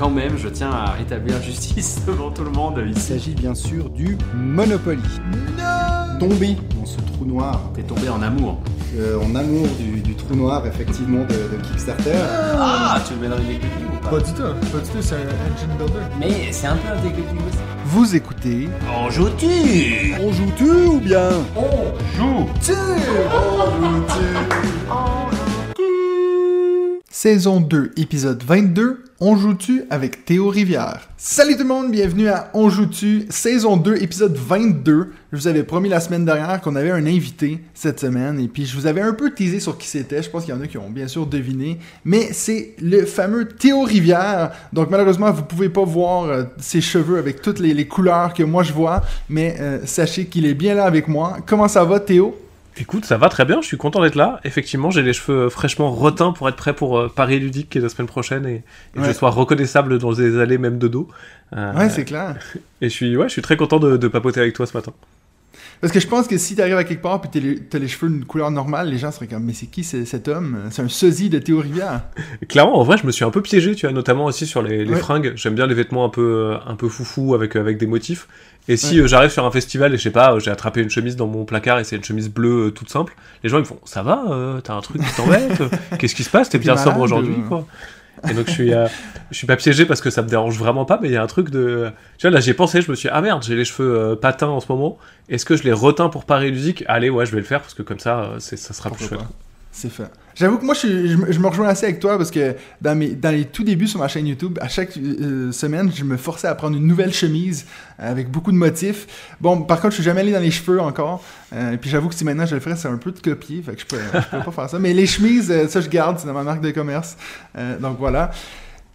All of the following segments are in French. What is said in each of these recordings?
quand même, je tiens à rétablir justice devant tout le monde. Il s'agit bien sûr du Monopoly. Tombé dans ce trou noir. T'es tombé en amour. Euh, en amour du, du trou noir, effectivement, de, de Kickstarter. Ah, tu le mets dans les ou pas Pas du tout, pas du tout, c'est un engine builder. Mais c'est un peu un déclic aussi. Vous écoutez En joues-tu On joue-tu ou bien Joue Saison 2, épisode 22, On joue-tu avec Théo Rivière? Salut tout le monde, bienvenue à On joue-tu, saison 2, épisode 22. Je vous avais promis la semaine dernière qu'on avait un invité cette semaine, et puis je vous avais un peu teasé sur qui c'était. Je pense qu'il y en a qui ont bien sûr deviné, mais c'est le fameux Théo Rivière. Donc malheureusement, vous pouvez pas voir euh, ses cheveux avec toutes les, couleurs que moi je vois, mais euh, sachez qu'il est bien là avec moi. Comment ça va, Théo? Écoute, ça va très bien, je suis content d'être là. Effectivement, j'ai les cheveux fraîchement reteints pour être prêt pour euh, Paris Ludique qui est la semaine prochaine et, et que je sois reconnaissable dans les allées même de dos. Euh, Ouais, c'est clair. et je suis, ouais, je suis très content de, de papoter avec toi ce matin. Parce que je pense que si t'arrives à quelque part t'as les, t'as les cheveux d'une couleur normale, les gens seraient comme mais c'est qui cet homme? C'est un sosie de Théo Rivière. Et clairement, en vrai, je me suis un peu piégé, tu vois, notamment aussi sur les, les Ouais. fringues. J'aime bien les vêtements un peu, euh, un peu foufou avec, avec des motifs. Et si euh, j'arrive sur un festival et je sais pas, euh, j'ai attrapé une chemise dans mon placard et c'est une chemise bleue euh, toute simple, les gens ils me font ça va, t'as un truc qui t'embête, qu'est-ce qui se passe, t'es bien malade, sobre aujourd'hui quoi. Et donc je suis, euh, je suis pas piégé parce que ça me dérange vraiment pas, mais il y a un truc de, tu vois là j'ai pensé, je me suis dit, ah merde, j'ai les cheveux euh, patins en ce moment, est-ce que je les reteins pour Paris Ludique? Allez ouais, je vais le faire parce que comme ça, euh, ça sera plus Pourquoi chouette. pas? C'est fait. J'avoue que moi, je, me- rejoins assez avec toi parce que dans, mes, dans les tout débuts sur ma chaîne YouTube, à chaque euh, semaine, je me forçais à prendre une nouvelle chemise avec beaucoup de motifs. Bon, par contre, je suis jamais allé dans les cheveux encore. Euh, et puis j'avoue que si maintenant je le ferais, c'est un peu de copier. Fait que je peux, je peux pas faire ça. Mais les chemises, euh, ça, je garde. C'est dans ma marque de commerce. Euh, donc voilà.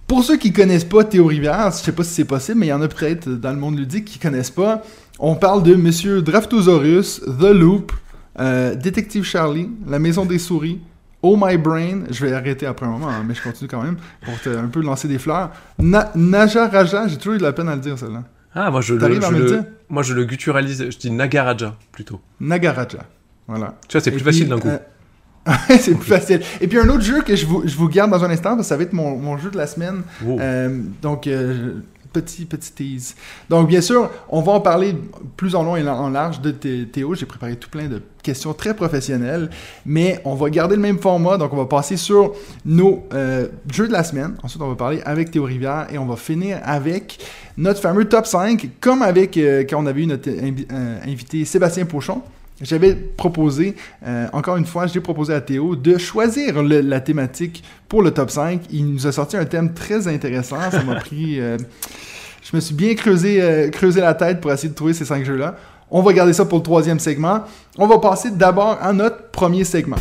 Pour ceux qui connaissent pas Théo Rivière, je sais pas si c'est possible, mais il y en a peut-être dans le monde ludique qui connaissent pas. On parle de Monsieur Draftosaurus, The Loop, euh, Détective Charlie, La Maison des Souris, Oh My Brain, je vais arrêter après un moment, hein, mais je continue quand même pour te un peu lancer des fleurs. Na Naja Raja, j'ai toujours eu de la peine à le dire celle-là. Ah moi je le, je le le- moi je le gutturalise, je dis Nagaraja plutôt. Nagaraja. Voilà. Tu vois, c'est plus puis, facile d'un coup. euh, c'est plus facile. Et puis un autre jeu que je vous, je vous garde dans un instant, parce que ça va être mon, mon jeu de la semaine. Wow. Euh, donc, euh, petit, petit tease. Donc, bien sûr, on va en parler plus en long et en large de Thé- Théo. J'ai préparé tout plein de questions très professionnelles, mais on va garder le même format. Donc, on va passer sur nos euh, jeux de la semaine. Ensuite, on va parler avec Théo Rivière et on va finir avec notre fameux top 5, comme avec euh, quand on avait eu notre euh, invité Sébastien Pochon. J'avais proposé, euh, encore une fois, j'ai proposé à Théo de choisir le- la thématique pour le top 5. Il nous a sorti un thème très intéressant. Ça m'a pris. euh, je me suis bien creusé, euh, creusé la tête pour essayer de trouver ces cinq jeux-là. On va garder ça pour le troisième segment. On va passer d'abord à notre premier segment.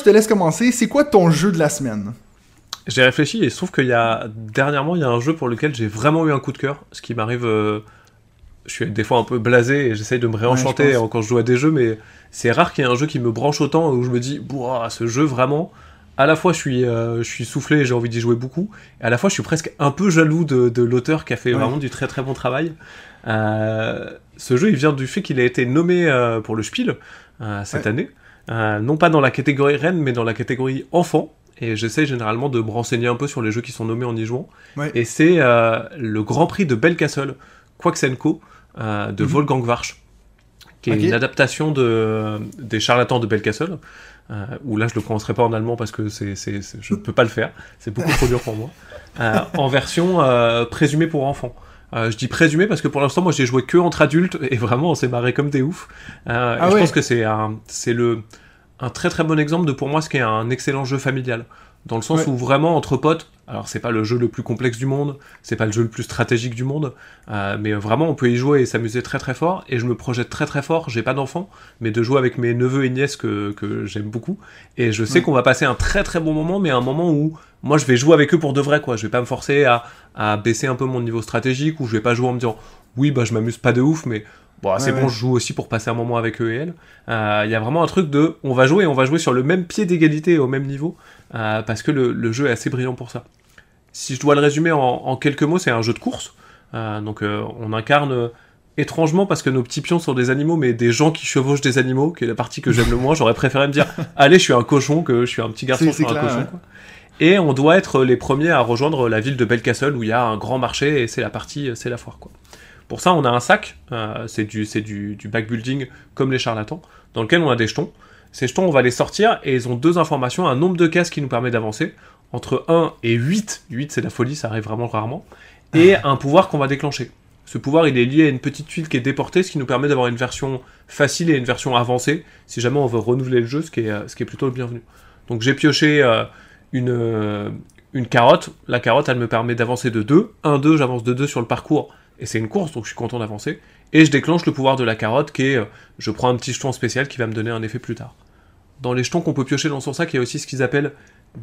Je te laisse commencer. C'est quoi ton jeu de la semaine? J'ai réfléchi et il se trouve qu'il y a dernièrement il y a un jeu pour lequel j'ai vraiment eu un coup de cœur, ce qui m'arrive. euh, je suis des fois un peu blasé et j'essaye de me réenchanter quand je joue à des jeux, mais c'est rare qu'il y ait un jeu qui me branche autant où je me dis, Bouah, ce jeu vraiment. À la fois je suis, euh, je suis soufflé et j'ai envie d'y jouer beaucoup, et à la fois je suis presque un peu jaloux de, de l'auteur qui a fait Ouais. vraiment du très très bon travail. Euh, ce jeu il vient du fait qu'il a été nommé euh, pour le Spiel cette Ouais. année, Euh, non pas dans la catégorie reine mais dans la catégorie enfant. Et j'essaie généralement de me renseigner un peu sur les jeux qui sont nommés en y jouant. Ouais. Et c'est euh, le Grand Prix de Belcastle, Quaxenco, euh, de Mhm. Wolfgang Warsch, qui est une adaptation de, des charlatans de Belcastle. Euh, où là je le prononcerai pas en allemand parce que c'est, je ne peux pas le faire, c'est beaucoup trop dur pour moi. Euh, en version euh, présumée pour enfants. Euh, je dis présumé parce que pour l'instant moi j'ai joué que entre adultes et vraiment on s'est marré comme des oufs. Euh, Ah et je pense que c'est un, c'est le un très très bon exemple de pour moi ce qu'est un excellent jeu familial. Dans le sens Ouais. où vraiment entre potes, alors c'est pas le jeu le plus complexe du monde, c'est pas le jeu le plus stratégique du monde, euh, mais vraiment on peut y jouer et s'amuser très très fort. Et je me projette très très fort. J'ai pas d'enfants, mais de jouer avec mes neveux et nièces que, que j'aime beaucoup. Et je sais Ouais. qu'on va passer un très très bon moment, mais un moment où moi je vais jouer avec eux pour de vrai quoi. Je vais pas me forcer à, à baisser un peu mon niveau stratégique ou je vais pas jouer en me disant oui bah je m'amuse pas de ouf, mais bon c'est Ouais, bon ouais. je joue aussi pour passer un moment avec eux et elles. Euh, Il y a vraiment un truc de on va jouer, on va jouer sur le même pied d'égalité au même niveau euh, parce que le, le jeu est assez brillant pour ça. Si je dois le résumer en, en quelques mots, c'est un jeu de course. Euh, donc euh, on incarne étrangement, parce que nos petits pions sont des animaux, mais des gens qui chevauchent des animaux, qui est la partie que j'aime le moins, j'aurais préféré me dire, allez, je suis un cochon, que je suis un petit garçon, je suis un clair, cochon. ouais. quoi. Et on doit être les premiers à rejoindre la ville de Belcastle, où il y a un grand marché, et c'est la partie, c'est la foire, quoi. Pour ça, on a un sac, euh, c'est du, c'est du, du backbuilding comme les charlatans, dans lequel on a des jetons. Ces jetons, on va les sortir et ils ont deux informations, un nombre de cases qui nous permet d'avancer, entre 1 et 8, 8 c'est la folie, ça arrive vraiment rarement, et un pouvoir qu'on va déclencher. Ce pouvoir, il est lié à une petite tuile qui est déportée, ce qui nous permet d'avoir une version facile et une version avancée, si jamais on veut renouveler le jeu, ce qui est, euh, ce qui est plutôt le bienvenu. Donc j'ai pioché euh, une, euh, une carotte, la carotte, elle me permet d'avancer de 2, 1, 2, j'avance de 2 sur le parcours, et c'est une course, donc je suis content d'avancer, et je déclenche le pouvoir de la carotte, qui est, euh, je prends un petit jeton spécial qui va me donner un effet plus tard. Dans les jetons qu'on peut piocher dans son sac, il y a aussi ce qu'ils appellent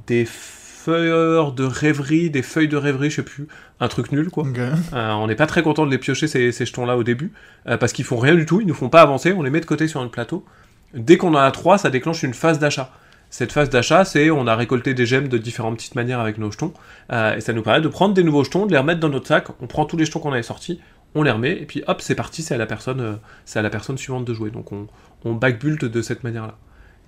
des feuilles de rêverie, des feuilles de rêverie, je sais plus, un truc nul quoi. Euh, on n'est pas très content de les piocher ces, ces jetons-là au début, euh, parce qu'ils font rien du tout, ils nous font pas avancer, on les met de côté sur un plateau. Dès qu'on en a trois, ça déclenche une phase d'achat. Cette phase d'achat, c'est on a récolté des gemmes de différentes petites manières avec nos jetons, euh, et ça nous permet de prendre des nouveaux jetons, de les remettre dans notre sac, on prend tous les jetons qu'on avait sortis, on les remet, et puis hop, c'est parti, c'est à la personne, euh, c'est à la personne suivante de jouer. Donc on, on backbuild de cette manière-là.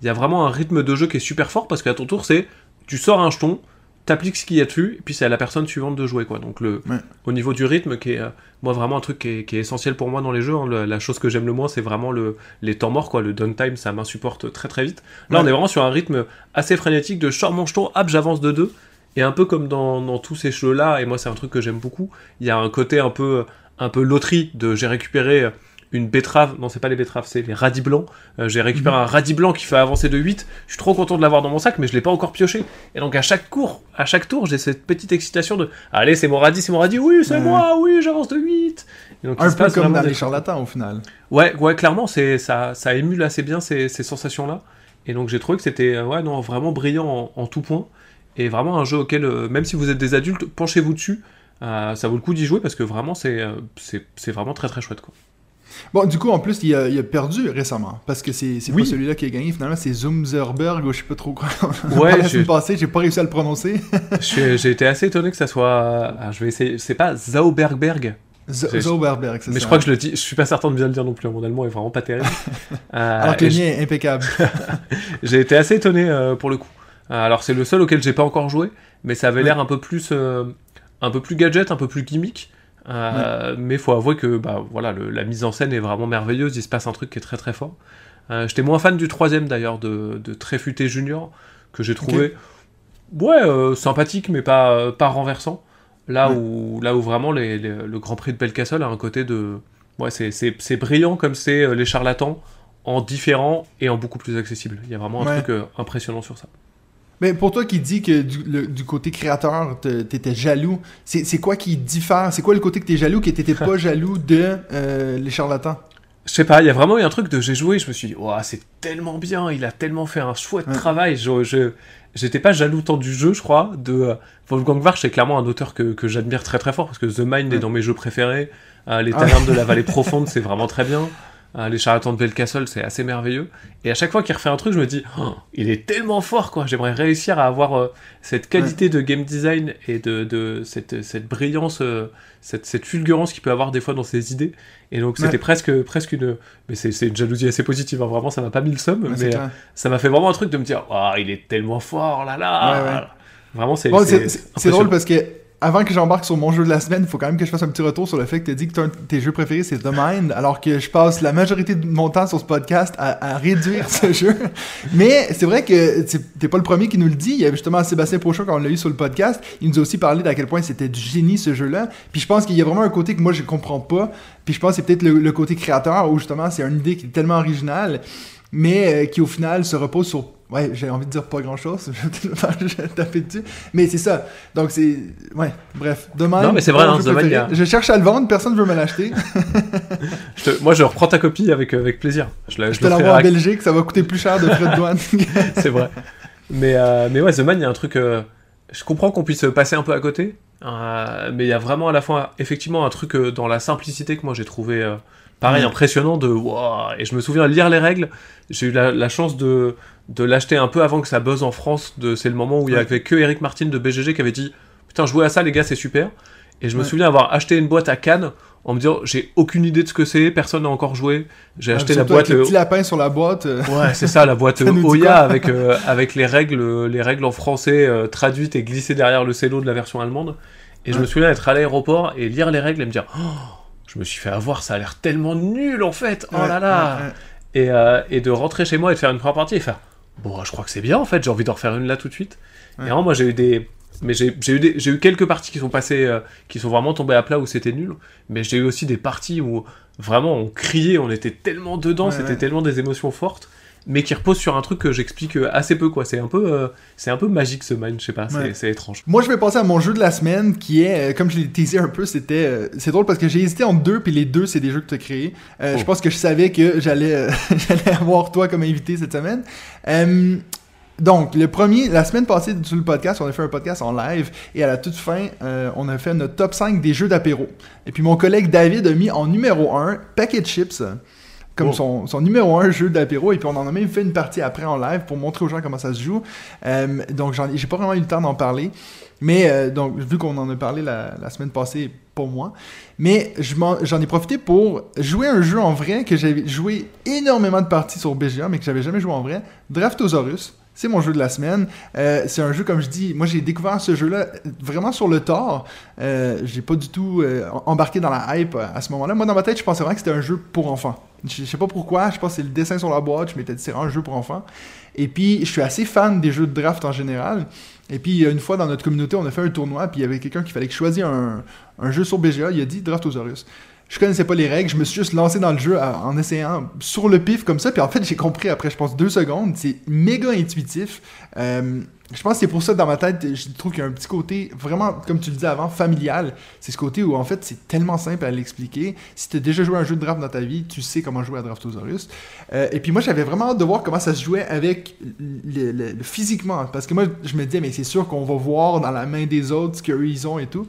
Il y a vraiment un rythme de jeu qui est super fort parce qu'à ton tour, c'est tu sors un jeton, t'appliques ce qu'il y a dessus, et puis c'est à la personne suivante de jouer quoi. Donc le, Ouais. au niveau du rythme, qui est euh, moi vraiment un truc qui est, qui est essentiel pour moi dans les jeux. hein, le- la chose que j'aime le moins, c'est vraiment le, les temps morts quoi. Le downtime, ça m'insupporte très très vite. Là, Ouais. on est vraiment sur un rythme assez frénétique de je sors mon jeton, hop, j'avance de deux. Et un peu comme dans, dans tous ces jeux-là, et moi c'est un truc que j'aime beaucoup, il y a un côté un peu, un peu loterie de j'ai récupéré une betterave, non c'est pas les betteraves, c'est les radis blancs, Euh, j'ai récupéré un radis blanc qui fait avancer de 8, je suis trop content de l'avoir dans mon sac, mais je l'ai pas encore pioché. Et donc à chaque cours, à chaque tour, j'ai cette petite excitation de allez c'est mon radis, c'est mon radis, oui c'est Ouais. moi, oui j'avance de 8. Et donc, Un peu passe comme dans les charlatans au final. Ouais, ouais, clairement, c'est ça, ça émule assez bien ces, ces sensations-là. Et donc j'ai trouvé que c'était euh, ouais, non, vraiment brillant en, en tout point. Et vraiment un jeu auquel, euh, même si vous êtes des adultes, penchez-vous dessus. Euh, ça vaut le coup d'y jouer parce que vraiment c'est euh, c'est c'est vraiment très très chouette. Quoi. Bon, du coup, en plus, il a, il a perdu récemment. Parce que c'est c'est Oui. pas celui-là qui a gagné. Finalement, c'est Zumzerberg ou je sais pas trop quoi. Ouais, la semaine passée, j'ai pas réussi à le prononcer. J'ai été assez étonné que ça soit. ah, je vais essayer. C'est pas Zauberberg. C'est- Zauberberg, c'est Mais ça. je crois que je le dis. Je suis pas certain de bien le dire non plus. Mon allemand est vraiment pas terrible. Euh, Alors que le mien est impeccable. J'ai été assez étonné euh, pour le coup. Alors c'est le seul auquel j'ai pas encore joué, mais ça avait l'air un peu plus, euh, un peu plus gadget, un peu plus gimmick. Euh, Mais faut avouer que bah voilà, le- la mise en scène est vraiment merveilleuse. Il se passe un truc qui est très très fort. Euh, J'étais moins fan du troisième d'ailleurs de, de Tréfuté Junior que j'ai trouvé ouais euh, sympathique mais pas euh, pas renversant. Là Ouais. où là où vraiment les- les- le Grand Prix de Belcastle a un côté de ouais c'est brillant comme c'est les charlatans en différent et en beaucoup plus accessible. Il y a vraiment un Ouais. truc impressionnant sur ça. Mais pour toi qui dis que du, le- du côté créateur, te- t'étais jaloux, c'est quoi qui diffère? C'est quoi le côté que t'es jaloux que t'étais pas jaloux de euh, les charlatans? Je sais pas, il y a vraiment eu un truc de j'ai joué, je me suis dit, Ouah, c'est tellement bien, il a tellement fait un chouette Ouais. travail. Je, je- j'étais pas jaloux tant du jeu, je crois. De euh, Wolfgang Warsch, c'est clairement un auteur que, que j'admire très très fort parce que The Mind est dans mes jeux préférés. Euh, les Ah. Tavernes de la Vallée Profonde, c'est vraiment très bien. Euh, les Charlatans de Belcastle, c'est assez merveilleux. Et à chaque fois qu'il refait un truc, je me dis, Oh, il est tellement fort, quoi. J'aimerais réussir à avoir euh, cette qualité de game design et de, de cette, cette brillance, euh, cette, cette fulgurance qu'il peut avoir des fois dans ses idées. Et donc, c'était Ouais. presque, presque une. Mais c'est une jalousie assez positive, hein. vraiment, ça m'a pas mis le somme. Ouais, mais euh, ça m'a fait vraiment un truc de me dire, oh, il est tellement fort, là là. Vraiment, c'est. Bon, c'est- drôle parce que avant que j'embarque sur mon jeu de la semaine, il faut quand même que je fasse un petit retour sur le fait que tu as dit que ton- tes jeux préférés c'est The Mind, alors que je passe la majorité de mon temps sur ce podcast à, à réduire ce jeu. Mais c'est vrai que t'es pas le premier qui nous le dit. Il y a justement Sébastien Pochon quand on l'a eu sur le podcast. Il nous a aussi parlé d'à quel point c'était du génie ce jeu-là. Puis je pense qu'il y a vraiment un côté que moi je comprends pas. Puis je pense que c'est peut-être le, le côté créateur où justement c'est une idée qui est tellement originale, mais euh, qui au final se repose sur Ouais, j'ai envie de dire pas grand chose, je vais peut-être taper dessus. Mais c'est ça. Donc c'est. Ouais, bref. Demain. Non, mais c'est vrai, The Mind, il y a- Je cherche à le vendre, personne ne veut me l'acheter. Te- Moi, je reprends ta copie avec, euh, avec plaisir. Je, la, Je je te l'envoie en Belgique, ça va coûter plus cher de frais de douane. c'est vrai. Mais, euh, mais ouais, The Man, il y a un truc. euh, je comprends qu'on puisse passer un peu à côté, euh, mais il y a vraiment à la fois, effectivement, un truc dans la simplicité que moi j'ai trouvé, pareil, Ouais. impressionnant de. Wow, et je me souviens lire les règles. J'ai eu la, la chance de, de l'acheter un peu avant que ça buzz en France. De, c'est le moment où il y Ouais. avait que Eric Martin de BGG qui avait dit Putain, jouez à ça, les gars, c'est super. Et je me Ouais. souviens avoir acheté une boîte à Cannes en me disant j'ai aucune idée de ce que c'est, personne n'a encore joué. J'ai acheté la boîte. avec le euh, petit lapin sur la boîte. euh, Ouais, c'est ça, la boîte Oya avec, euh, avec les règles, les règles en français euh, traduites et glissées derrière le cello de la version allemande. Et je me souviens d'être à l'aéroport et lire les règles et me dire, oh, je me suis fait avoir, ça a l'air tellement nul en fait. Oh ouais, là là. ouais, ouais. Et, euh, et de rentrer chez moi et de faire une première partie et faire, bon, je crois que c'est bien en fait, j'ai envie d'en refaire une là tout de suite. Et vraiment, moi j'ai eu des, mais j'ai eu j'ai eu quelques parties qui sont passées, euh, qui sont vraiment tombées à plat où c'était nul. Mais j'ai eu aussi des parties où vraiment on criait, on était tellement dedans, c'était tellement des émotions fortes, mais qui reposent sur un truc que j'explique euh, assez peu quoi. C'est un peu, euh, c'est un peu magique ce mind, je sais pas, c'est Ouais. étrange. Moi, je vais passer à mon jeu de la semaine qui est, euh, comme je l'ai teasé un peu, c'était. euh, c'est drôle parce que j'ai hésité entre deux, puis les deux, c'est des jeux que tu as créés. Euh, Oh. Je pense que je savais que j'allais j'allais avoir toi comme invité cette semaine. Donc, le premier, la semaine passée sur le podcast, on a fait un podcast en live et à la toute fin, on a fait notre top 5 des jeux d'apéro. Et puis mon collègue David a mis en numéro 1 Packet Chips comme Oh. son, son numéro 1 jeu d'apéro et puis on en a même fait une partie après en live pour montrer aux gens comment ça se joue. Euh, donc j'ai pas vraiment eu le temps d'en parler. Mais euh, donc vu qu'on en a parlé la, la semaine passée, pas moi. Mais j'en ai profité pour jouer un jeu en vrai que j'avais joué énormément de parties sur BGA mais que j'avais jamais joué en vrai. Draftosaurus. C'est mon jeu de la semaine. Euh, c'est un jeu, comme je dis, moi j'ai découvert ce jeu-là vraiment sur le tard. Euh, j'ai pas du tout euh, embarqué dans la hype à, ce moment-là. Moi dans ma tête, je pensais vraiment que c'était un jeu pour enfants. Je, je sais pas pourquoi, je pense que c'est le dessin sur la boîte, je m'étais dit c'est un jeu pour enfants. Et puis je suis assez fan des jeux de draft en général. Et puis une fois dans notre communauté, on a fait un tournoi, puis il y avait quelqu'un qui fallait que je choisisse un, un jeu sur BGA, il a dit Draftosaurus. Je connaissais pas les règles, je me suis juste lancé dans le jeu en essayant sur le pif comme ça, puis en fait j'ai compris après je pense deux secondes, c'est méga intuitif. Euh, je pense que c'est pour ça dans ma tête, je trouve qu'il y a un petit côté vraiment, comme tu le disais avant, familial. C'est ce côté où en fait c'est tellement simple à l'expliquer. Si tu as déjà joué à un jeu de draft dans ta vie, tu sais comment jouer à Draftosaurus. Euh, et puis moi j'avais vraiment hâte de voir comment ça se jouait avec le, physiquement, parce que moi je me disais mais c'est sûr qu'on va voir dans la main des autres ce qu'eux ils ont et tout.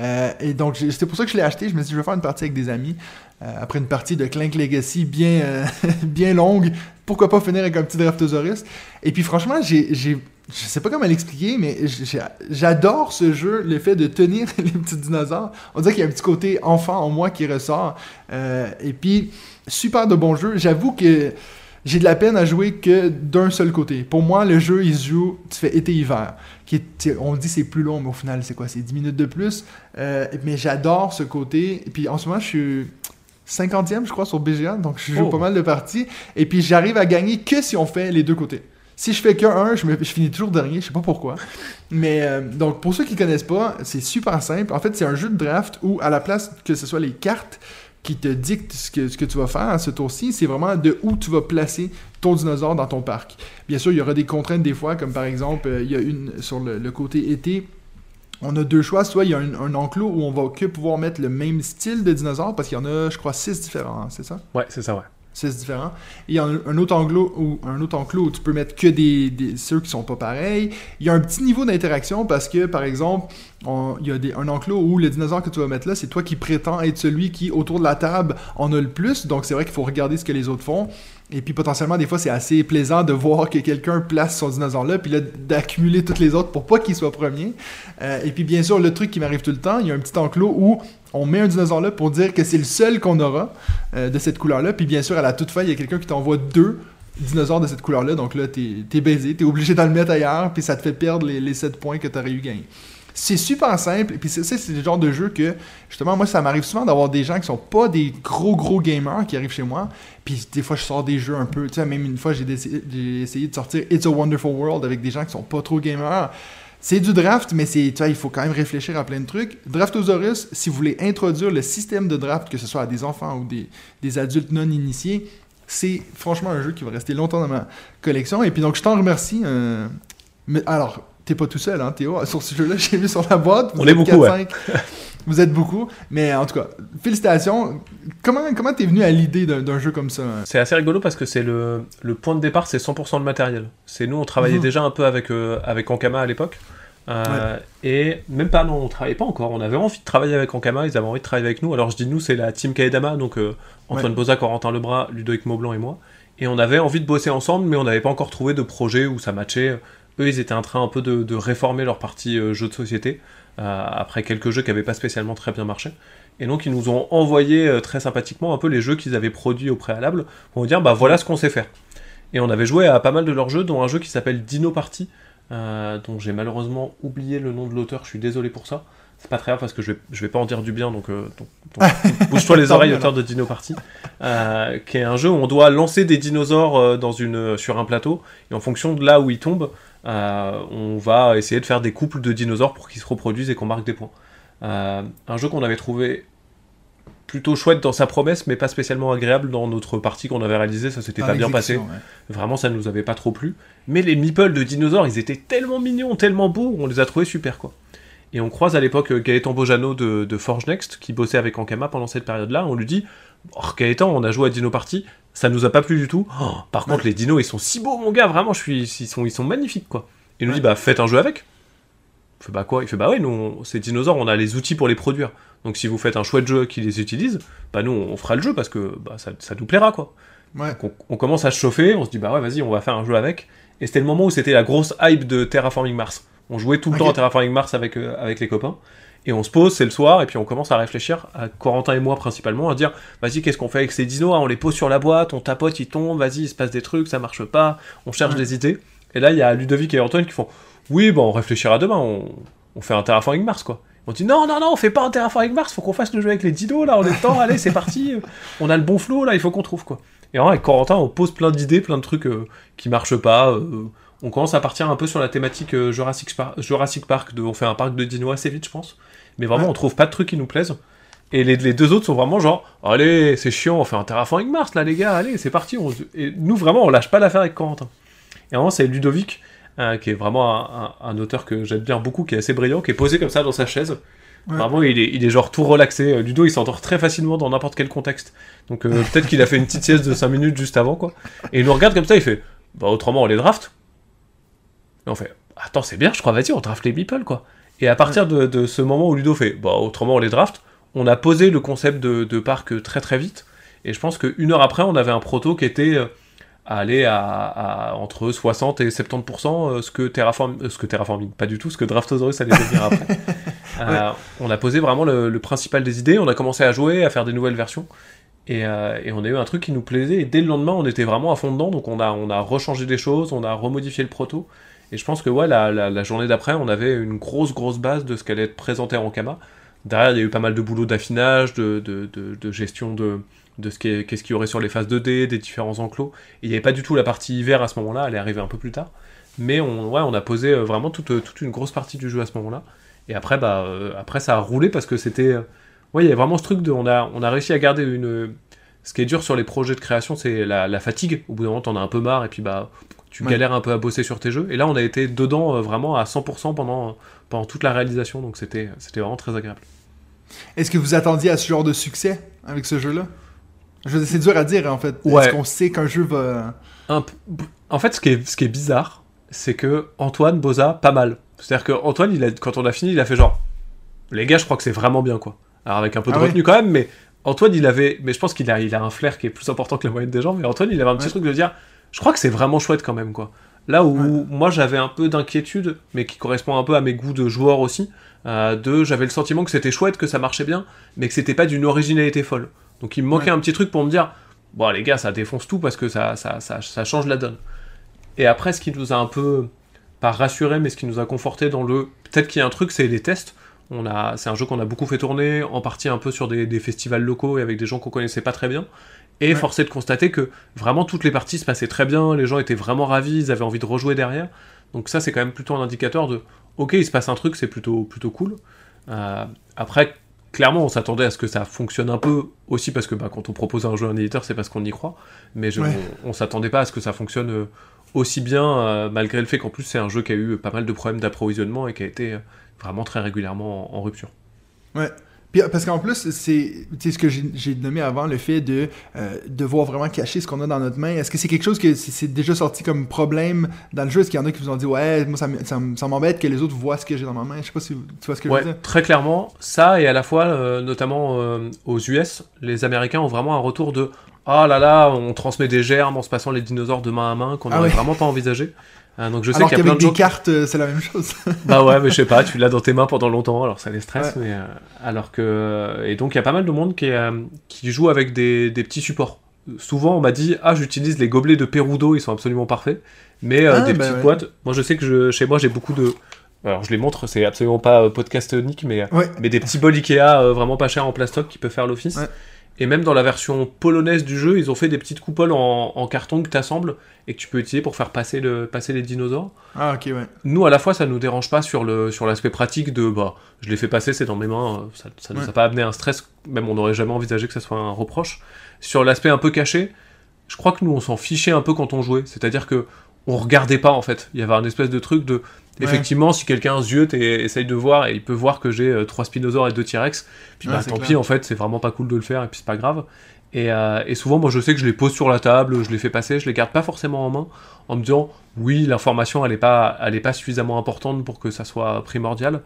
Euh, et donc, c'était pour ça que je l'ai acheté. Je me suis dit, je vais faire une partie avec des amis. Euh, après une partie de Clank Legacy bien, euh, bien longue, pourquoi pas finir avec un petit Draftosaurus? Et puis, franchement, j'ai, j'ai, je sais pas comment l'expliquer, mais j'adore ce jeu, le fait de tenir les petits dinosaures. On dirait qu'il y a un petit côté enfant en moi qui ressort. Et puis, super de bon jeu. J'avoue que j'ai de la peine à jouer que d'un seul côté. Pour moi, le jeu, il se joue, tu fais été-hiver. Qui est- on dit c'est plus long, mais au final, c'est quoi? C'est 10 minutes de plus. Euh, mais j'adore ce côté. Et puis en ce moment, je suis 50e, je crois, sur BGA. Donc je joue Oh. pas mal de parties. Et puis j'arrive à gagner que si on fait les deux côtés. Si je fais que un, je, me- je finis toujours dernier, je sais pas pourquoi. Mais euh, donc pour ceux qui connaissent pas, c'est super simple. En fait, c'est un jeu de draft où à la place que ce soit les cartes qui te dictent ce que, tu vas faire à ce tour-ci, c'est vraiment de où tu vas placer ton dinosaure dans ton parc. Bien sûr, il y aura des contraintes des fois, comme par exemple, euh, il y a une sur le, côté été, on a deux choix. Soit il y a un, enclos où on va que pouvoir mettre le même style de dinosaure, parce qu'il y en a, je crois, six différents, c'est ça? Ouais, c'est ça, ouais. 6 différents. Et il y a un, autre enclos où, un autre enclos où tu peux mettre que des, ceux qui sont pas pareils. Il y a un petit niveau d'interaction parce que, par exemple, il y a un enclos où le dinosaure que tu vas mettre là, c'est toi qui prétends être celui qui, autour de la table, en a le plus. Donc, c'est vrai qu'il faut regarder ce que les autres font. Et puis, potentiellement, des fois, c'est assez plaisant de voir que quelqu'un place son dinosaure là, puis là, d'accumuler toutes les autres pour pas qu'il soit premier. Euh, et puis, bien sûr, le truc qui m'arrive tout le temps, il y a un petit enclos où on met un dinosaure là pour dire que c'est le seul qu'on aura euh, de cette couleur-là. Puis bien sûr, à la toute fin, il y a quelqu'un qui t'envoie deux dinosaures de cette couleur-là. Donc là, t'es es baisé, t'es obligé de le mettre ailleurs, puis ça te fait perdre les, les 7 points que t'aurais eu gagné. C'est super simple, et puis c'est le genre de jeu que, justement, moi, ça m'arrive souvent d'avoir des gens qui sont pas des gros, gros gamers qui arrivent chez moi, puis des fois, je sors des jeux un peu, tu sais, même une fois, j'ai essayé de sortir It's a Wonderful World avec des gens qui sont pas trop gamers. C'est du draft, mais c'est, il faut quand même réfléchir à plein de trucs. Draftosaurus, si vous voulez introduire le système de draft, que ce soit à des enfants ou des, des adultes non initiés, c'est franchement un jeu qui va rester longtemps dans ma collection. Et puis donc, je t'en remercie. euh, mais, alors, t'es pas tout seul, hein, Théo, sur ce jeu-là, j'ai vu sur la boîte. Vous On est êtes beaucoup, 4-5. Vous êtes beaucoup. Mais en tout cas, félicitations. Comment comment t'es venu à l'idée d'un jeu comme ça? C'est assez rigolo parce que c'est le, le point de départ, c'est 100% le matériel. C'est nous, on travaillait Mhm. déjà un peu avec, euh, avec Ankama à l'époque. Euh, Et même pas, non, on travaillait pas encore. On avait envie de travailler avec Ankama, ils avaient envie de travailler avec nous. Alors je dis nous, c'est la team Kaedama, donc euh, Antoine Ouais. Bozac, Corentin Lebras, Ludovic Maublanc et moi. Et on avait envie de bosser ensemble, mais on n'avait pas encore trouvé de projet où ça matchait. Eux, ils étaient en train un peu de, de réformer leur partie euh, jeu de société, euh, après quelques jeux qui n'avaient pas spécialement très bien marché. Et donc ils nous ont envoyé euh, très sympathiquement un peu les jeux qu'ils avaient produits au préalable pour nous dire bah voilà ce qu'on sait faire. Et on avait joué à pas mal de leurs jeux, dont un jeu qui s'appelle Dino Party, euh, dont j'ai malheureusement oublié le nom de l'auteur, je suis désolé pour ça. C'est pas très grave parce que je vais, je vais pas en dire du bien, donc, euh, donc- donc bouge-toi les oreilles, auteur de Dino Party, euh, qui est un jeu où on doit lancer des dinosaures dans une, sur un plateau, et en fonction de là où ils tombent, on va essayer de faire des couples de dinosaures pour qu'ils se reproduisent et qu'on marque des points. Euh, un jeu qu'on avait trouvé plutôt chouette dans sa promesse, mais pas spécialement agréable dans notre partie qu'on avait réalisée, ça s'était pas bien passé. ouais. Vraiment, ça ne nous avait pas trop plu. Mais les meeples de dinosaures, ils étaient tellement mignons, tellement beaux, on les a trouvés super, quoi. Et on croise à l'époque euh, Gaëtan Bojano de, de Forge Next, qui bossait avec Ankama pendant cette période-là. On lui dit Oh, Gaëtan, on a joué à Dino Party, ça nous a pas plu du tout. Oh, par contre, les dinos, ils sont si beaux, mon gars, vraiment, je suis, ils, sont, ils sont magnifiques, quoi. Il nous Ouais. dit Bah, faites un jeu avec. Il fait Bah, quoi? Il fait Bah, ouais, nous, on- ces dinosaures, on a les outils pour les produire. Donc, si vous faites un chouette jeu qui les utilise, bah, nous, on fera le jeu parce que bah, ça, ça nous plaira, quoi. Ouais. On, on commence à se chauffer, on se dit bah ouais vas-y on va faire un jeu avec. Et c'était le moment où c'était la grosse hype de Terraforming Mars. On jouait tout le temps à Terraforming Mars avec, euh, avec les copains. Et on se pose, c'est le soir, et puis on commence à réfléchir, à Corentin et moi principalement, à dire vas-y qu'est-ce qu'on fait avec ces dinos Ah, On les pose sur la boîte, on tapote, ils tombent, vas-y il se passe des trucs, ça marche pas, on cherche Ouais. des idées. Et là il y a Ludovic et Antoine qui font oui bon on réfléchira demain, on, on fait un Terraforming Mars quoi. On dit non, non, non, on fait pas un Terraforming Mars, faut qu'on fasse le jeu avec les dinos là, on est temps, allez, c'est parti, on a le bon flow là, il faut qu'on trouve quoi. Et vraiment, avec Corentin, on pose plein d'idées, plein de trucs euh, qui marchent pas. euh, on commence à partir un peu sur la thématique euh, Jurassic, Par- Jurassic Park, de, on fait un parc de dinos assez vite, je pense. Mais vraiment, Ouais. on trouve pas de trucs qui nous plaisent. Et les, les deux autres sont vraiment genre, allez, c'est chiant, on fait un Terraforming Mars là, les gars, allez, c'est parti. on Et nous, vraiment, on lâche pas l'affaire avec Corentin. Et vraiment, c'est Ludovic, euh, qui est vraiment un, un- un auteur que j'aime bien beaucoup, qui est assez brillant, qui est posé comme ça dans sa chaise. Ouais. Vraiment, il est, il est genre tout relaxé. Euh, Ludo, il s'endort très facilement dans n'importe quel contexte. Donc euh, peut-être qu'il a fait une petite sieste de 5 minutes juste avant, quoi. Et il nous regarde comme ça, il fait Bah autrement, on les draft. Et on fait Attends, c'est bien, je crois, vas-y, on draft les meeples, quoi. Et à partir de, de ce moment où Ludo fait Bah autrement, on les draft, on a posé le concept de, de parc très très vite. Et je pense qu'une heure après, on avait un proto qui était euh, à aller à, à entre 60 et 70% euh, ce que Terraform, euh, ce que Terraforming, pas du tout, ce que Draftosaurus allait devenir après. Euh, On a posé vraiment le, le principal des idées, on a commencé à jouer, à faire des nouvelles versions. Et, euh, et on a eu un truc qui nous plaisait, et dès le lendemain, on était vraiment à fond dedans, donc on a, on a rechangé des choses, on a remodifié le proto. Et je pense que ouais, la, journée d'après, on avait une grosse, grosse base de ce qu'allait être présenté en Kama. Derrière, il y a eu pas mal de boulot d'affinage, de, gestion de, ce qu'est- qu'est-ce qu'il y aurait sur les phases 2D, des différents enclos. Il n'y avait pas du tout la partie hiver à ce moment-là, elle est arrivée un peu plus tard. Mais on, a posé euh, vraiment toute, toute une grosse partie du jeu à ce moment-là. Et après, bah, euh, ça a roulé parce que c'était. euh, ouais, il y a vraiment ce truc de. On a, on a réussi à garder une. Ce qui est dur sur les projets de création, c'est la, la fatigue. Au bout d'un moment, t'en as un peu marre et puis bah, tu Ouais. galères un peu à bosser sur tes jeux. Et là, on a été dedans euh, vraiment à 100% pendant, pendant toute la réalisation, donc c'était vraiment très agréable. Est-ce que vous attendiez à ce genre de succès avec ce jeu-là? Je c'est dur à dire en fait. Ouais. Est-ce qu'on sait qu'un jeu va. Un En fait, ce qui est, ce qui est bizarre, c'est que Antoine Boza, pas mal. C'est-à-dire que Antoine, il a, quand on a fini, il a fait genre, les gars, je crois que c'est vraiment bien quoi. Alors avec un peu de Ah ouais. retenue quand même, mais Antoine, il avait, mais je pense qu'il a, il a un flair qui est plus important que la moyenne des gens. Mais Antoine, il avait un petit Ouais. truc de dire, je crois que c'est vraiment chouette quand même quoi. Là où Ouais. moi j'avais un peu d'inquiétude, mais qui correspond un peu à mes goûts de joueur aussi, euh, de j'avais le sentiment que c'était chouette, que ça marchait bien, mais que c'était pas d'une originalité folle. Donc il me manquait Ouais. un petit truc pour me dire, bon les gars, ça défonce tout parce que ça, ça, ça, ça change la donne. Et après, ce qui nous a un peu, pas rassuré, mais ce qui nous a conforté dans le. Peut-être qu'il y a un truc, c'est les tests. On a, c'est un jeu qu'on a beaucoup fait tourner, en partie un peu sur des, des festivals locaux et avec des gens qu'on connaissait pas très bien. Et Ouais. force est de constater que vraiment toutes les parties se passaient très bien, les gens étaient vraiment ravis, ils avaient envie de rejouer derrière. Donc ça, c'est quand même plutôt un indicateur de, ok, il se passe un truc, c'est plutôt, plutôt cool. Euh, après, clairement, on s'attendait à ce que ça fonctionne un peu aussi parce que bah, quand on propose un jeu à un éditeur, c'est parce qu'on y croit. Mais je- Ouais. on, on s'attendait pas à ce que ça fonctionne euh, aussi bien, euh, malgré le fait qu'en plus c'est un jeu qui a eu pas mal de problèmes d'approvisionnement et qui a été vraiment très régulièrement en, en rupture. Ouais. Puis, euh, parce qu'en plus, c'est ce que j'ai nommé avant, le fait de euh, devoir vraiment cacher ce qu'on a dans notre main. Est-ce que c'est quelque chose que c'est déjà sorti comme problème dans le jeu? Est-ce qu'il y en a qui vous ont dit Ouais, moi ça, m'embête que les autres voient ce que j'ai dans ma main? Je sais pas si tu vois ce que je veux dire. très clairement, ça et à la fois, euh, notamment euh, aux US, les Américains ont vraiment un retour de ah là là, on transmet des germes en se passant les dinosaures de main à main qu'on Ah n'aurait ouais. vraiment pas envisagé. Euh, donc je sais Alors qu'avec gens. des cartes, euh, c'est la même chose. Bah ouais, mais je sais pas, tu l'as dans tes mains pendant longtemps, alors ça les stresse. Ouais. Mais, euh, alors que et donc il y a pas mal de monde qui, euh, qui joue avec des, des petits supports. Souvent on m'a dit ah j'utilise les gobelets de Perudo, ils sont absolument parfaits. Mais euh, Ah, des bah petites ouais. boîtes, moi je sais que je, chez moi j'ai beaucoup de. Alors je les montre, c'est absolument pas euh, podcastonique, mais euh, Ouais. mais des petits bols Ikea euh, vraiment pas chers en plastoc qui peuvent faire l'office. Et même dans la version polonaise du jeu, ils ont fait des petites coupoles en, en carton que tu assembles et que tu peux utiliser pour faire passer, le, passer les dinosaures. Ah, ok, ouais. Nous, à la fois, ça nous dérange pas sur le sur l'aspect pratique de bah, je l'ai fait passer, c'est dans mes mains, ça, ça nous a pas amené un stress, même on n'aurait jamais envisagé que ça soit un reproche. Sur l'aspect un peu caché, je crois que nous, on s'en fichait un peu quand on jouait, c'est-à-dire que on regardait pas en fait. Il y avait un espèce de truc de Ouais. effectivement, si quelqu'un et essaye de voir et il peut voir que j'ai euh, trois spinosaures et deux T-Rex, puis Ouais, bah tant clair. pis en fait, c'est vraiment pas cool de le faire et puis c'est pas grave. Et, euh, et souvent, moi, je sais que je les pose sur la table, je les fais passer, je les garde pas forcément en main, en me disant, oui, l'information, elle est pas, elle est pas suffisamment importante pour que ça soit primordial.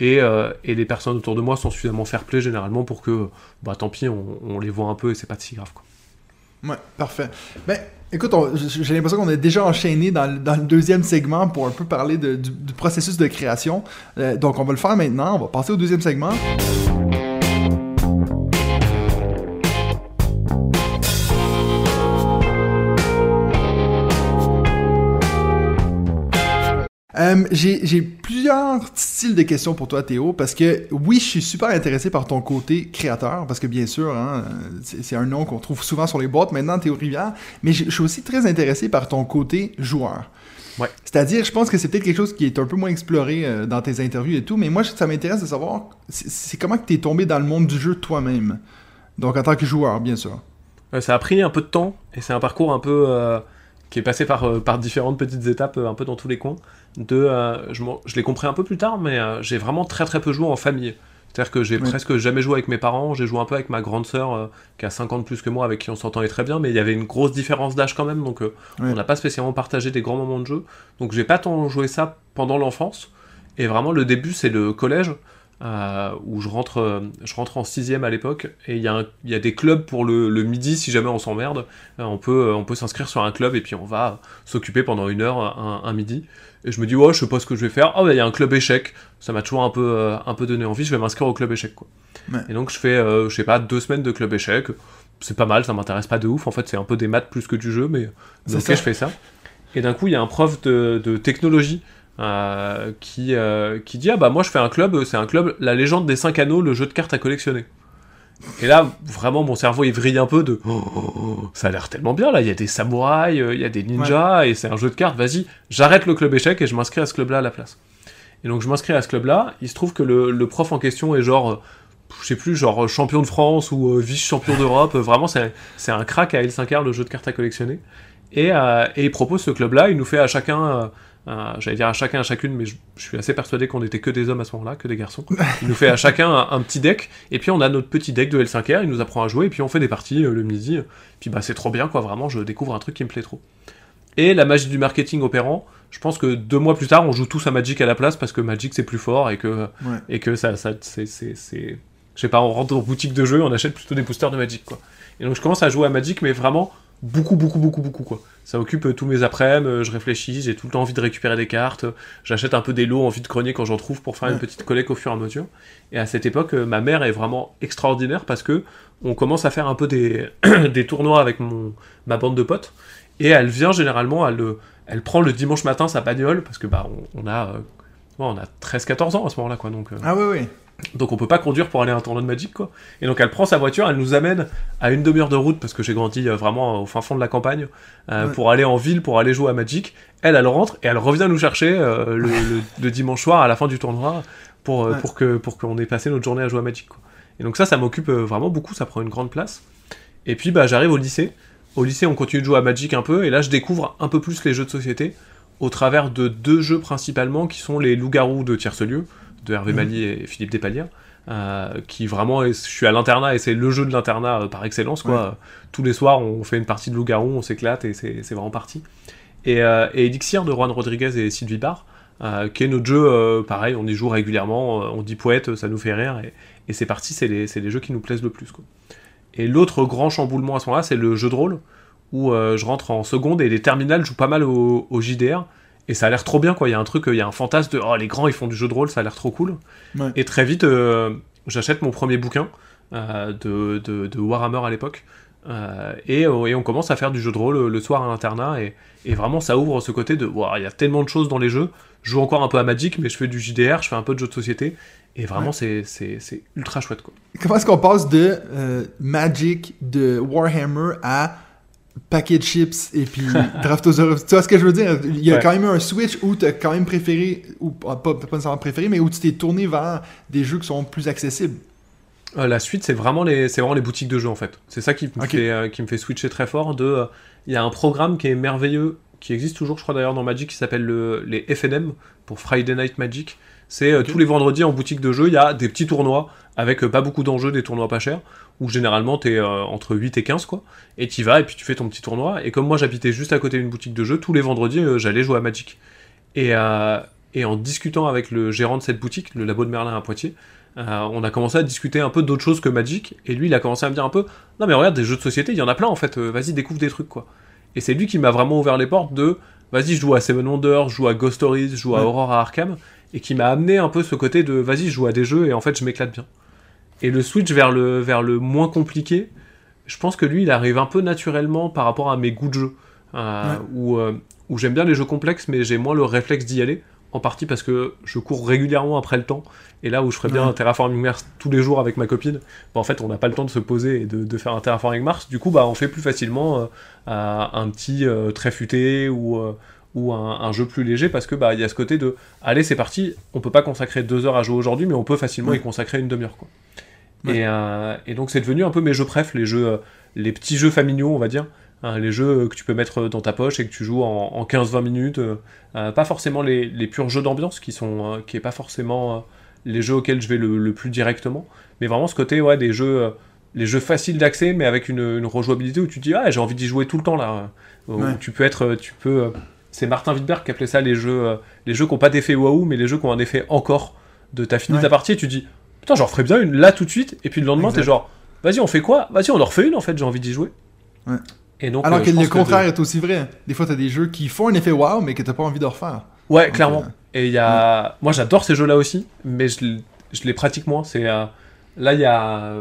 Et, euh, et les personnes autour de moi sont suffisamment fair-play généralement pour que, bah, tant pis, on, on les voit un peu et c'est pas si grave. Quoi. Ouais, parfait. Ben, écoute, j'ai l'impression qu'on est déjà enchaîné dans, le- deuxième segment pour un peu parler de- du, du processus de création. Euh, donc, on va le faire maintenant. On va passer au deuxième segment. Euh, j'ai plusieurs styles de questions pour toi, Théo, parce que oui, je suis super intéressé par ton côté créateur, parce que bien sûr, hein, c'est un nom qu'on trouve souvent sur les boîtes maintenant, Théo Rivière, mais je suis aussi très intéressé par ton côté joueur. Ouais. C'est-à-dire, je pense que c'est peut-être quelque chose qui est un peu moins exploré euh, dans tes interviews et tout, mais moi, ça m'intéresse de savoir, c'est comment que tu es tombé dans le monde du jeu toi-même. Donc, en tant que joueur, bien sûr. Euh, ça a pris un peu de temps et c'est un parcours un peu euh, qui est passé par, euh, par différentes petites étapes euh, un peu dans tous les coins. De, euh, je je l'ai compris un peu plus tard, mais j'ai vraiment très très peu joué en famille. C'est-à-dire que j'ai presque jamais joué avec mes parents, j'ai joué un peu avec ma grande sœur euh, qui a 50 de plus que moi, avec qui on s'entendait très bien, mais il y avait une grosse différence d'âge quand même, donc euh, on n'a pas spécialement partagé des grands moments de jeu. Donc j'ai pas tant joué ça pendant l'enfance, et vraiment le début c'est le collège, euh, où je rentre, euh, je rentre en sixième à l'époque, et il y, a y des clubs pour le, le midi si jamais on s'emmerde, Euh, on peut, on peut s'inscrire sur un club et puis on va s'occuper pendant une heure, un, un midi. Et je me dis, ouais, je sais pas ce que je vais faire. Ah, bah, il y a un club échec. Ça m'a toujours un peu, un peu donné envie. Je vais m'inscrire au club échec, quoi. Ouais. Et donc, je fais, euh, je sais pas, deux semaines de club échec. C'est pas mal, ça m'intéresse pas de ouf. En fait, c'est un peu des maths plus que du jeu, mais, ok, ça. je fais ça. Et d'un coup, il y a un prof de, de technologie euh, qui, euh, qui dit, ah bah, moi, je fais un club, c'est un club, la légende des 5 anneaux, le jeu de cartes à collectionner. Et là, vraiment, mon cerveau, il vrille un peu de oh, oh, oh, ça a l'air tellement bien, là, il y a des samouraïs, euh, il y a des ninjas, et c'est un jeu de cartes, vas-y, j'arrête le club échec et je m'inscris à ce club-là à la place. Et donc, je m'inscris à ce club-là, il se trouve que le, le prof en question est genre, je sais plus, genre champion de France ou euh, vice-champion d'Europe, vraiment, c'est c'est un crack à L5R, le jeu de cartes à collectionner. Et, euh, et il propose ce club-là, il nous fait à chacun. Euh, euh, J'allais dire à chacun, à chacune, mais je, je suis assez persuadé qu'on était que des hommes à ce moment-là, que des garçons. Il nous fait à chacun un, un petit deck, et puis on a notre petit deck de L5R, il nous apprend à jouer, et puis on fait des parties euh, le midi. Puis bah c'est trop bien, quoi, vraiment, je découvre un truc qui me plaît trop. Et la magie du marketing opérant, je pense que deux mois plus tard, on joue tous à Magic à la place, parce que Magic c'est plus fort, et que, Ouais. et que ça, ça c'est, c'est, c'est- Je sais pas, on rentre en boutique de jeu, on achète plutôt des boosters de Magic, quoi. Et donc je commence à jouer à Magic, mais vraiment beaucoup, beaucoup, beaucoup, beaucoup, quoi. Ça occupe euh, tous mes après-midi, euh, je réfléchis, j'ai tout le temps envie de récupérer des cartes, euh, j'achète un peu des lots, envie de grenier quand j'en trouve pour faire une petite collecte au fur et à mesure. Et à cette époque, ma mère est vraiment extraordinaire parce que on commence à faire un peu des, des tournois avec mon, ma bande de potes, et elle vient généralement, elle, le- elle prend le dimanche matin sa bagnole, parce que bah on, on a... euh, on a 13-14 ans à ce moment-là, quoi, donc... euh, Ah oui, oui. Donc on peut pas conduire pour aller à un tournoi de Magic quoi. Et donc elle prend sa voiture, elle nous amène à une demi-heure de route parce que j'ai grandi euh, vraiment au fin fond de la campagne euh, Ouais. pour aller en ville pour aller jouer à Magic. Elle elle rentre et elle revient nous chercher euh, le, le- le dimanche soir à la fin du tournoi pour euh, Ouais. pour que pour qu'on ait passé notre journée à jouer à Magic quoi. Et donc ça ça m'occupe euh, vraiment beaucoup, ça prend une grande place. Et puis bah j'arrive au lycée. Au lycée on continue de jouer à Magic un peu et là je découvre un peu plus les jeux de société au travers de deux jeux principalement qui sont les loups-garous de Tierce-Lieu de Hervé. Mali et Philippe Despalières euh, qui vraiment, est- je suis à l'internat et c'est le jeu de l'internat euh, par excellence quoi. Ouais. Tous les soirs, on fait une partie de loup-garou, on s'éclate et c'est vraiment parti. Et, euh, et Elixir de Juan Rodriguez et Sylvie Barr, euh, qui est notre jeu, pareil, on y joue régulièrement, on dit poète, ça nous fait rire et, et c'est parti, c'est les, jeux qui nous plaisent le plus quoi. Et l'autre grand chamboulement à ce moment-là, c'est le jeu de rôle, où je rentre en seconde et les terminales jouent pas mal au, au JDR. Et ça a l'air trop bien, quoi. Il y a un truc, il y a un fantasme de oh, les grands ils font du jeu de rôle, ça a l'air trop cool. Ouais. Et très vite, euh, j'achète mon premier bouquin euh, de, de, de Warhammer à l'époque. Euh, et, euh, et on commence à faire du jeu de rôle euh, le soir à l'internat. Et, et vraiment, ça ouvre ce côté de Ouah, il y a tellement de choses dans les jeux. Je joue encore un peu à Magic, mais je fais du JDR, je fais un peu de jeux de société. Et vraiment, c'est c'est- c'est ultra chouette, quoi. Comment est-ce qu'on passe de euh, Magic, de Warhammer à paquet de chips et puis Draftosaurus? Tu vois ce que je veux dire? Il y a Ouais. quand même eu un switch où tu as quand même préféré, ou pas, pas nécessairement préféré, mais où tu t'es tourné vers des jeux qui sont plus accessibles. Euh, la suite, c'est vraiment les, c'est vraiment les boutiques de jeux en fait. C'est ça qui me fait, euh, qui me fait switcher très fort. Euh, il y a un programme qui est merveilleux, qui existe toujours, je crois d'ailleurs dans Magic, qui s'appelle le- les FNM pour Friday Night Magic. C'est tous les vendredis en boutique de jeux, il y a des petits tournois avec euh, pas beaucoup d'enjeux, des tournois pas chers, où généralement t'es euh, entre 8 et 15 quoi. Et tu vas et puis tu fais ton petit tournoi. Et comme moi j'habitais juste à côté d'une boutique de jeux, tous les vendredis euh, j'allais jouer à Magic. Et, euh, et en discutant avec le gérant de cette boutique, le labo de Merlin à Poitiers, on a commencé à discuter un peu d'autres choses que Magic, et lui il a commencé à me dire un peu Non mais regarde, des jeux de société, il y en a plein en fait, vas-y découvre des trucs quoi. Et c'est lui qui m'a vraiment ouvert les portes de Vas-y, je joue à Seven Wonders, je joue à Ghost Stories, je joue à. Aurora Arkham, et qui m'a amené un peu ce côté de Vas-y, je joue à des jeux, et en fait je m'éclate bien. Et le switch vers le, vers le moins compliqué, je pense que lui il arrive un peu naturellement par rapport à mes goûts de jeu, euh, Ouais. où, euh, où j'aime bien les jeux complexes, mais j'ai moins le réflexe d'y aller. En partie parce que je cours régulièrement après le temps, et là où je ferais bien Ouais. un Terraforming Mars tous les jours avec ma copine, bah, en fait on n'a pas le temps de se poser et de, de faire un Terraforming Mars, du coup bah on fait plus facilement euh, un petit très futé ou, ou un, un jeu plus léger parce que bah il y a ce côté de allez c'est parti, on peut pas consacrer deux heures à jouer aujourd'hui, mais on peut facilement y consacrer une demi-heure quoi. Ouais. Et, euh, et donc c'est devenu un peu mes jeux préf, les jeux, euh, les petits jeux familiaux on va dire, hein, les jeux que tu peux mettre dans ta poche et que tu joues en, en 15-20 minutes, euh, euh, pas forcément les, les purs jeux d'ambiance qui sont, euh, qui est pas forcément euh, les jeux auxquels je vais le, le plus directement, mais vraiment ce côté ouais des jeux, euh, les jeux faciles d'accès mais avec une, une rejouabilité où tu te dis ah j'ai envie d'y jouer tout le temps là, où Ouais. tu peux être, tu peux, euh, c'est Martin Wittberg qui appelait ça les jeux, euh, les jeux qui ont pas d'effet waouh mais les jeux qui ont un effet encore de t'as fini Ouais. ta partie et tu dis putain j'en referais bien une là tout de suite et puis le lendemain t'es genre vas-y on fait quoi? Vas-y on en refait une en fait j'ai envie d'y jouer Ouais. et donc Alors euh, que le contraire est aussi vrai. Des fois, tu as des jeux qui font un effet wow, mais que tu pas envie de refaire. Ouais, Donc, clairement. euh, Et il y a. Moi, j'adore ces jeux-là aussi, mais je, je les pratique moins. C'est euh, là, il y a.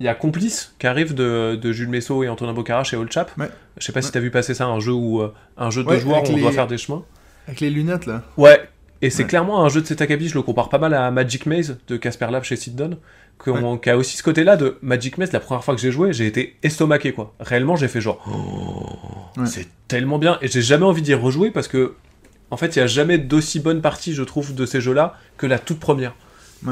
Il y a Complice qui arrive de, de Jules Messot et Antonin Bocara chez Old Chap. Ouais. Je sais pas si t'as vu passer ça, un jeu où un jeu de deux joueurs où on les- doit faire des chemins. Avec les lunettes, là. Ouais. Et c'est Ouais. clairement un jeu de cet acabit, je le compare pas mal à Magic Maze de Casper Lab chez Sidon, qui a aussi ce côté-là de Magic Maze. La première fois que j'ai joué, j'ai été estomaqué quoi. Réellement, j'ai fait genre, oh, Ouais. c'est tellement bien. Et j'ai jamais envie d'y rejouer parce que, en fait, il y a jamais d'aussi bonne partie, je trouve, de ces jeux-là que la toute première.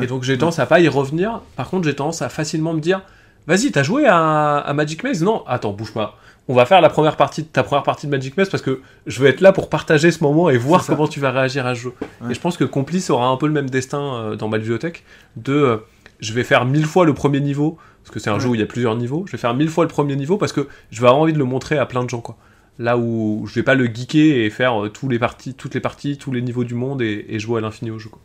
Et donc j'ai tendance à pas y revenir. Par contre, j'ai tendance à facilement me dire, vas-y, t'as joué à, à Magic Maze? Non, attends, bouge pas. On va faire la première partie de ta première partie de Magic Maze parce que je veux être là pour partager ce moment et voir comment tu vas réagir à ce jeu. Ouais. Et je pense que Complice aura un peu le même destin euh, dans ma bibliothèque de euh, je vais faire mille fois le premier niveau parce que c'est un Ouais. jeu où il y a plusieurs niveaux. Je vais faire mille fois le premier niveau parce que je vais avoir envie de le montrer à plein de gens quoi. Là où je vais pas le geeker et faire euh, tous les parties, toutes les parties, tous les niveaux du monde et, et jouer à l'infini au jeu. Quoi.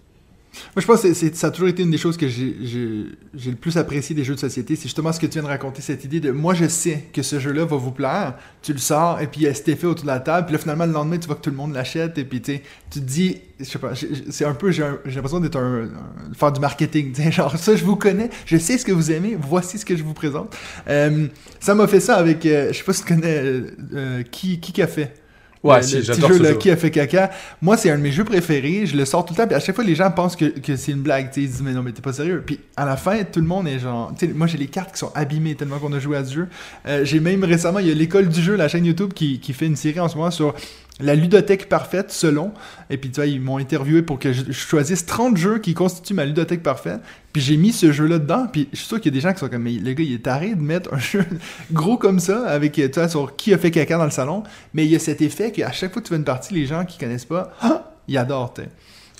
Moi, je pense que ça a toujours été une des choses que j'ai- le plus apprécié des jeux de société. C'est justement ce que tu viens de raconter, cette idée de moi, je sais que ce jeu-là va vous plaire. Tu le sors, et puis il y a autour de la table. Puis là, finalement, le lendemain, tu vois que tout le monde l'achète. Et puis, tu te dis, je sais pas, c'est un peu, j'ai l'impression d'être un, un- faire du marketing. Genre, ça, je vous connais, je sais ce que vous aimez, voici ce que je vous présente. Euh, ça m'a fait ça avec, euh, je sais pas si tu connais, euh, euh, qui, qui qu'a fait Ouais, le, si, le petit j'adore jeu, ce là, jeu. qui a fait caca. Moi, c'est un de mes jeux préférés. Je le sors tout le temps. Puis à chaque fois, les gens pensent que, que c'est une blague. tu sais, Ils disent, mais non, mais t'es pas sérieux. Puis à la fin, tout le monde est genre. tu sais, moi, j'ai les cartes qui sont abîmées tellement qu'on a joué à ce jeu. Euh, j'ai même récemment, il y a l'école du jeu, la chaîne YouTube, qui, qui fait une série en ce moment sur la ludothèque parfaite selon. Et puis, tu vois, ils m'ont interviewé pour que je, choisisse 30 jeux qui constituent ma ludothèque parfaite. Puis j'ai mis ce jeu-là dedans. Puis je suis sûr qu'il y a des gens qui sont comme, mais le gars, il est taré de mettre un jeu gros comme ça, avec, tu vois, sur qui a fait caca dans le salon. Mais il y a cet effet qu'à chaque fois que tu fais une partie, les gens qui connaissent pas, ah, ils adorent.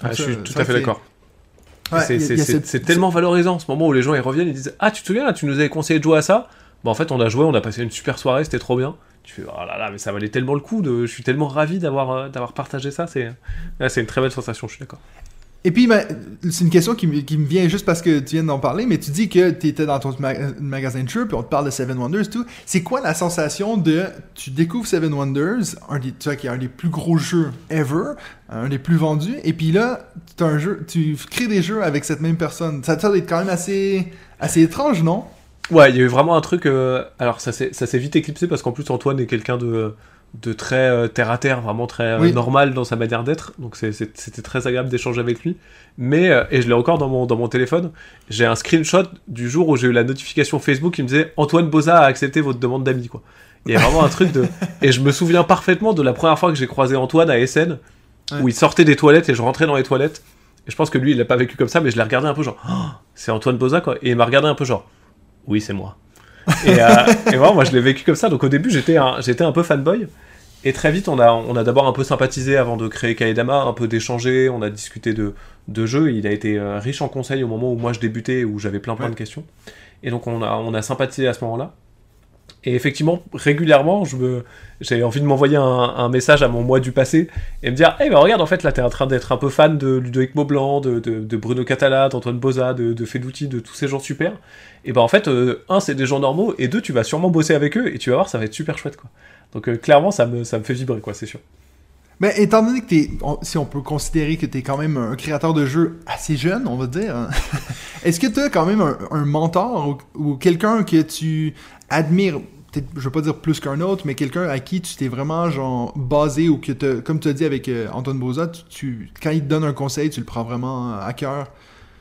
Ah, je suis tout à fait d'accord. Ouais, c'est cette- tellement valorisant ce moment où les gens ils reviennent et disent Ah, tu te souviens là, tu nous avais conseillé de jouer à ça? Bah, en fait, on a joué, on a passé une super soirée, c'était trop bien. Tu fais Oh là là, mais ça valait tellement le coup, je suis tellement ravi d'avoir euh, d'avoir partagé ça. C'est c'est une très belle sensation, je suis d'accord. Et puis, c'est une question qui, qui me vient juste parce que tu viens d'en parler, mais tu dis que tu étais dans ton ma- magasin de jeux, puis on te parle de Seven Wonders, tout. C'est quoi la sensation de. Tu découvres Seven Wonders, un des, tu vois, qui est un des plus gros jeux ever, un des plus vendus, et puis là, un jeu, tu crées des jeux avec cette même personne. Ça doit être quand même assez, assez étrange, non? Ouais, il y a eu vraiment un truc. euh, alors, ça s'est vite éclipsé parce qu'en plus, Antoine est quelqu'un de, de très euh, terre à terre, vraiment très euh, Oui. normal dans sa manière d'être. Donc, c'était très agréable d'échanger avec lui. Mais, et je l'ai encore dans mon, dans mon téléphone, j'ai un screenshot du jour où j'ai eu la notification Facebook qui me disait Antoine Boza a accepté votre demande d'amis, quoi. Il y a vraiment un truc de. Et je me souviens parfaitement de la première fois que j'ai croisé Antoine à SN, Ouais. où il sortait des toilettes et je rentrais dans les toilettes. Et je pense que lui, il l'a pas vécu comme ça, mais je l'ai regardé un peu genre, Oh, c'est Antoine Boza, quoi. Et il m'a regardé un peu genre, oui, c'est moi. Et, euh, et moi, je l'ai vécu comme ça. Donc au début, j'étais un, j'étais un peu fanboy. Et très vite, on a, on a d'abord un peu sympathisé avant de créer Kaedama, un peu d'échanger, on a discuté de, de jeux. Il a été euh, riche en conseils au moment où moi je débutais, où j'avais plein plein Ouais. de questions. Et donc on a, on a sympathisé à ce moment-là. Et effectivement, régulièrement, je j'avais envie de m'envoyer un, message à mon moi du passé et me dire, hey, ben regarde, en fait, là, t'es en train d'être un peu fan de Ludovic Maublanc, de, Bruno Catala, d'Antoine Boza, de, de Fedouti, de tous ces gens super. Et ben en fait, euh, un, c'est des gens normaux, et deux, tu vas sûrement bosser avec eux, et tu vas voir, ça va être super chouette, quoi. Donc euh, clairement, ça me, ça me fait vibrer, quoi, c'est sûr. Mais étant donné que t'es, si on peut considérer que t'es quand même un créateur de jeux assez jeune, on va dire, hein, est-ce que t'as quand même un, mentor ou quelqu'un que tu admires, peut-être, je veux pas dire plus qu'un autre, mais quelqu'un à qui tu t'es vraiment genre basé ou que comme tu as dit avec euh, Antoine Boza, tu, tu- quand il te donne un conseil, tu le prends vraiment à cœur.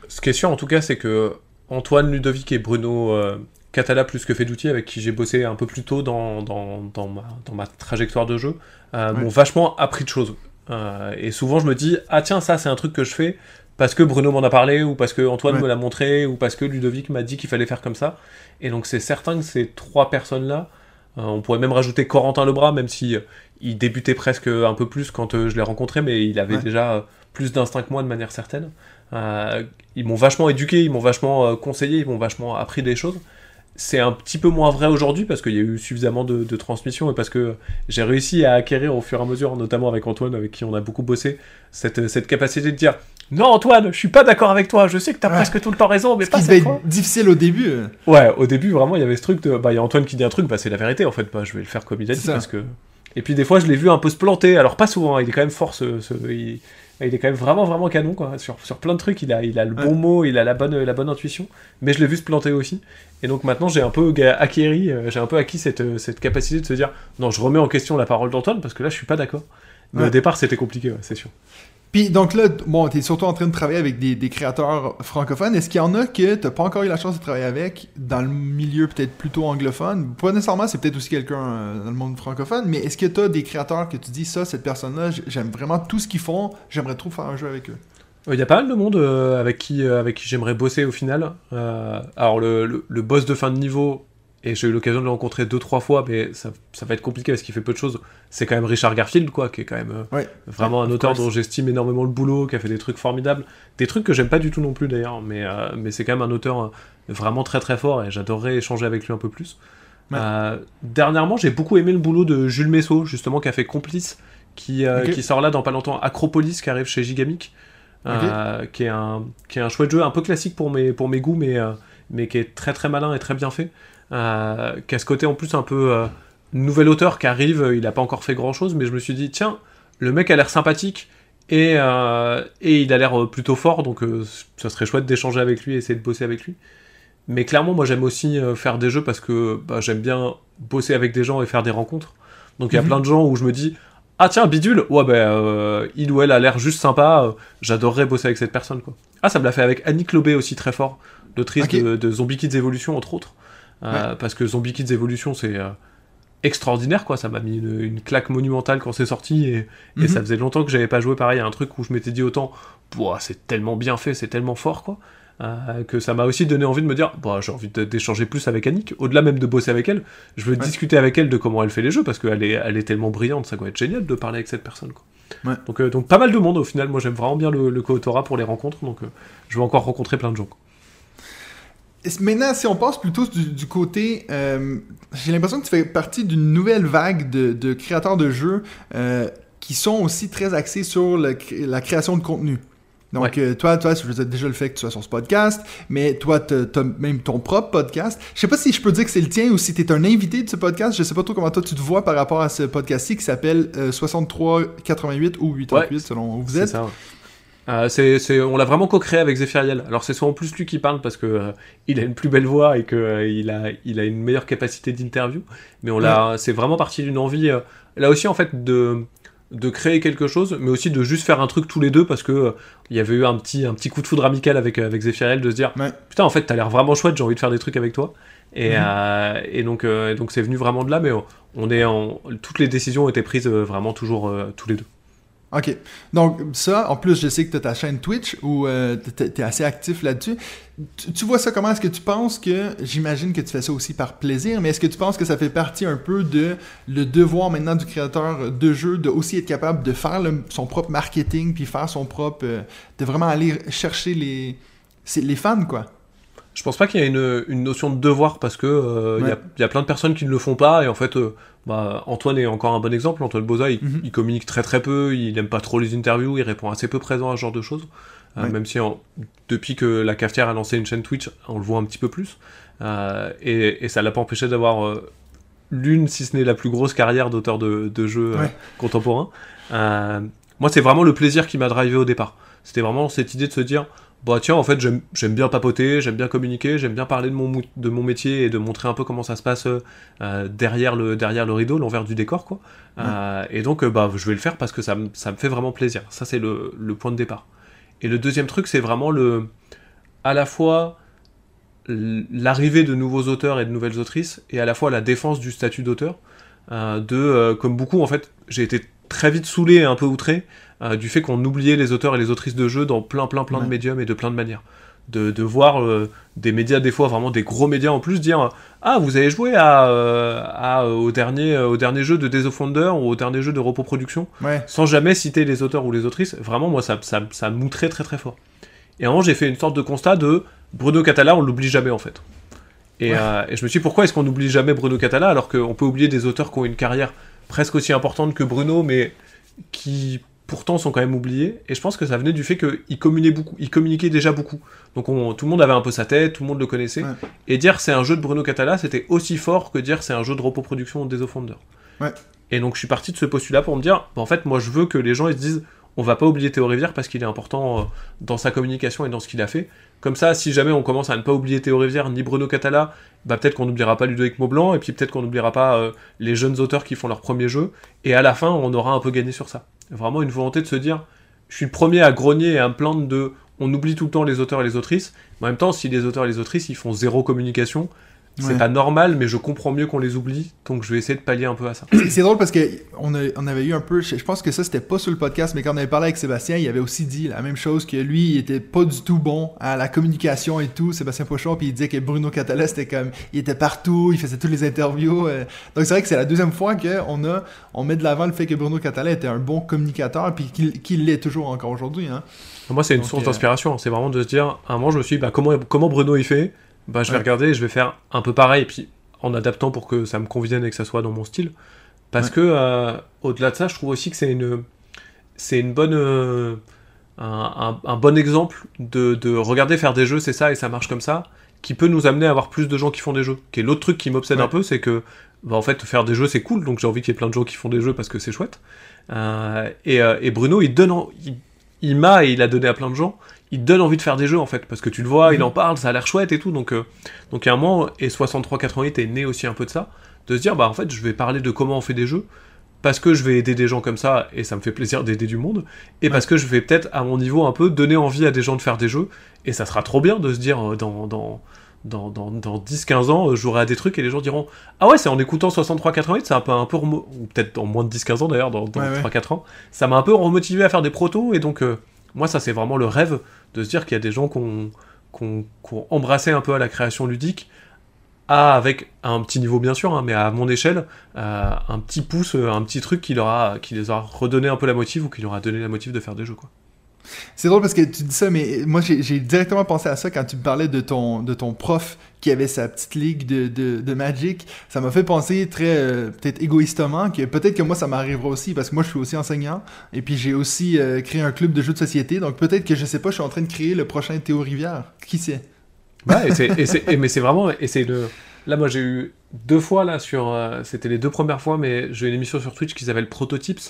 Ce qui est sûr, en tout cas, c'est que Antoine Ludovic et Bruno euh, Catala, plus que Fedouti, avec qui j'ai bossé un peu plus tôt dans, dans, dans, ma, dans ma trajectoire de jeu, euh, Ouais. m'ont vachement appris de choses. Euh, et souvent, je me dis, ah tiens, ça, c'est un truc que je fais parce que Bruno m'en a parlé, ou parce que Antoine Ouais. me l'a montré, ou parce que Ludovic m'a dit qu'il fallait faire comme ça. Et donc, c'est certain que ces trois personnes-là, euh, on pourrait même rajouter Corentin Lebras, même si euh, il débutait presque un peu plus quand euh, je l'ai rencontré, mais il avait Ouais. déjà plus d'instinct que moi de manière certaine. Ils m'ont vachement éduqué, ils m'ont vachement conseillé, ils m'ont vachement appris des choses. C'est un petit peu moins vrai aujourd'hui parce qu'il y a eu suffisamment de, de transmission et parce que j'ai réussi à acquérir au fur et à mesure, notamment avec Antoine, avec qui on a beaucoup bossé, cette, cette capacité de dire Non, Antoine, je suis pas d'accord avec toi, je sais que t'as Ouais. presque tout le temps raison, mais Ce pas cette fois. être difficile au début. euh. Ouais, au début, vraiment, il y avait ce truc de. Bah, il y a Antoine qui dit un truc, bah, c'est la vérité, en fait. Bah, je vais le faire comme il a dit, parce que. Et puis, des fois, je l'ai vu un peu se planter. Alors, pas souvent, hein, il est quand même fort, ce. ce- il... il est quand même vraiment, vraiment canon, quoi. Sur, sur plein de trucs, il a, il a le bon mot, il a la bonne, la bonne intuition. Mais je l'ai vu se planter aussi. Et donc, maintenant, j'ai un peu acquéri, euh, j'ai un peu acquis cette, euh, cette capacité de se dire non, je remets en question la parole d'Antoine, parce que là, je suis pas d'accord. Mais Ouais. au départ, c'était compliqué, ouais, c'est sûr. Puis donc là, bon, t'es surtout en train de travailler avec des, créateurs francophones. Est-ce qu'il y en a que t'as pas encore eu la chance de travailler avec dans le milieu peut-être plutôt anglophone? Pas nécessairement, c'est peut-être aussi quelqu'un euh, dans le monde francophone, mais est-ce que t'as des créateurs que tu dis ça, cette personne-là, j'aime vraiment tout ce qu'ils font, j'aimerais trop faire un jeu avec eux? Il y a pas mal de monde euh, avec qui, euh, avec qui j'aimerais bosser au final. Euh, alors le boss de fin de niveau, et j'ai eu l'occasion de le rencontrer deux trois fois, mais ça, ça va être compliqué parce qu'il fait peu de choses. C'est quand même Richard Garfield, quoi, qui est quand même euh, Ouais. vraiment un auteur course. dont j'estime énormément le boulot, qui a fait des trucs formidables, des trucs que j'aime pas du tout non plus d'ailleurs, mais, euh, mais c'est quand même un auteur euh, vraiment très très fort et j'adorerais échanger avec lui un peu plus. Ouais. Euh, dernièrement, j'ai beaucoup aimé le boulot de Jules Messot, justement, qui a fait Complice, qui, euh, sort là dans pas longtemps, Acropolis, qui arrive chez Gigamic, euh, qui, est un, qui est un chouette jeu, un peu classique pour mes, pour mes goûts, mais, euh, mais qui est très très malin et très bien fait. Euh, qui a ce côté en plus un peu euh, nouvel auteur qui arrive, euh, il a pas encore fait grand chose, mais je me suis dit, tiens, le mec a l'air sympathique et, euh, et il a l'air euh, plutôt fort, donc euh, ça serait chouette d'échanger avec lui et essayer de bosser avec lui. Mais clairement, moi j'aime aussi euh, faire des jeux parce que bah, j'aime bien bosser avec des gens et faire des rencontres. Donc il y a Mhm. plein de gens où je me dis, ah tiens, bidule, ouais ben euh, il ou elle a l'air juste sympa, euh, j'adorerais bosser avec cette personne quoi. Ah ça me l'a fait avec Annie Lobé aussi très fort, l'autrice de, de Zombie Kids Evolution entre autres. Euh, Parce que Zombie Kids Evolution c'est euh, extraordinaire quoi, ça m'a mis une, une claque monumentale quand c'est sorti et, et Mhm. ça faisait longtemps que j'avais pas joué pareil à un truc où je m'étais dit autant, c'est tellement bien fait, c'est tellement fort quoi. euh, que ça m'a aussi donné envie de me dire, bah, j'ai envie d'échanger plus avec Annick, au-delà même de bosser avec elle, je veux Ouais. discuter avec elle de comment elle fait les jeux, parce qu'elle est, elle est tellement brillante, ça doit être génial de parler avec cette personne. Quoi. Ouais. Donc, euh, donc pas mal de monde au final, moi j'aime vraiment bien le, le co-autorat pour les rencontres, donc euh, je vais encore rencontrer plein de gens. quoi. Maintenant, si on passe plutôt du, du côté, euh, j'ai l'impression que tu fais partie d'une nouvelle vague de, de créateurs de jeux euh, qui sont aussi très axés sur le la création de contenu. Donc, Ouais. euh, toi, toi, je veux déjà le fait que tu sois sur ce podcast, mais toi, t'as t'as même ton propre podcast. Je sais pas si je peux dire que c'est le tien ou si t'es un invité de ce podcast. Je sais pas trop comment toi tu te vois par rapport à ce podcast-ci qui s'appelle euh, 6388 ou 838 selon où vous êtes. ça. ouais. Euh, c'est, c'est- on l'a vraiment co-créé avec Zéphiriel. Alors c'est souvent plus lui qui parle parce que euh, il a une plus belle voix et que euh, il a, il a une meilleure capacité d'interview. Mais on l'a, c'est vraiment parti d'une envie, euh, là aussi en fait de de créer quelque chose, mais aussi de juste faire un truc tous les deux parce que il y avait eu un petit un petit coup de foudre amical avec avec Zéphiriel de se dire Ouais. putain en fait t'as l'air vraiment chouette, j'ai envie de faire des trucs avec toi. Et, Mhm. et donc c'est venu vraiment de là, mais on, on est en toutes les décisions ont été prises vraiment toujours tous les deux. Ok. Donc, ça, en plus, je sais que tu as ta chaîne Twitch où euh, tu es assez actif là-dessus. Tu, vois ça comment? Est-ce que tu penses que, j'imagine que tu fais ça aussi par plaisir, mais est-ce que tu penses que ça fait partie un peu de le devoir maintenant du créateur de jeu de aussi être capable de faire son propre marketing puis faire son propre. euh, de vraiment aller chercher les, les fans, quoi? Je pense pas qu'il y ait une, une notion de devoir parce que euh, il y, a, Ouais. il y a plein de personnes qui ne le font pas et en fait euh, bah, Antoine est encore un bon exemple. Antoine Boza, il, Mhm. il communique très très peu, il aime pas trop les interviews, il répond assez peu présent à ce genre de choses. Euh, Ouais. Même si en- depuis que la cafetière a lancé une chaîne Twitch, on le voit un petit peu plus. Et, et ça l'a pas empêché d'avoir l'une, si ce n'est la plus grosse carrière d'auteur de, de jeux Ouais. contemporains. Moi, c'est vraiment le plaisir qui m'a drivé au départ. C'était vraiment cette idée de se dire, bah tiens, en fait, j'aime bien papoter, j'aime bien communiquer, j'aime bien parler de mon, de mon métier et de montrer un peu comment ça se passe euh, derrière, le, derrière le rideau, l'envers du décor, quoi. Euh, et donc, euh, bah, je vais le faire parce que ça, me- ça me fait vraiment plaisir. Ça, c'est le, le point de départ. Et le deuxième truc, c'est vraiment le, à la fois l'arrivée de nouveaux auteurs et de nouvelles autrices, et à la fois la défense du statut d'auteur. euh, de, euh, comme beaucoup, en fait, j'ai été très vite saoulé et un peu outré euh, du fait qu'on oubliait les auteurs et les autrices de jeux dans plein, plein, plein Ouais. de médiums et de plein de manières. De, de voir euh, des médias, des fois vraiment des gros médias en plus, dire Ah, vous avez joué à, euh, à, au, dernier, au dernier jeu de Days of Wonder ou au dernier jeu de Repos Production Ouais. sans jamais citer les auteurs ou les autrices, vraiment, moi, ça, ça, ça m'outrait très très fort. Et moment, j'ai fait une sorte de constat de Bruno Catala, on l'oublie jamais en fait. Et, Ouais. euh, et je me suis dit, pourquoi est-ce qu'on n'oublie jamais Bruno Catala alors qu'on peut oublier des auteurs qui ont une carrière presque aussi importante que Bruno, mais qui pourtant sont quand même oubliés. Et je pense que ça venait du fait qu'il communiquait beaucoup, il communiquait déjà beaucoup. Donc on- tout le monde avait un peu sa tête, tout le monde le connaissait. Ouais. Et dire c'est un jeu de Bruno Catala, c'était aussi fort que dire c'est un jeu de repos production des Offenders. Ouais. Et donc je suis parti de ce postulat pour me dire, bah, en fait moi je veux que les gens ils se disent, on va pas oublier Théo Rivière parce qu'il est important euh, dans sa communication et dans ce qu'il a fait. Comme ça, si jamais on commence à ne pas oublier Théo Rivière ni Bruno Catala, bah peut-être qu'on n'oubliera pas Ludovic Maublanc et puis peut-être qu'on n'oubliera pas euh, les jeunes auteurs qui font leur premier jeu. Et à la fin, on aura un peu gagné sur ça. Vraiment une volonté de se dire, je suis le premier à grogner et à me plaindre de, on oublie tout le temps les auteurs et les autrices. Mais en même temps, si les auteurs et les autrices ils font zéro communication, c'est pas normal, mais je comprends mieux qu'on les oublie, donc je vais essayer de pallier un peu à ça. C'est- drôle parce que on, avait eu un peu, je pense que ça c'était pas sur le podcast, mais quand on avait parlé avec Sébastien, il avait aussi dit la même chose que lui, il était pas du tout bon à la communication et tout, Sébastien Pochon, puis il disait que Bruno Catala c'était comme, il était partout, il faisait toutes les interviews. euh. Donc c'est vrai que c'est la deuxième fois qu'on a, on met de l'avant le fait que Bruno Catala était un bon communicateur, puis qu'il l'est toujours encore aujourd'hui. Hein. Moi, c'est une Donc, source euh, d'inspiration. C'est vraiment de se dire, à un moment, je me suis dit, bah, comment, comment Bruno il fait? Bah, Je vais Ouais. regarder et je vais faire un peu pareil, et puis en adaptant pour que ça me convienne et que ça soit dans mon style. Parce Ouais. que, euh, au-delà de ça, je trouve aussi que c'est une, c'est une bonne, euh, un, un- un bon exemple de, de regarder faire des jeux, c'est ça et ça marche comme ça, qui peut nous amener à avoir plus de gens qui font des jeux. Qui est l'autre truc qui m'obsède Ouais. un peu, c'est que, bah, en fait, faire des jeux c'est cool, donc j'ai envie qu'il y ait plein de gens qui font des jeux parce que c'est chouette. Euh, et, euh, et Bruno, il donne, en- il, il m'a et il a donné à plein de gens, il donne envie de faire des jeux en fait, parce que tu le vois, il Mhm. en parle, ça a l'air chouette et tout, donc euh, donc il y a un moment, et 6388 est né aussi un peu de ça, de se dire bah en fait je vais parler de comment on fait des jeux, parce que je vais aider des gens comme ça, et ça me fait plaisir d'aider du monde, et Ouais. parce que je vais peut-être à mon niveau un peu donner envie à des gens de faire des jeux, et ça sera trop bien de se dire euh, dans, dans, dans, dans, dans 10-15 ans, euh, à des trucs et les gens diront Ah ouais, c'est en écoutant 6388, ça un peu, un peu remo- ou peut-être dans moins de 10-15 ans d'ailleurs, dans, dans Ouais, ouais. 3-4 ans, ça m'a un peu remotivé à faire des protos, et donc euh, moi, ça c'est vraiment le rêve de se dire qu'il y a des gens qui ont, qui ont- qui ont embrassé un peu à la création ludique, à, avec à un petit niveau bien sûr, hein, mais à mon échelle, euh, un petit pouce, euh, un petit truc qui, leur a, qui les aura redonné un peu la motive ou qui leur a donné la motive de faire des jeux. Quoi. C'est drôle parce que tu dis ça, mais moi j'ai directement pensé à ça quand tu me parlais de ton, de ton prof qui avait sa petite ligue de, de, Magic. Ça m'a fait penser très, euh, peut-être égoïstement, que peut-être que moi ça m'arrivera aussi parce que moi je suis aussi enseignant et puis j'ai aussi euh, créé un club de jeux de société. Donc peut-être que je sais pas, je suis en train de créer le prochain Théo Rivière. Qui sait? Ouais, et- mais c'est vraiment. Et c'est le. Là, moi, j'ai eu deux fois, là, sur. euh, C'était les deux premières fois, mais j'ai une émission sur Twitch qui s'appelle Prototypes,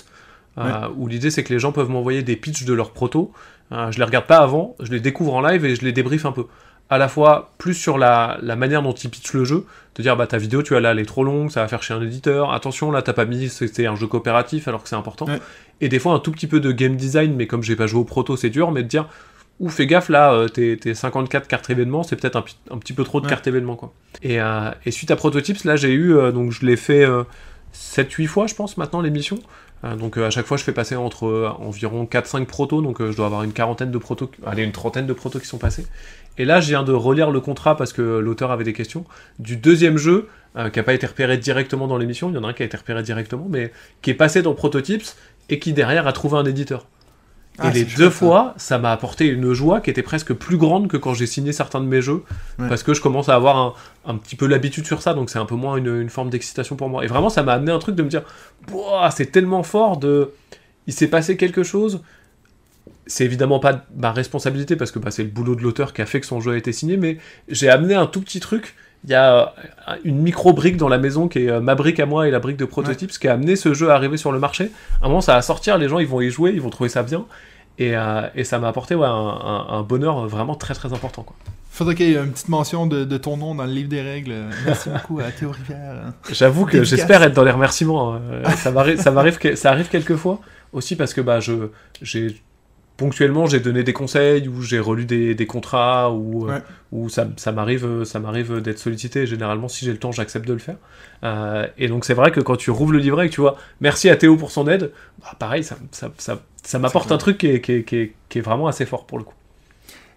euh, où l'idée, c'est que les gens peuvent m'envoyer des pitchs de leurs protos. Euh, je les regarde pas avant, je les découvre en live et je les débriefe un peu. À la fois, plus sur la, la manière dont ils pitchent le jeu, de dire, bah, ta vidéo, tu vois, là, elle est trop longue, ça va faire chier un éditeur, attention, là, t'as pas mis, c'était un jeu coopératif alors que c'est important. Ouais. Et des fois, un tout petit peu de game design, mais comme j'ai pas joué au proto, c'est dur, mais de dire, ou fais gaffe là, euh, tes, tes 54 cartes événements, c'est peut-être un, petit peu trop de Ouais. cartes événements quoi. Et, euh, et suite à Prototypes, là j'ai eu, euh, donc je l'ai fait 7-8 fois je pense maintenant l'émission. Euh, donc euh, à chaque fois je fais passer entre euh, environ 4-5 protos, donc je dois avoir une quarantaine de protos, allez une trentaine de protos qui sont passés. Et là je viens de relire le contrat parce que l'auteur avait des questions du deuxième jeu qui n'a pas été repéré directement dans l'émission, il y en a un qui a été repéré directement, mais qui est passé dans Prototypes et qui derrière a trouvé un éditeur. Ah, et les c'est deux chouette, fois, ça m'a apporté une joie qui était presque plus grande que quand j'ai signé certains de mes jeux, Ouais. parce que je commence à avoir un, un petit peu l'habitude sur ça, donc c'est un peu moins une, une forme d'excitation pour moi. Et vraiment, ça m'a amené un truc de me dire, c'est tellement fort de, il s'est passé quelque chose. C'est évidemment pas ma responsabilité parce que bah, c'est le boulot de l'auteur qui a fait que son jeu a été signé, mais j'ai amené un tout petit truc. Il y a euh, une micro brique dans la maison qui est euh, ma brique à moi et la brique de prototypes qui a amené ce jeu à arriver sur le marché. À un moment, ça va sortir, les gens ils vont y jouer, ils vont trouver ça bien. Et, euh, et ça m'a apporté ouais, un, un- un bonheur vraiment très très important. Quoi. Faudrait qu'il y ait une petite mention de, de ton nom dans le livre des règles. Merci beaucoup à Théo Rivière. J'avoue que j'espère être dans les remerciements. euh, ça m'arrive, ça m'arrive, ça arrive quelques fois aussi parce que bah je, j'ai ponctuellement j'ai donné des conseils ou j'ai relu des, des contrats ou euh, ou ça, ça m'arrive, ça m'arrive d'être sollicité. Généralement, si j'ai le temps, j'accepte de le faire. Euh, et donc c'est vrai que quand tu rouvres le livret et que tu vois merci à Théo pour son aide, bah, pareil, ça, ça, ça, ça m'apporte un truc qui est, qui, est, qui, est, qui est vraiment assez fort pour le coup.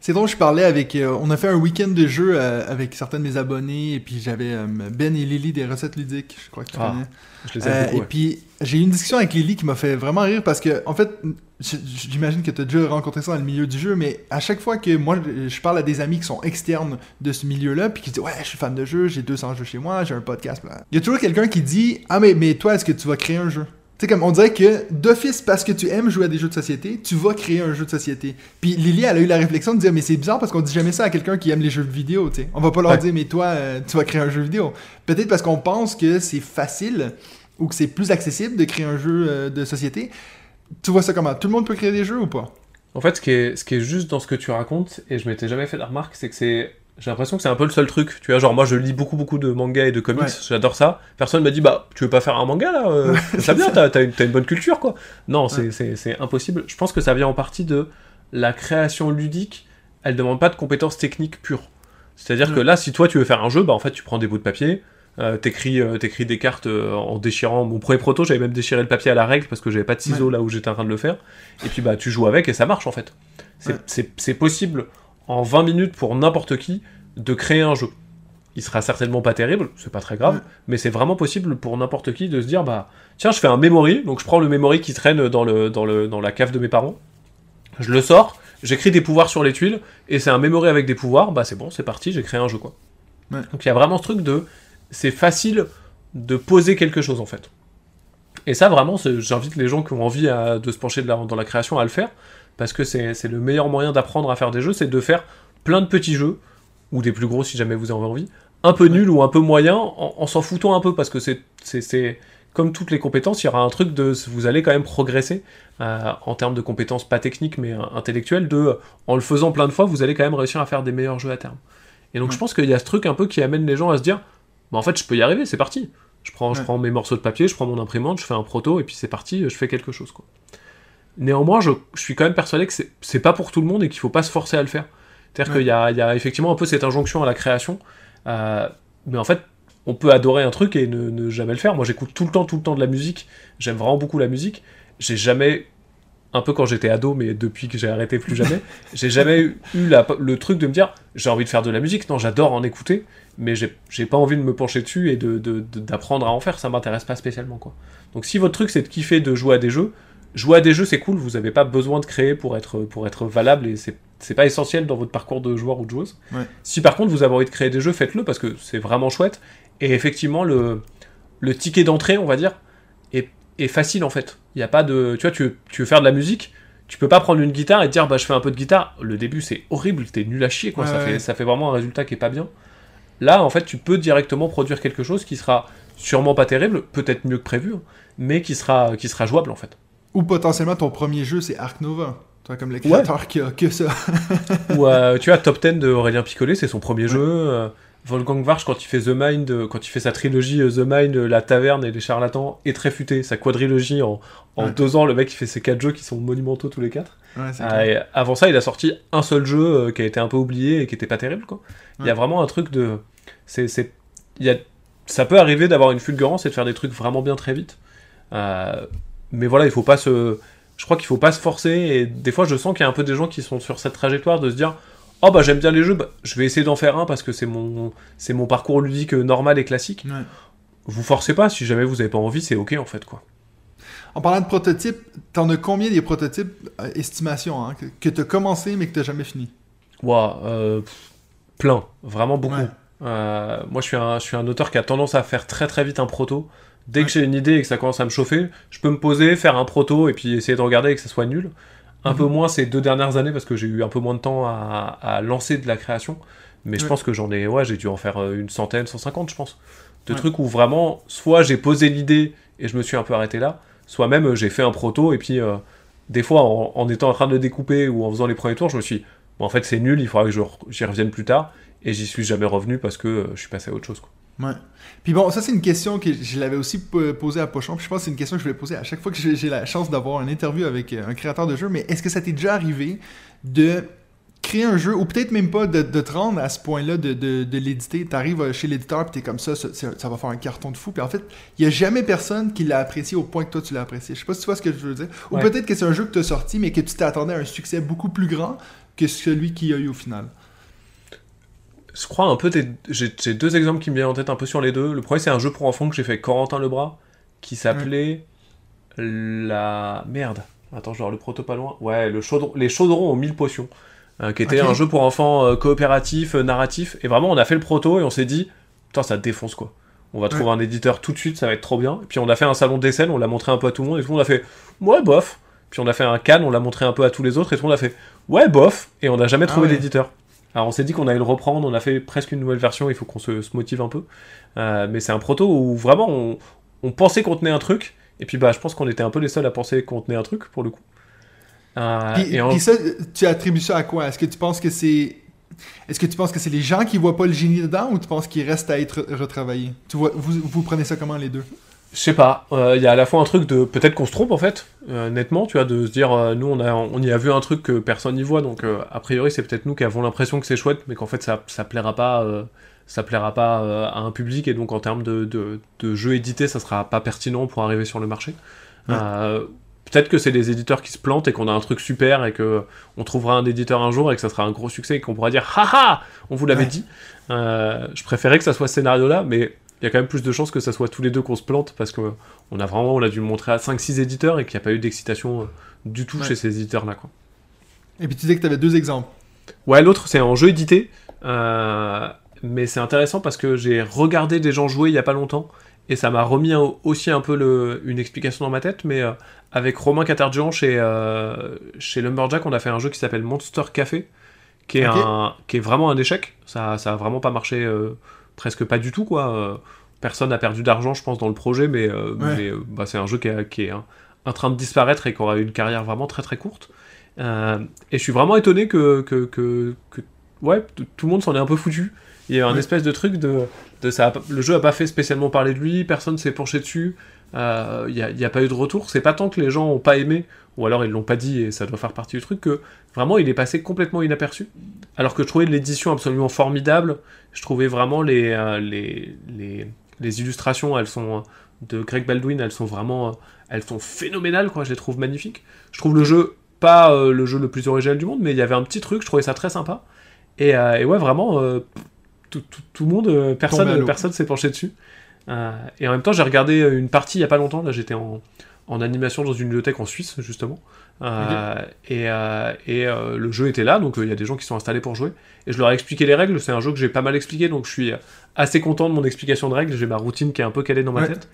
C'est drôle, je parlais avec. euh, on a fait un week-end de jeu euh, avec certains de mes abonnés, et puis j'avais euh, Ben et Lily des recettes ludiques, je crois que tu Ah, connais. Je les aime beaucoup. et ouais. puis j'ai eu une discussion avec Lily qui m'a fait vraiment rire parce que, en fait, j'imagine que tu as déjà rencontré ça dans le milieu du jeu, mais à chaque fois que moi je parle à des amis qui sont externes de ce milieu-là, puis qui disent Ouais, je suis fan de jeux, j'ai 200 jeux chez moi, j'ai un podcast, il y a toujours quelqu'un qui dit Ah, mais, mais toi, est-ce que tu vas créer un jeu? Sais, comme on dirait que d'office, parce que tu aimes jouer à des jeux de société, tu vas créer un jeu de société. Puis Lily, elle a eu la réflexion de dire, mais c'est bizarre parce qu'on dit jamais ça à quelqu'un qui aime les jeux vidéo, tu sais. On va pas leur Ouais. dire, mais toi, euh, tu vas créer un jeu vidéo. Peut-être parce qu'on pense que c'est facile ou que c'est plus accessible de créer un jeu euh, de société. Tu vois ça comment? Tout le monde peut créer des jeux ou pas? En fait, ce qui, est, ce qui est juste dans ce que tu racontes, et je m'étais jamais fait la remarque, c'est que c'est. J'ai l'impression que c'est un peu le seul truc. Tu vois, genre, moi, je lis beaucoup, beaucoup de mangas et de comics, Ouais. j'adore ça. Personne m'a dit, bah, tu veux pas faire un manga, là euh, Ça bien, t'as une, t'as une bonne culture, quoi. Non, c'est- c'est c'est impossible. Je pense que ça vient en partie de la création ludique. Elle demande pas de compétences techniques pures. C'est-à-dire que Ouais. là, si toi, tu veux faire un jeu, bah, en fait, tu prends des bouts de papier, euh, t'écris euh, t'écris des cartes euh, en déchirant. Mon premier proto, j'avais même déchiré le papier à la règle parce que j'avais pas de ciseaux là où j'étais en train de le faire. Et puis, bah, tu joues avec et ça marche, en fait. C'est Ouais. c'est- c'est possible en 20 minutes pour n'importe qui de créer un jeu. Il sera certainement pas terrible, c'est pas très grave, Ouais. mais c'est vraiment possible pour n'importe qui de se dire bah tiens je fais un memory, donc je prends le memory qui traîne dans, le, dans, le, dans la cave de mes parents, je le sors, j'écris des pouvoirs sur les tuiles, et c'est un memory avec des pouvoirs, bah c'est bon, c'est parti, j'ai créé un jeu quoi. Ouais. Donc il y a vraiment ce truc de c'est facile de poser quelque chose en fait. Et ça vraiment, j'invite les gens qui ont envie à- de se pencher de la- dans la création à le faire, parce que c'est le meilleur moyen d'apprendre à faire des jeux, c'est de faire plein de petits jeux, ou des plus gros si jamais vous en avez envie, un peu nuls ou un peu moyens, en, en s'en foutant un peu, parce que c'est- comme toutes les compétences, il y aura un truc de vous allez quand même progresser euh, en termes de compétences pas techniques mais euh, intellectuelles, de en le faisant plein de fois, vous allez quand même réussir à faire des meilleurs jeux à terme. Et donc Ouais. je pense qu'il y a ce truc un peu qui amène les gens à se dire, bah en fait je peux y arriver, c'est parti. Je prends, je prends mes morceaux de papier, je prends mon imprimante, je fais un proto et puis c'est parti, je fais quelque chose quoi. Néanmoins, je, je suis quand même persuadé que c'est- pas pour tout le monde et qu'il faut pas se forcer à le faire. C'est-à-dire Ouais. qu'il y y a effectivement un peu cette injonction à la création, euh, mais en fait, on peut adorer un truc et ne, ne jamais le faire. Moi, j'écoute tout le temps, tout le temps de la musique. J'aime vraiment beaucoup la musique. J'ai jamais, un peu quand j'étais ado, mais depuis que j'ai arrêté plus jamais, j'ai jamais eu, la- le truc de me dire j'ai envie de faire de la musique. Non, j'adore en écouter, mais j'ai pas envie de me pencher dessus et de- de- de- d'apprendre à en faire. Ça m'intéresse pas spécialement, quoi. Donc, si votre truc c'est de kiffer de jouer à des jeux, jouer à des jeux, c'est cool, vous n'avez pas besoin de créer pour être, pour être valable et c'est c'est pas essentiel dans votre parcours de joueur ou de joueuse. Ouais. Si par contre vous avez envie de créer des jeux, faites-le parce que c'est vraiment chouette. Et effectivement, le, le ticket d'entrée, on va dire, est, est facile en fait. Il y a pas de. Tu vois, tu veux, tu veux faire de la musique, tu peux pas prendre une guitare et te dire bah je fais un peu de guitare. Le début c'est horrible, t'es nul à chier quoi. Ouais, ça, ouais. Fait, ça fait vraiment un résultat qui est pas bien. Là, en fait, tu peux directement produire quelque chose qui sera sûrement pas terrible, peut-être mieux que prévu, hein, mais qui sera, qui sera jouable en fait. Ou potentiellement ton premier jeu, c'est Ark Nova. Toi, comme le créateur qui a que ça. Ou euh, tu vois, Top 10 de Aurélien Picollet, c'est son premier jeu. euh, Wolfgang Warsch, quand il fait The Mind, euh, quand il fait sa trilogie The Mind, La Taverne et Les Charlatans, est très futé. Sa quadrilogie en, en Ouais. deux ans, le mec il fait ses quatre jeux qui sont monumentaux tous les quatre. Ouais, Ah, avant ça, il a sorti un seul jeu qui a été un peu oublié et qui était pas terrible. Quoi. Il y a Ouais. vraiment un truc de. C'est. Ça peut arriver d'avoir une fulgurance et de faire des trucs vraiment bien très vite. Euh, Mais voilà, il faut pas se. Je crois qu'il faut pas se forcer. Et des fois, je sens qu'il y a un peu des gens qui sont sur cette trajectoire de se dire Oh bah j'aime bien les jeux, bah, je vais essayer d'en faire un parce que c'est mon, c'est mon parcours ludique euh, normal et classique. Ouais. Vous forcez pas, si jamais vous avez pas envie, c'est ok en fait quoi. En parlant de prototypes, t'en as combien des prototypes, euh, estimation, hein, que, que t'as commencé mais que t'as jamais fini? Euh, pff, plein, vraiment beaucoup. Ouais. Euh, moi, je suis, un, je suis un auteur qui a tendance à faire très très vite un proto. Dès Ouais. que j'ai une idée et que ça commence à me chauffer, je peux me poser, faire un proto et puis essayer de regarder et que ça soit nul. Un Mhm. peu moins ces deux dernières années parce que j'ai eu un peu moins de temps à, à lancer de la création. Mais je pense que j'en ai, ouais, j'ai dû en faire euh, une centaine, 150, je pense. De Ouais. trucs où vraiment, soit j'ai posé l'idée et je me suis un peu arrêté là, soit même euh, j'ai fait un proto et puis euh, des fois en, en étant en train de le découper ou en faisant les premiers tours, je me suis dit, bon, en fait c'est nul, il faudra que j'y revienne plus tard. Et j'y suis jamais revenu parce que euh, je suis passé à autre chose. Quoi. Ouais. Puis bon, ça c'est une question que je l'avais aussi po- posée à Pochon. Puis je pense que c'est une question que je vais poser à chaque fois que j'ai la chance d'avoir une interview avec euh, un créateur de jeu. Mais est-ce que ça t'est déjà arrivé de créer un jeu, ou peut-être même pas de, de te rendre à ce point-là de, de, de l'éditer? T'arrives euh, chez l'éditeur puis t'es comme ça, ça, va faire un carton de fou. Puis en fait, il y a jamais personne qui l'a apprécié au point que toi tu l'as apprécié. Je sais pas si tu vois ce que je veux dire. Ou Ouais. peut-être que c'est un jeu que tu as sorti mais que tu t'attendais à un succès beaucoup plus grand que celui qu'il y a eu au final. Je crois un peu, des- j'ai deux exemples qui me viennent en tête un peu sur les deux. Le premier, c'est un jeu pour enfants que j'ai fait avec Corentin Lebras, qui s'appelait la merde. Attends, je vais avoir le proto pas loin. Ouais, le chaudron, les chaudrons aux 1000 potions, euh, qui était un jeu pour enfants euh, coopératif, euh, narratif. Et vraiment, on a fait le proto et on s'est dit, putain, ça défonce quoi. On va trouver un éditeur tout de suite, ça va être trop bien. Et puis on a fait un salon d'essai, on l'a montré un peu à tout le monde et tout le monde a fait, ouais, bof. Puis on a fait un can, on l'a montré un peu à tous les autres et tout le monde a fait, ouais, bof. Et on n'a jamais Ah trouvé ouais. d'éditeur. Alors on s'est dit qu'on allait le reprendre, on a fait presque une nouvelle version, il faut qu'on se, se motive un peu. Euh, mais c'est un proto où vraiment on, on pensait qu'on tenait un truc, et puis bah je pense qu'on était un peu les seuls à penser qu'on tenait un truc pour le coup. Euh, Puis, et puis ça, tu attribues ça à quoi? Est-ce que tu penses que c'est. Est-ce que tu penses que c'est les gens qui voient pas le génie dedans ou tu penses qu'il reste à être retravaillé? Tu vois, vous, vous prenez ça comment les deux? Je sais pas, euh, il y a à la fois un truc de peut-être qu'on se trompe en fait, euh, nettement, tu vois, de se dire euh, nous on, a, on y a vu un truc que personne n'y voit, donc euh, a priori c'est peut-être nous qui avons l'impression que c'est chouette, mais qu'en fait ça, ça plaira pas, euh, ça plaira pas euh, à un public, et donc en termes de, de, de jeux édités, ça sera pas pertinent pour arriver sur le marché. Ouais. Euh, peut-être que c'est des éditeurs qui se plantent et qu'on a un truc super et que on trouvera un éditeur un jour et que ça sera un gros succès et qu'on pourra dire haha, on vous l'avait Ouais. dit. Euh, je préférais que ça soit ce scénario-là, mais il y a quand même plus de chances que ça soit tous les deux qu'on se plante parce que on a vraiment on a dû le montrer à 5-6 éditeurs et qu'il n'y a pas eu d'excitation euh, du tout Ouais. chez ces éditeurs là quoi. Et puis tu disais que tu avais deux exemples. Ouais l'autre c'est en jeu édité euh, mais c'est intéressant parce que j'ai regardé des gens jouer il y a pas longtemps et ça m'a remis un- aussi un peu le- une explication dans ma tête mais euh, avec Romain Catargian chez, euh, chez Lumberjack on a fait un jeu qui s'appelle Monster Café qui est, un, qui est vraiment un échec ça, ça a vraiment pas marché euh, presque pas du tout quoi Euh, personne n'a perdu d'argent, je pense, dans le projet, mais, euh, Ouais. mais, euh, bah, c'est un jeu qui, est- qui est hein, en train de disparaître et qui aura eu une carrière vraiment très très courte. Euh, et je suis vraiment étonné que, que, que, que- ouais, t- tout le monde s'en est un peu foutu. Il y a un espèce de truc de, de ça. a le jeu a pas fait spécialement parler de lui, personne s'est penché dessus. euh, Il n'y a, a pas eu de retour. C'est pas tant que les gens ont pas aimé, ou alors ils l'ont pas dit et ça doit faire partie du truc, que vraiment il est passé complètement inaperçu. Alors que je trouvais l'édition absolument formidable. Je trouvais vraiment les, euh, les, les, les illustrations, elles sont euh, de Greg Baldwin, elles sont vraiment, euh, elles sont phénoménales, quoi. Je les trouve magnifiques. Je trouve le jeu pas euh, le jeu le plus original du monde, mais il y avait un petit truc, je trouvais ça très sympa. Et, euh, et ouais, vraiment, tout, tout- tout le monde, personne, personne s'est penché dessus. Et en même temps, j'ai regardé une partie il y a pas longtemps. Là, j'étais en, en animation dans une bibliothèque en Suisse, justement. Euh, Et, euh, et euh, le jeu était là, donc il y a des gens qui sont installés pour jouer. Et je leur ai expliqué les règles. C'est un jeu que j'ai pas mal expliqué, donc je suis assez content de mon explication de règles. J'ai ma routine qui est un peu calée dans ma Ouais. tête.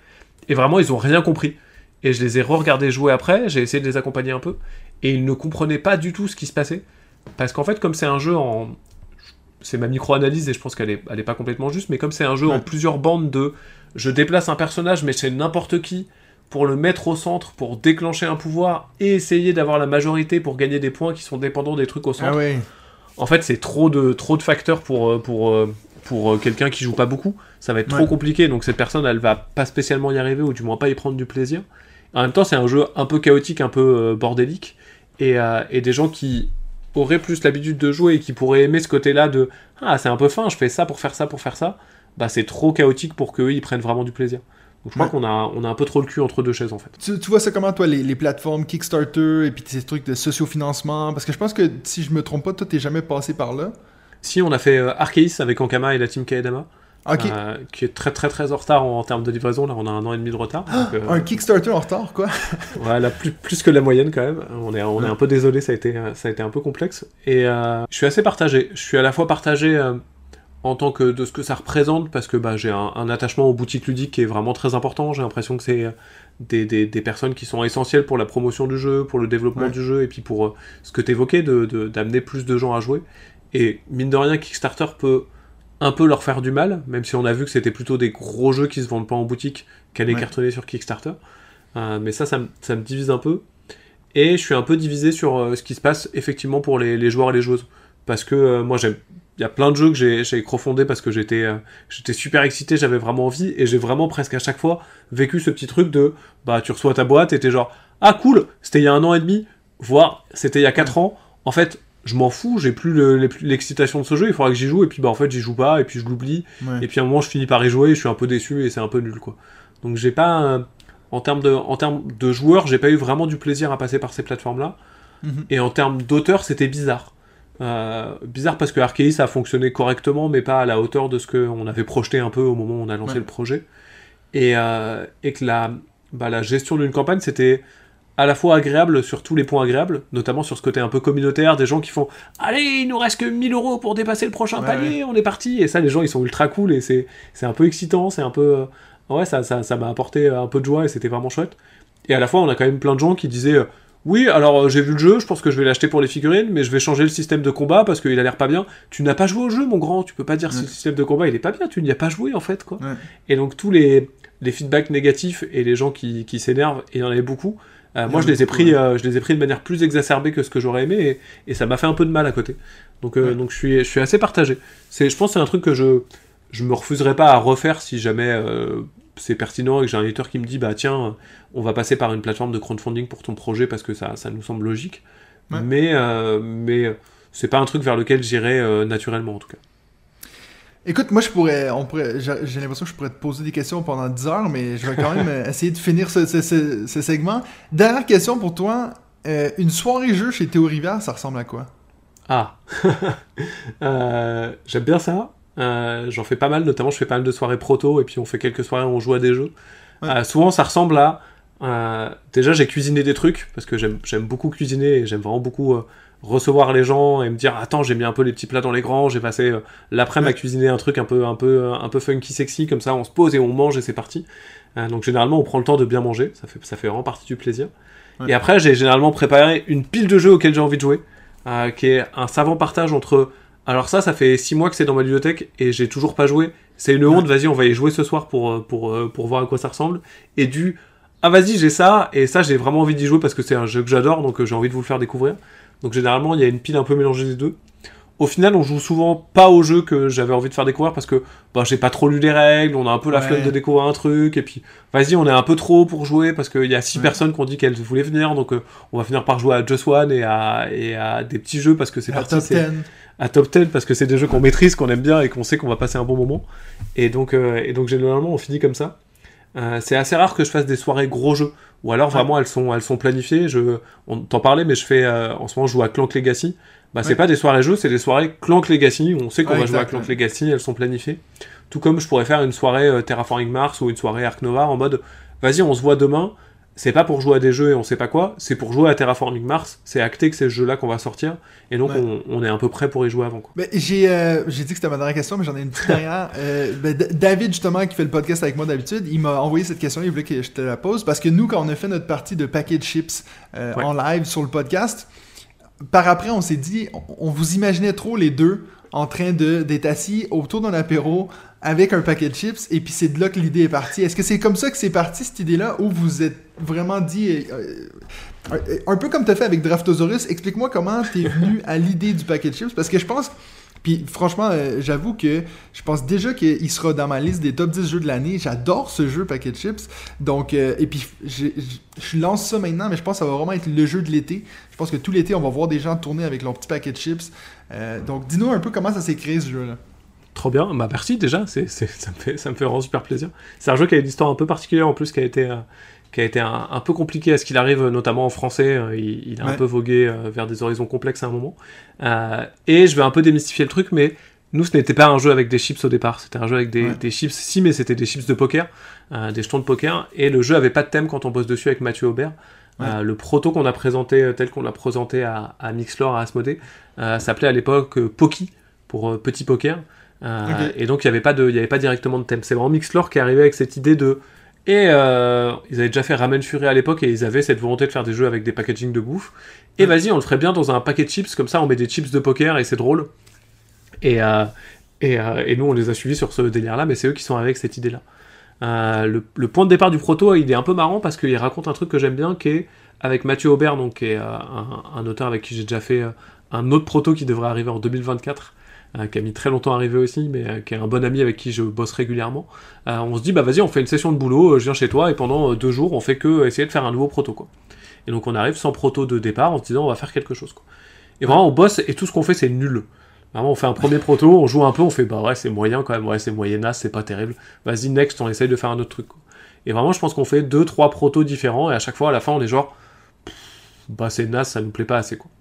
Et vraiment, ils ont rien compris. Et je les ai re-regardés jouer après. J'ai essayé de les accompagner un peu. Et ils ne comprenaient pas du tout ce qui se passait. Parce qu'en fait, comme c'est un jeu en. C'est ma micro-analyse et je pense qu'elle est, elle est pas complètement juste, mais comme c'est un jeu Ouais. en plusieurs bandes de. Je déplace un personnage, mais c'est n'importe qui pour le mettre au centre, pour déclencher un pouvoir et essayer d'avoir la majorité pour gagner des points qui sont dépendants des trucs au centre. Ah ouais. En fait, c'est trop de, trop de facteurs pour, euh, pour, euh, pour euh, quelqu'un qui joue pas beaucoup. Ça va être trop compliqué, donc cette personne, elle va pas spécialement y arriver, ou du moins pas y prendre du plaisir. En même temps, c'est un jeu un peu chaotique, un peu bordélique, et, euh, et des gens qui auraient plus l'habitude de jouer et qui pourraient aimer ce côté-là de Ah, c'est un peu fin, je fais ça pour faire ça, pour faire ça, bah c'est trop chaotique pour qu'eux, ils prennent vraiment du plaisir. Donc je crois Ouais. qu'on a, on a un peu trop le cul entre deux chaises, en fait. Tu, tu vois ça comment, toi, les, les plateformes Kickstarter et puis ces trucs de sociofinancement? Parce que je pense que, si je me trompe pas, toi, t'es jamais passé par là. Si, on a fait euh, Arceus avec Ankama et la team Kaedama. Euh, qui est très très très en retard en, en termes de livraison. Là, on a un an et demi de retard. donc, euh, Un Kickstarter en retard, quoi. voilà, plus, plus que la moyenne quand même. On est, on est un peu désolé, ça a été, euh, ça a été un peu complexe. Et euh, je suis assez partagé. Je suis à la fois partagé en tant que de ce que ça représente, parce que bah, j'ai un, un attachement aux boutiques ludiques qui est vraiment très important. J'ai l'impression que c'est euh, des, des, des personnes qui sont essentielles pour la promotion du jeu, pour le développement Ouais. du jeu, et puis pour euh, ce que tu évoquais, d'amener de, plus de gens à jouer. Et mine de rien, Kickstarter peut un peu leur faire du mal, même si on a vu que c'était plutôt des gros jeux qui se vendent pas en boutique qu'allaient Ouais. cartonner sur Kickstarter. Euh, mais ça, ça, me- ça me divise un peu. Et je suis un peu divisé sur euh, ce qui se passe effectivement pour les, les joueurs et les joueuses. Parce que moi, j'aime. Il y a plein de jeux que j'ai crofondé parce que j'étais euh, j'étais super excité, j'avais vraiment envie, et j'ai vraiment presque à chaque fois vécu ce petit truc de bah tu reçois ta boîte et t'es genre ah cool, c'était il y a un an et demi, voire c'était il y a quatre ans. En fait, je m'en fous, j'ai plus le- l'excitation de ce jeu, il faudra que j'y joue, et puis bah en fait j'y joue pas, et puis je l'oublie, Ouais. et puis à un moment je finis par y jouer, et je suis un peu déçu, et c'est un peu nul quoi. Donc j'ai pas. euh, en termes de, en termes de joueurs, j'ai pas eu vraiment du plaisir à passer par ces plateformes-là. Mhm. Et en termes d'auteur, c'était bizarre. Euh, bizarre parce que Arceus a fonctionné correctement, mais pas à la hauteur de ce qu'on avait projeté un peu au moment où on a lancé Ouais. le projet. Et, euh, et que la, bah, la gestion d'une campagne, c'était à la fois agréable sur tous les points agréables, notamment sur ce côté un peu communautaire, des gens qui font Allez, il nous reste que 1000 euros pour dépasser le prochain Ouais, palier, on est parti. Et ça, les gens, ils sont ultra cool et c'est un peu excitant, c'est un peu. euh, Ouais, ça ça ça m'a apporté un peu de joie et c'était vraiment chouette. Et à la fois, on a quand même plein de gens qui disaient Oui, alors euh, j'ai vu le jeu, je pense que je vais l'acheter pour les figurines, mais je vais changer le système de combat parce qu'il a l'air pas bien. Tu n'as pas joué au jeu, mon grand, tu peux pas dire si Ouais. le système de combat il est pas bien, tu n'y as pas joué en fait, quoi. Ouais. Et donc, tous les, les feedbacks négatifs et les gens qui, qui s'énervent, et il y en avait beaucoup. euh, moi, je les, ai pris, euh, je les ai pris de manière plus exacerbée que ce que j'aurais aimé, et, et ça m'a fait un peu de mal à côté. Donc, euh, Ouais. donc je, suis, je suis assez partagé. C'est, je pense que c'est un truc que je je me refuserais pas à refaire si jamais c'est pertinent et que j'ai un éditeur qui me dit bah tiens, on va passer par une plateforme de crowdfunding pour ton projet parce que ça, ça nous semble logique. Ouais. Mais, euh, mais c'est pas un truc vers lequel j'irai euh, naturellement en tout cas. Écoute, moi, je pourrais, on pourrait, j'ai l'impression que je pourrais te poser des questions pendant 10 heures, mais je vais quand même essayer de finir ce, ce- ce- ce segment. Dernière question pour toi. Euh, une soirée jeu chez Théo Rivière, ça ressemble à quoi? Ah, Euh, j'aime bien ça. Euh, J'en fais pas mal, notamment je fais pas mal de soirées proto et puis on fait quelques soirées où on joue à des jeux. Ouais. Euh, souvent ça ressemble à. euh, déjà j'ai cuisiné des trucs parce que j'aime beaucoup cuisiner et j'aime vraiment beaucoup euh, recevoir les gens et me dire attends j'ai mis un peu les petits plats dans les grands, j'ai passé euh, l'après-midi à cuisiner un truc un peu un peu un peu funky sexy comme ça on se pose et on mange et c'est parti. Donc généralement on prend le temps de bien manger, ça fait ça fait vraiment partie du plaisir. Ouais. Et après j'ai généralement préparé une pile de jeux auxquels j'ai envie de jouer qui est un savant partage entre. Alors ça, ça fait 6 mois que c'est dans ma bibliothèque et j'ai toujours pas joué. C'est une honte, vas-y, on va y jouer ce soir pour, euh, pour, euh, pour voir à quoi ça ressemble. Et du, ah vas-y, j'ai ça, et ça j'ai vraiment envie d'y jouer parce que c'est un jeu que j'adore, donc euh, j'ai envie de vous le faire découvrir. Donc généralement, il y a une pile un peu mélangée des deux. Au final, on joue souvent pas au jeu que j'avais envie de faire découvrir parce que bah, j'ai pas trop lu les règles, on a un peu la Ouais. flemme de découvrir un truc, et puis vas-y, on est un peu trop pour jouer parce qu'il y a six Ouais. personnes qui ont dit qu'elles voulaient venir, donc euh, on va finir par jouer à Just One et à, et à des petits jeux parce que c'est parti. top c'est- 10. à top 10 parce que c'est des jeux qu'on maîtrise, qu'on aime bien et qu'on sait qu'on va passer un bon moment. Et donc, euh, et donc généralement, on finit comme ça. Euh, c'est assez rare que je fasse des soirées gros jeux, ou alors vraiment elles sont, elles sont planifiées. Je, on t'en parlait, mais je fais euh, en ce moment je joue à Clank Legacy. Bah, c'est Ouais. pas des soirées jeux, c'est des soirées Clank Legacy. On sait qu'on Ouais, va jouer à Clank ouais. Legacy, elles sont planifiées. Tout comme je pourrais faire une soirée euh, Terraforming Mars ou une soirée Ark Nova en mode vas-y, on se voit demain. C'est pas pour jouer à des jeux et on sait pas quoi, c'est pour jouer à Terraforming Mars. C'est acté que c'est ce jeu-là qu'on va sortir. Et donc on, on est un peu prêt pour y jouer avant. Quoi. Ben, j'ai euh, j'ai dit que c'était ma dernière question, mais j'en ai une petite dernière. Euh, ben, David, justement, qui fait le podcast avec moi d'habitude, il m'a envoyé cette question, il voulait que je te la pose, parce que nous, quand on a fait notre partie de package chips en live sur le podcast, par après, on s'est dit, on, vous imaginait trop les deux en train d'être assis autour d'un apéro avec un paquet de chips, et puis c'est de là que l'idée est partie. Est-ce que c'est comme ça que c'est parti, cette idée-là, ou vous êtes vraiment dit... euh, euh, un peu comme tu as fait avec Draftosaurus, explique-moi comment t'es venu à l'idée du paquet de chips, parce que je pense... Puis franchement, euh, j'avoue que je pense déjà qu'il sera dans ma liste des top 10 jeux de l'année. J'adore ce jeu Packet Chips. Donc, euh, et puis je, lance ça maintenant, mais je pense que ça va vraiment être le jeu de l'été. Je pense que tout l'été, on va voir des gens tourner avec leur petit paquet de chips. Euh, donc, dis-nous un peu comment ça s'est créé ce jeu-là. Trop bien, bah merci déjà, c'est, ça, me fait, vraiment super plaisir. C'est un jeu qui a une histoire un peu particulière en plus, qui a été, qui a été un, un peu compliqué à ce qu'il arrive, notamment en français. euh, il, il a un peu vogué euh, vers des horizons complexes à un moment. Euh, et je vais un peu démystifier le truc, mais nous, ce n'était pas un jeu avec des chips au départ, c'était un jeu avec des, Ouais. des chips, si, mais c'était des chips de poker, euh, des jetons de poker, et le jeu avait pas de thème quand on bosse dessus avec Mathieu Aubert. Ouais. Euh, le proto qu'on a présenté, tel qu'on l'a présenté à, à Mixlore, à Asmodée, euh, s'appelait à l'époque Poki, pour petit poker. Ok. Et donc il n'y avait, pas de- y avait pas directement de thème. C'est vraiment Mixlore qui est arrivé avec cette idée de... Et euh, ils avaient déjà fait Ramen Fury à l'époque et ils avaient cette volonté de faire des jeux avec des packaging de bouffe. Et Ouais. vas-y, on le ferait bien dans un paquet de chips, comme ça on met des chips de poker et c'est drôle. Et, euh, et, euh, et nous on les a suivis sur ce délire-là, mais c'est eux qui sont avec cette idée-là. Le, le point de départ du proto, il est un peu marrant parce qu'il raconte un truc que j'aime bien qui est avec Mathieu Aubert, donc, qui est un, un auteur avec qui j'ai déjà fait un autre proto qui devrait arriver en 2024, euh, qui a mis très longtemps à arriver aussi, mais euh, qui est un bon ami avec qui je bosse régulièrement. Euh, on se dit, bah vas-y, on fait une session de boulot, euh, je viens chez toi, et pendant euh, deux jours, on fait que essayer de faire un nouveau proto, quoi. Et donc on arrive sans proto de départ en se disant, on va faire quelque chose, quoi. Et vraiment, on bosse, et tout ce qu'on fait, c'est nul. Vraiment, on fait un premier proto, on joue un peu, on fait, bah ouais, c'est moyen quand même, ouais, c'est moyenasse, c'est pas terrible. Vas-y, next, on essaye de faire un autre truc, quoi. Et vraiment, je pense qu'on fait deux, trois protos différents, et à chaque fois, à la fin, on est genre, bah c'est naze, ça nous plaît pas assez, quoi.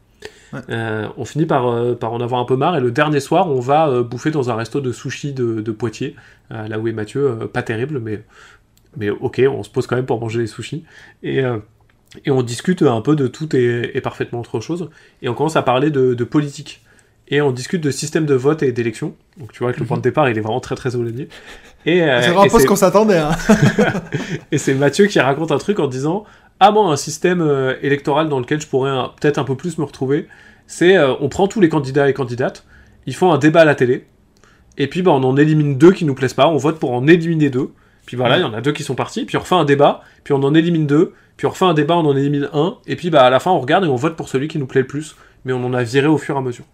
Ouais. Euh, on finit par, euh, par en avoir un peu marre, et le dernier soir, on va euh, bouffer dans un resto de sushi de, de Poitiers, là où est Mathieu, pas terrible, mais, mais ok, on se pose quand même pour manger les sushis. Et, et on discute un peu de tout et, et parfaitement autre chose, et on commence à parler de, de politique. Et on discute de système de vote et d'élection. Donc tu vois que le point de départ, il est vraiment très très éloigné. Et, c'est vraiment pas ce qu'on s'attendait, hein. et c'est Mathieu qui raconte un truc en disant Ah, moi, un système euh, électoral dans lequel je pourrais peut-être un peu plus me retrouver, c'est euh, on prend tous les candidats et candidates, ils font un débat à la télé, et puis bah, on en élimine deux qui nous plaisent pas, on vote pour en éliminer deux, puis voilà, il y en a deux qui sont partis, puis on refait un débat, puis on en élimine deux, puis on refait un débat, on en élimine un, et puis bah, à la fin on regarde et on vote pour celui qui nous plaît le plus, mais on en a viré au fur et à mesure.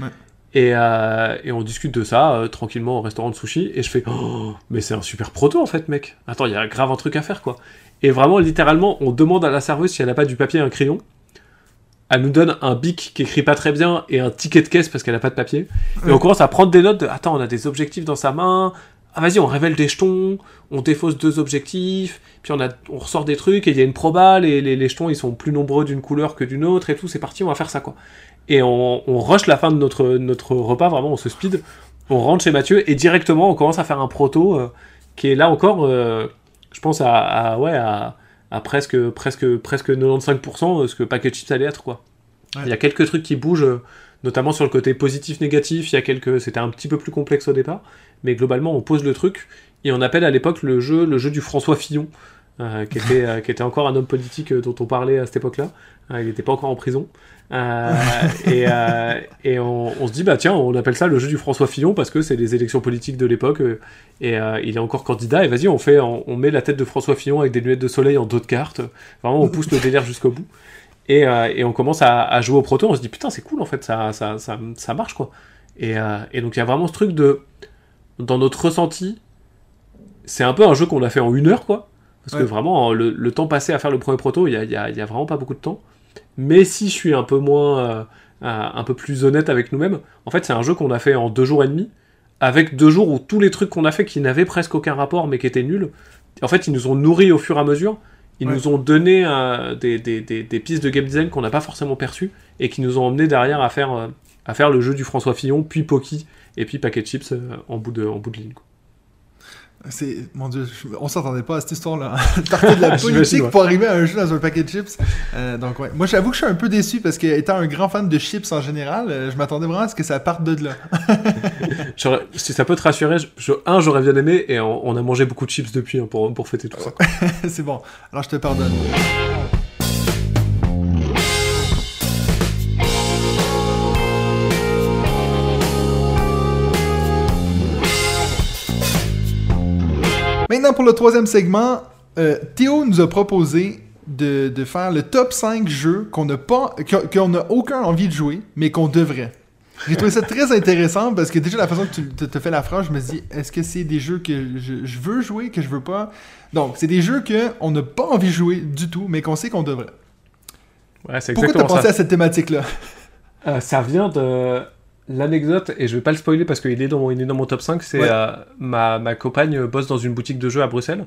Ouais. Et, euh, et on discute de ça euh, tranquillement au restaurant de sushi et je fais oh, mais c'est un super proto en fait mec. Attends il y a grave un truc à faire quoi. Et vraiment littéralement on demande à la serveuse si elle a pas du papier et un crayon. Elle nous donne un bic qui écrit pas très bien et un ticket de caisse parce qu'elle a pas de papier. Et Ouais. on commence à prendre des notes de attends on a des objectifs dans sa main. Ah vas-y on révèle des jetons on défausse deux objectifs puis on a on ressort des trucs et il y a une probale et les, les jetons ils sont plus nombreux d'une couleur que d'une autre et tout c'est parti on va faire ça quoi et on, on rush la fin de notre, notre repas, vraiment, on se speed, on rentre chez Mathieu, et directement, on commence à faire un proto euh, qui est là encore, euh, je pense, à, à- ouais, à, à presque, presque, presque 95% de ce que Packet Chips allait être, quoi. Ouais. Il y a quelques trucs qui bougent, euh, notamment sur le côté positif-négatif, il y a quelques... C'était un petit peu plus complexe au départ, mais globalement, on pose le truc, et on appelle à l'époque le jeu, le jeu du François Fillon, euh, qui, était, euh, qui était encore un homme politique euh, dont on parlait à cette époque-là. Euh, il n'était pas encore en prison. Euh, et euh, et on, on se dit, bah tiens, on appelle ça le jeu du François Fillon parce que c'est les élections politiques de l'époque euh, et euh, il est encore candidat. Et vas-y, on, fait, on, on met la tête de François Fillon avec des lunettes de soleil en dos de carte. Vraiment, on pousse le délire jusqu'au bout. Et, et on commence à, à jouer au proto. On se dit, putain, c'est cool en fait, ça, ça, ça, ça marche quoi. Et, et donc, il y a vraiment ce truc de. Dans notre ressenti, c'est un peu un jeu qu'on a fait en une heure quoi. Parce que vraiment, le, le temps passé à faire le premier proto, il y a, il y a- il y a vraiment pas beaucoup de temps. Mais si je suis un peu moins, euh, euh, un peu plus honnête avec nous-mêmes, en fait, c'est un jeu qu'on a fait en deux jours et demi, avec deux jours où tous les trucs qu'on a fait qui n'avaient presque aucun rapport mais qui étaient nuls, en fait, ils nous ont nourris au fur et à mesure. Ils Ouais. nous ont donné euh, des, des- des- des pistes de game design qu'on n'a pas forcément perçues et qui nous ont emmené derrière à faire, euh, à faire le jeu du François Fillon, puis Poki, et puis Packet Chips euh, en, bout de, en bout de ligne. quoi. C'est, mon dieu, je- on s'entendait pas à cette histoire-là. Partir de la politique pour arriver à un jeu dans un paquet de chips. Euh, donc, ouais. Moi, j'avoue que je suis un peu déçu parce que, étant un grand fan de chips en général, euh, je m'attendais vraiment à ce que ça parte de là. Si ça peut te rassurer, je- un, j'aurais bien aimé, et on, on a mangé beaucoup de chips depuis hein, pour, pour fêter tout ça. c'est bon. Alors, je te pardonne. Maintenant, pour le troisième segment, euh, Théo nous a proposé de, de faire le top 5 jeux qu'on n'a pas, qu'on n'a aucun envie de jouer, mais qu'on devrait. J'ai trouvé ça très intéressant parce que déjà la façon que tu te, te fais la phrase, je me dis, est-ce que c'est des jeux que je, je veux jouer, que je veux pas? Donc, c'est des jeux que on n'a pas envie de jouer du tout, mais qu'on sait qu'on devrait. Ouais, c'est Pourquoi t'as pensé ça. à cette thématique-là? Euh, ça vient de l'anecdote, et je vais pas le spoiler parce qu'il est, dans mon- il est dans mon top 5, c'est Ouais. euh, ma, ma compagne bosse dans une boutique de jeux à Bruxelles,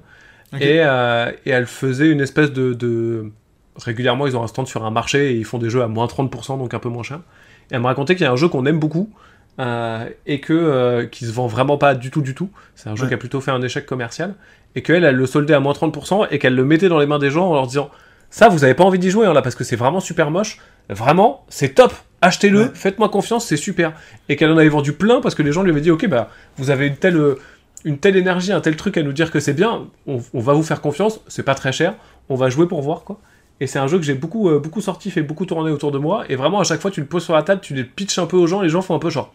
et, euh, et elle faisait une espèce de, de- Régulièrement, ils ont un stand sur un marché et ils font des jeux à moins 30%, donc un peu moins cher. Et elle me racontait qu'il y a un jeu qu'on aime beaucoup, euh, et que qui se vend vraiment pas du tout, du tout. C'est un jeu Ouais. qui a plutôt fait un échec commercial, et qu'elle, elle le soldait à moins 30%, et qu'elle le mettait dans les mains des gens en leur disant Ça, vous avez pas envie d'y jouer hein, là, parce que c'est vraiment super moche. Vraiment, c'est top. Achetez-le, Ouais. faites-moi confiance, c'est super. Et qu'elle en avait vendu plein parce que les gens lui avaient dit Ok, bah, vous avez une telle, euh, une telle énergie, un tel truc à nous dire que c'est bien, on, on va vous faire confiance, c'est pas très cher, on va jouer pour voir quoi. Et c'est un jeu que j'ai beaucoup, euh, beaucoup sorti, fait beaucoup tourner autour de moi. Et vraiment, à chaque fois, tu le poses sur la table, tu le pitches un peu aux gens, les gens font un peu genre.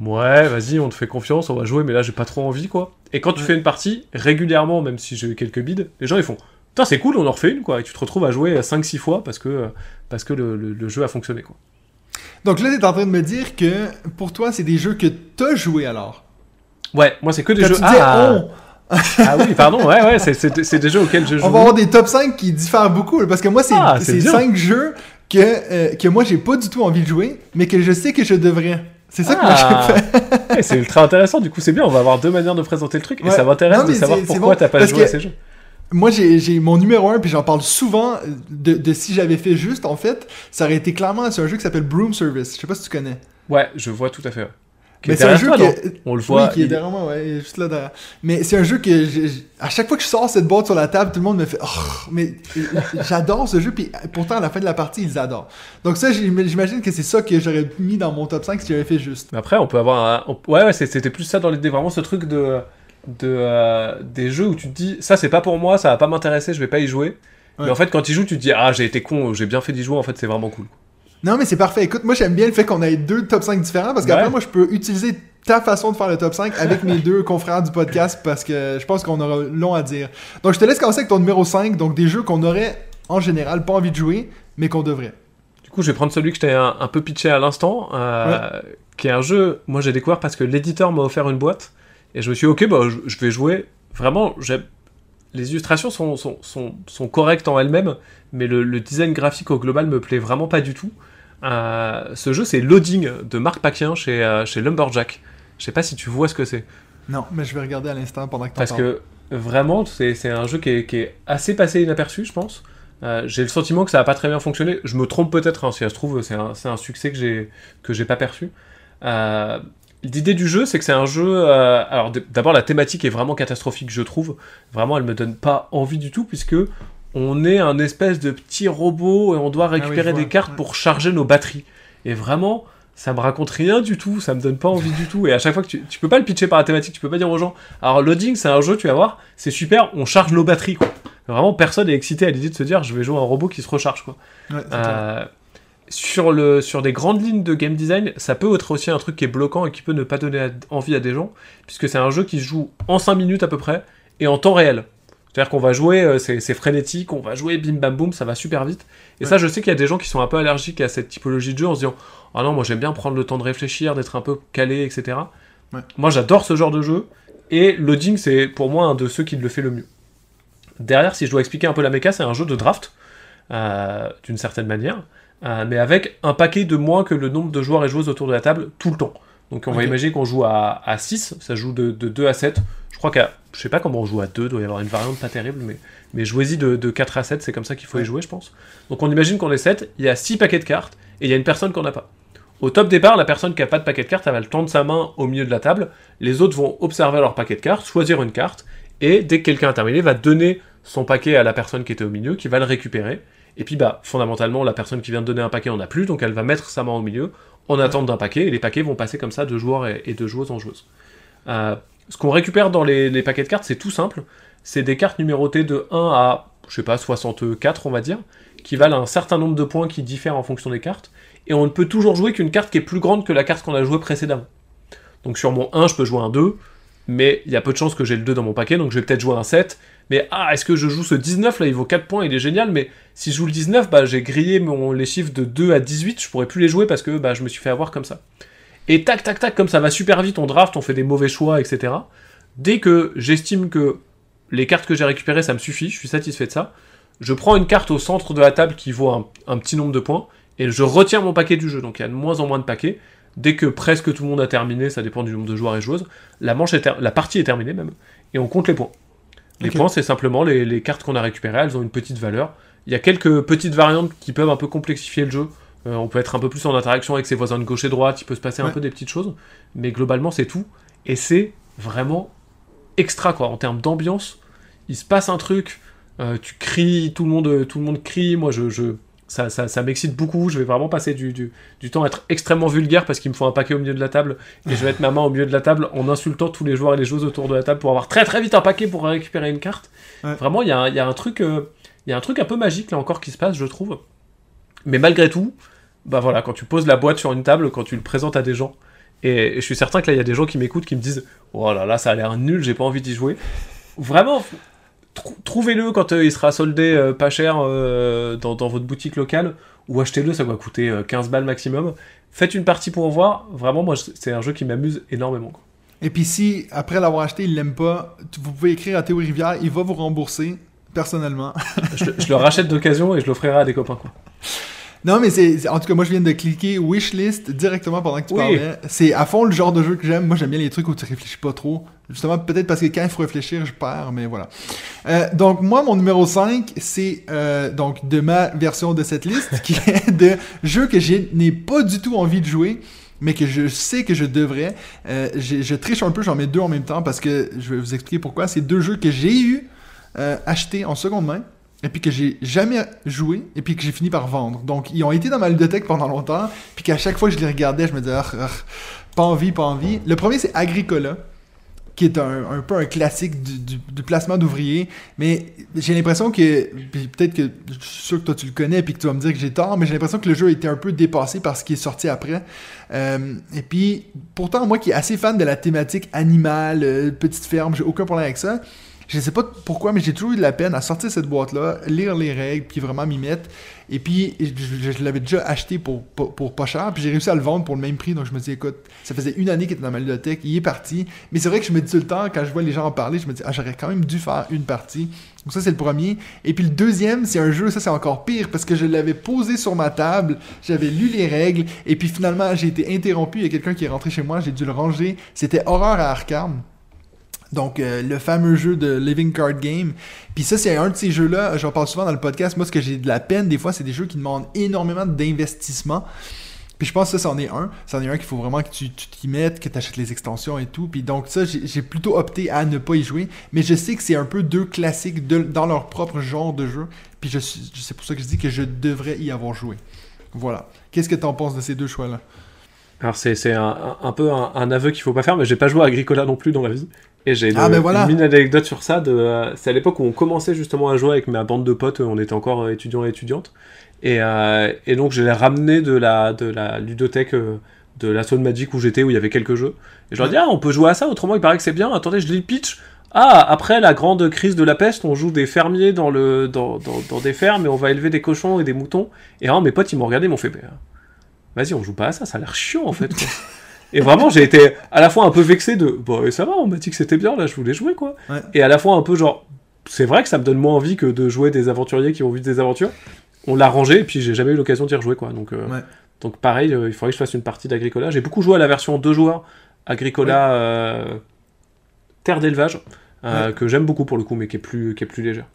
Ouais, vas-y, on te fait confiance, on va jouer, mais là, j'ai pas trop envie, quoi. Et quand tu fais une partie, régulièrement, même si j'ai eu quelques bides, les gens, ils font Putain, c'est cool, on en refait une, quoi. Et tu te retrouves à jouer 5-6 fois parce que, parce que le, le- le jeu a fonctionné, quoi. Donc là, t'es en train de me dire que pour toi, c'est des jeux que t'as joué alors? Ouais, moi, c'est que des Quand jeux. tu ah, on, ah oui, pardon, ouais, ouais, c'est- des jeux auxquels je joue. on va avoir des top 5 qui diffèrent beaucoup. Parce que moi, c'est Ah, c'est c'est bien. 5 jeux que, euh, que moi, j'ai pas du tout envie de jouer, mais que je sais que je devrais. C'est ça que moi, Ah. je fais. Ouais, c'est ultra intéressant, du coup, c'est bien, on va avoir deux manières de présenter le truc. Et Ouais. ça m'intéresse de savoir pourquoi bon, t'as pas joué à ces jeux. Moi, j'ai mon numéro 1, puis j'en parle souvent de, de si j'avais fait juste, en fait, ça aurait été clairement, c'est un jeu qui s'appelle Broom Service. Je sais pas si tu connais. Ouais, je vois tout à fait. Mais est c'est un jeu toi, que. On le voit. oui, qui est il- derrière moi, ouais, est juste là derrière. Mais c'est un jeu que, je- à chaque fois que je sors cette boîte sur la table, tout le monde me fait Oh, mais j'adore ce jeu, puis pourtant à la fin de la partie, ils adorent. Donc ça, j'im- j'imagine que c'est ça que j'aurais mis dans mon top 5 si j'avais fait juste. Mais Après, on peut avoir un... Ouais, ouais, c'était plus ça dans l'idée, vraiment ce truc de... de euh, des jeux où tu te dis, ça c'est pas pour moi, ça va pas m'intéresser, je vais pas y jouer. Ouais. Mais en fait, quand tu joues, tu te dis, ah, j'ai été con, j'ai bien fait d'y jouer, en fait, c'est vraiment cool. Non, mais c'est parfait. Écoute, moi j'aime bien le fait qu'on ait deux top 5 différents parce qu'après, Ouais. moi je peux utiliser ta façon de faire le top 5 avec mes deux confrères du podcast parce que je pense qu'on aura long à dire. Donc je te laisse commencer avec ton numéro 5, donc des jeux qu'on aurait en général pas envie de jouer, mais qu'on devrait. Du coup, je vais prendre celui que je t'ai un, un peu pitché à l'instant, euh, qui est un jeu, moi j'ai découvert parce que l'éditeur m'a offert une boîte, et je me suis dit, ok, bah, je, vais jouer. Vraiment. Les illustrations sont, sont, sont, sont correctes en elles-mêmes, mais le, le design graphique au global me plaît vraiment pas du tout. Euh, ce jeu, c'est Loading de Marc Paquin chez, euh, chez Lumberjack. Je sais pas si tu vois ce que c'est. Non, mais je vais regarder à l'instant pendant que tu Parce parles. que vraiment, c'est un jeu qui est, qui est assez passé inaperçu, je pense. Euh, j'ai le sentiment que ça n'a pas très bien fonctionné. Je me trompe peut-être, hein, si ça se trouve, c'est un, un succès que j'ai que j'ai pas perçu. Euh, L'idée du jeu, c'est que c'est un jeu. euh, alors d'abord, la thématique est vraiment catastrophique, je trouve. Vraiment, elle me donne pas envie du tout, puisque on est un espèce de petit robot et on doit Ah oui, récupérer des cartes ouais. pour charger nos batteries. Et vraiment, ça me raconte rien du tout, ça me donne pas envie du tout. Et à chaque fois que tu, tu peux pas le pitcher par la thématique, tu peux pas dire aux gens, alors loading, c'est un jeu, tu vas voir, c'est super, on charge nos batteries, quoi. Vraiment, personne est excité à l'idée de se dire, je vais jouer à un robot qui se recharge, quoi. Ouais, sur, le, sur des grandes lignes de game design, ça peut être aussi un truc qui est bloquant et qui peut ne pas donner envie à des gens, puisque c'est un jeu qui se joue en 5 minutes à peu près, et en temps réel. C'est-à-dire qu'on va jouer, euh, c'est frénétique, on va jouer bim bam boum, ça va super vite. Et Ouais. ça, je sais qu'il y a des gens qui sont un peu allergiques à cette typologie de jeu en se disant Ah non, moi j'aime bien prendre le temps de réfléchir, d'être un peu calé, etc. Ouais. Moi j'adore ce genre de jeu, et Loading, c'est pour moi un de ceux qui le fait le mieux. Derrière, si je dois expliquer un peu la méca, c'est un jeu de draft, euh, d'une certaine manière, euh, mais avec un paquet de moins que le nombre de joueurs et joueuses autour de la table tout le temps. Donc on va imaginer qu'on joue à, à 6, ça joue de, de 2 à 7. Je crois qu'à. Je sais pas comment on joue à 2, doit y avoir une variante pas terrible, mais, mais jouez-y de, de 4 à 7, c'est comme ça qu'il faut y jouer, je pense. Donc on imagine qu'on est 7, il y a 6 paquets de cartes, et il y a une personne qu'on n'a pas. Au top départ, la personne qui a pas de paquet de cartes, elle va le tendre sa main au milieu de la table. Les autres vont observer leur paquet de cartes, choisir une carte, et dès que quelqu'un a terminé, va donner son paquet à la personne qui était au milieu, qui va le récupérer. Et puis, bah, fondamentalement, la personne qui vient de donner un paquet en a plus, donc elle va mettre sa main au milieu en attente d'un paquet, et les paquets vont passer comme ça de joueur et, et de joueuse en joueuse. Euh, ce qu'on récupère dans les, les paquets de cartes, c'est tout simple. C'est des cartes numérotées de 1 à, je sais pas, 64, on va dire, qui valent un certain nombre de points qui diffèrent en fonction des cartes. Et on ne peut toujours jouer qu'une carte qui est plus grande que la carte qu'on a jouée précédemment. Donc sur mon 1, je peux jouer un 2, mais il y a peu de chances que j'ai le 2 dans mon paquet, donc je vais peut-être jouer un 7. Mais ah, est-ce que je joue ce 19 là? Il vaut 4 points, il est génial, mais si je joue le 19, bah, j'ai grillé les chiffres de 2 à 18, je pourrais plus les jouer parce que bah, je me suis fait avoir comme ça. Et tac, tac, tac, comme ça va super vite, on draft, on fait des mauvais choix, etc. Dès que j'estime que les cartes que j'ai récupérées, ça me suffit, je suis satisfait de ça, je prends une carte au centre de la table qui vaut un, petit nombre de points, et je retiens mon paquet du jeu. Donc il y a de moins en moins de paquets. Dès que presque tout le monde a terminé, ça dépend du nombre de joueurs et joueuses, la partie est terminée même, et on compte les points. Les points, c'est simplement les, les cartes qu'on a récupérées, elles ont une petite valeur. Il y a quelques petites variantes qui peuvent un peu complexifier le jeu. Euh, on peut être un peu plus en interaction avec ses voisins de gauche et droite, il peut se passer un peu des petites choses, mais globalement c'est tout. Et c'est vraiment extra quoi, en termes d'ambiance. Il se passe un truc, euh, tu cries, tout le monde, tout le monde crie, moi je, je ça, ça, ça m'excite beaucoup, je vais vraiment passer du, du, du temps à être extrêmement vulgaire parce qu'il me faut un paquet au milieu de la table et je vais mettre ma main au milieu de la table en insultant tous les joueurs et les joueuses autour de la table pour avoir très très vite un paquet pour récupérer une carte. Ouais. Vraiment, il y, a y a un truc, euh, il y a un truc un peu magique là encore qui se passe, je trouve. Mais malgré tout, bah voilà, quand tu poses la boîte sur une table, quand tu le présentes à des gens, et, et je suis certain que là il y a des gens qui m'écoutent qui me disent oh là là ça a l'air nul, j'ai pas envie d'y jouer. Vraiment, trou- trouvez-le quand euh, il sera soldé euh, pas cher euh, dans, dans votre boutique locale ou achetez-le, ça va coûter euh, 15 balles maximum. Faites une partie pour voir. Vraiment, moi, c'est un jeu qui m'amuse énormément. quoi. Et puis si, après l'avoir acheté, il l'aime pas, vous pouvez écrire à Théo Rivière, il va vous rembourser, personnellement. Je, le- je le rachète d'occasion et je l'offrirai à des copains. Quoi. non, mais c'est... En tout cas, moi, je viens de cliquer Wishlist directement pendant que tu Oui. parlais. C'est à fond le genre de jeu que j'aime. Moi, j'aime bien les trucs où tu réfléchis pas trop. Justement, peut-être parce que quand il faut réfléchir, je perds, mais voilà. Euh, donc, moi, mon numéro 5, c'est euh, donc de ma version de cette liste, qui est de jeux que je n'ai pas du tout envie de jouer, mais que je sais que je devrais. Euh, je triche un peu, j'en mets deux en même temps, parce que je vais vous expliquer pourquoi. C'est deux jeux que j'ai eu euh, achetés en seconde main, et puis que j'ai jamais joué, et puis que j'ai fini par vendre. Donc, ils ont été dans ma ludothèque pendant longtemps, puis qu'à chaque fois que je les regardais, je me disais, Ah, ah, pas envie, pas envie. Le premier, c'est Agricola qui est un, un peu un classique du, placement d'ouvriers, mais j'ai l'impression que, puis peut-être que, je suis sûr que toi tu le connais, puis que tu vas me dire que j'ai tort, mais j'ai l'impression que le jeu a été un peu dépassé par ce qui est sorti après. Euh, et puis, pourtant, moi qui est assez fan de la thématique animale, euh, petite ferme, j'ai aucun problème avec ça. Je sais pas pourquoi, mais j'ai toujours eu de la peine à sortir cette boîte-là, lire les règles, puis vraiment m'y mettre. Et puis, je, l'avais déjà acheté pour, pas cher, puis j'ai réussi à le vendre pour le même prix. Donc, je me dis, écoute, ça faisait une année qu'il était dans ma bibliothèque, il est parti. Mais c'est vrai que je me dis tout le temps, quand je vois les gens en parler, je me dis, ah, j'aurais quand même dû faire une partie. Donc, ça, c'est le premier. Et puis, le deuxième, c'est un jeu, ça, c'est encore pire, parce que je l'avais posé sur ma table, j'avais lu les règles, et puis finalement, j'ai été interrompu. Il y a quelqu'un qui est rentré chez moi, j'ai dû le ranger. C'était Horreur à Arkham. Donc, euh, le fameux jeu de Living Card Game. Puis ça, c'est un de ces jeux-là, j'en parle souvent dans le podcast. Moi, ce que j'ai de la peine, des fois, c'est des jeux qui demandent énormément d'investissement. Puis je pense que ça, c'en est un. C'en est un qu'il faut vraiment que tu t'y mettes, que tu achètes les extensions et tout. Puis donc, ça, j'ai plutôt opté à ne pas y jouer. Mais je sais que c'est un peu deux classiques dans leur propre genre de jeu. Puis je c'est pour ça que je dis que je devrais y avoir joué. Voilà. Qu'est-ce que tu en penses de ces deux choix-là? Alors, c'est un, un- peu un, aveu qu'il faut pas faire, mais j'ai pas joué à Agricola non plus dans ma vie. Et j'ai Ah, une, ben voilà. une anecdote sur ça. de, euh, C'est à l'époque où on commençait justement à jouer avec ma bande de potes, on était encore euh, étudiants et étudiantes. Et, euh, et donc, je l'ai ramené de la, de la ludothèque de la Zone Magic où j'étais, où il y avait quelques jeux. Et je leur dis, ah, on peut jouer à ça, autrement il paraît que c'est bien. Attendez, je lis le pitch. Ah, après la grande crise de la peste, on joue des fermiers dans, le, dans, dans, dans des fermes et on va élever des cochons et des moutons. Et vraiment, mes potes, ils m'ont regardé, ils m'ont fait, vas-y, on joue pas à ça, ça a l'air chiant en fait. et vraiment, j'ai été à la fois un peu vexé de, bon, ça va, on m'a dit que c'était bien, là, je voulais jouer quoi. Ouais. Et à la fois un peu genre, c'est vrai que ça me donne moins envie que de jouer des aventuriers qui vont vivre des aventures. On l'a rangé et puis j'ai jamais eu l'occasion d'y rejouer quoi. Donc, euh, Ouais. donc pareil, euh, il faudrait que je fasse une partie d'Agricola. J'ai beaucoup joué à la version deux joueurs, Agricola euh, Terre d'élevage, Ouais. que j'aime beaucoup pour le coup, mais qui est plus, qui est plus légère.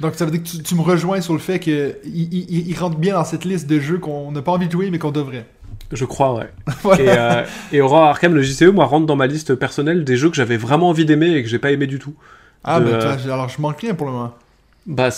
Donc ça veut dire que tu, tu me rejoins sur le fait qu'il il, il- il rentre bien dans cette liste de jeux qu'on n'a pas envie de jouer mais qu'on devrait. Je crois, ouais. Voilà. Et, euh, et Horror Arkham, le JCE, moi, rentre dans ma liste personnelle des jeux que j'avais vraiment envie d'aimer et que j'ai pas aimé du tout. Ah, de- ben, toi, j'ai- alors je manque rien pour le moment. Bah,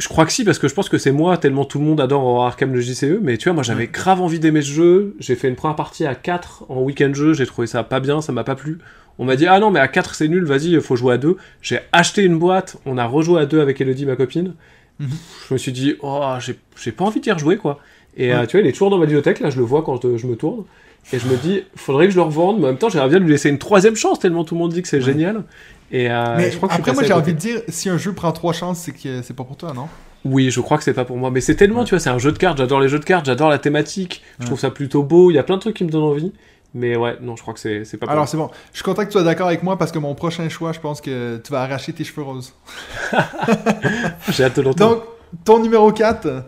je crois que si, parce que je pense que c'est moi, tellement tout le monde adore Horror Arkham le JCE, mais tu vois, moi j'avais Ouais. grave envie d'aimer ce jeu, j'ai fait une première partie à 4 en week-end jeu, j'ai trouvé ça pas bien, ça m'a pas plu. On m'a dit, ah non, mais à 4 c'est nul, vas-y, faut jouer à 2. J'ai acheté une boîte, on a rejoué à 2 avec Elodie, ma copine. Mhm. Je me suis dit, oh, j'ai j'ai pas envie d'y rejouer, quoi. Et euh, Ouais. tu vois, il est toujours dans ma bibliothèque, là, je le vois quand je, me tourne. Et je me dis, faudrait que je le revende, mais en même temps, j'aimerais bien lui laisser une troisième chance, tellement tout le monde dit que c'est Ouais. génial. Et euh, Mais je crois que je suis après, moi, j'ai envie de dire, si un jeu prend trois chances, c'est que c'est pas pour toi, non? Oui, je crois que c'est pas pour moi. Mais c'est tellement, Ouais. tu vois, c'est un jeu de cartes. J'adore les jeux de cartes, j'adore la thématique. Je trouve ça plutôt beau. Il y a plein de trucs qui me donnent envie. Mais ouais, non, je crois que c'est c'est pas pour Alors, c'est bon. Je suis content que tu sois d'accord avec moi parce que mon prochain choix, je pense que tu vas arracher tes cheveux roses. J'ai hâte de l'entendre. Donc, ton numéro 4,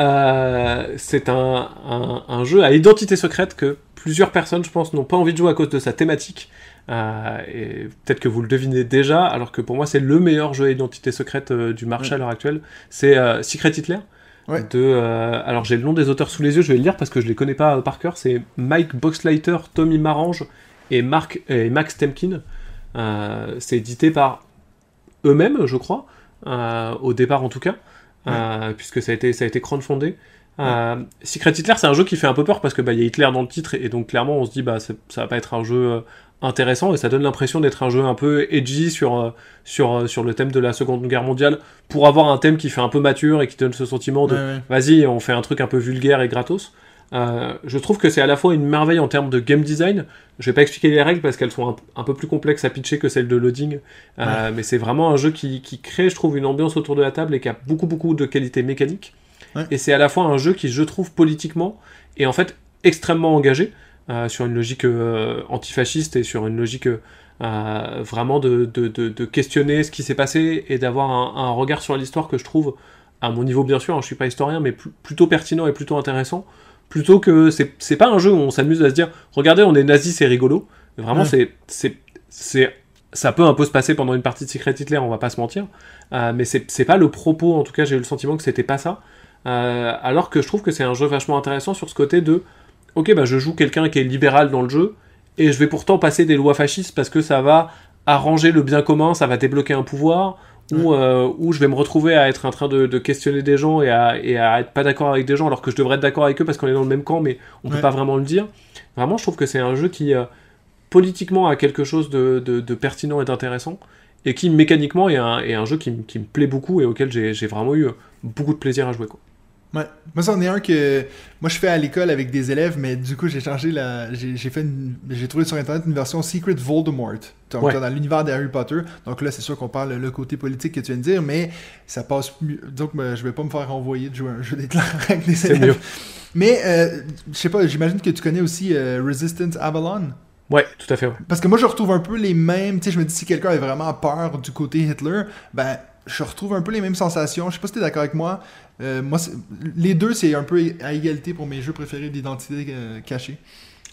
Euh, c'est un, un, un jeu à identité secrète que plusieurs personnes, je pense, n'ont pas envie de jouer à cause de sa thématique. Euh, et peut-être que vous le devinez déjà, alors que pour moi, c'est le meilleur jeu à identité secrète euh, du marché Ouais. à l'heure actuelle. C'est Secret Hitler. Ouais. De, alors j'ai le nom des auteurs sous les yeux, je vais le lire parce que je les connais pas par cœur. C'est Mike Boxleiter, Tommy Marange et, Mark, et Max Temkin. C'est édité par eux-mêmes, je crois, au départ en tout cas, euh, puisque ça a été, ça a été crowdfundé. Euh, Secret Hitler, c'est un jeu qui fait un peu peur parce que bah, il y a Hitler dans le titre et donc clairement on se dit bah ça va pas être un jeu euh, intéressant et ça donne l'impression d'être un jeu un peu edgy sur, euh, sur, sur le thème de la Seconde Guerre mondiale pour avoir un thème qui fait un peu mature et qui donne ce sentiment de Ouais, ouais. vas-y, on fait un truc un peu vulgaire et gratos. Euh, je trouve que c'est à la fois une merveille en termes de game design. Je vais pas expliquer les règles parce qu'elles sont un, un peu plus complexes à pitcher que celles de loading. Euh, Mais c'est vraiment un jeu qui, qui crée, je trouve, une ambiance autour de la table et qui a beaucoup, beaucoup de qualités mécaniques. Ouais. Et c'est à la fois un jeu qui, je trouve, politiquement est en fait extrêmement engagé euh, sur une logique antifasciste et sur une logique vraiment de, de, de, de questionner ce qui s'est passé et d'avoir un, un regard sur l'histoire que je trouve, à mon niveau bien sûr, hein, je suis pas historien, mais pl- plutôt pertinent et plutôt intéressant. Plutôt que c'est pas un jeu où on s'amuse à se dire regardez on est nazi c'est rigolo. Vraiment Ouais. c'est c'est ça peut un peu se passer pendant une partie de Secret Hitler, on va pas se mentir, Euh, mais c'est c'est pas le propos. En tout cas j'ai eu le sentiment que c'était pas ça. Euh, alors que je trouve que c'est un jeu vachement intéressant sur ce côté de ok bah je joue quelqu'un qui est libéral dans le jeu et je vais pourtant passer des lois fascistes parce que ça va arranger le bien commun, ça va débloquer un pouvoir, ou euh, où je vais me retrouver à être en train de, de questionner des gens et à, et à être pas d'accord avec des gens alors que je devrais être d'accord avec eux parce qu'on est dans le même camp mais on Ouais. peut pas vraiment le dire. Vraiment je trouve que c'est un jeu qui euh, politiquement a quelque chose de, de- de pertinent et d'intéressant et qui mécaniquement est un, est un jeu qui, qui me plaît beaucoup et auquel j'ai j'ai vraiment eu beaucoup de plaisir à jouer. Quoi. Ouais. Moi, c'en est un que moi je fais à l'école avec des élèves, mais du coup j'ai changé la, j'ai fait, une- j'ai trouvé sur internet une version Secret Voldemort, donc Ouais. dans l'univers d'Harry Potter. Donc là, c'est sûr qu'on parle le côté politique que tu viens de dire, mais ça passe mieux. Donc ben, je vais pas me faire renvoyer de jouer à un jeu d'éclair avec des élèves. mieux. Mais euh, je sais pas, j'imagine que tu connais aussi euh, Resistance Avalon. Ouais, tout à fait. Ouais. Parce que moi, je retrouve un peu les mêmes. Tu sais, je me dis, si quelqu'un a vraiment peur du côté Hitler, ben, je retrouve un peu les mêmes sensations. Je sais pas si t'es d'accord avec moi. Euh, moi, les deux, c'est un peu à égalité pour mes jeux préférés d'identité euh, cachée.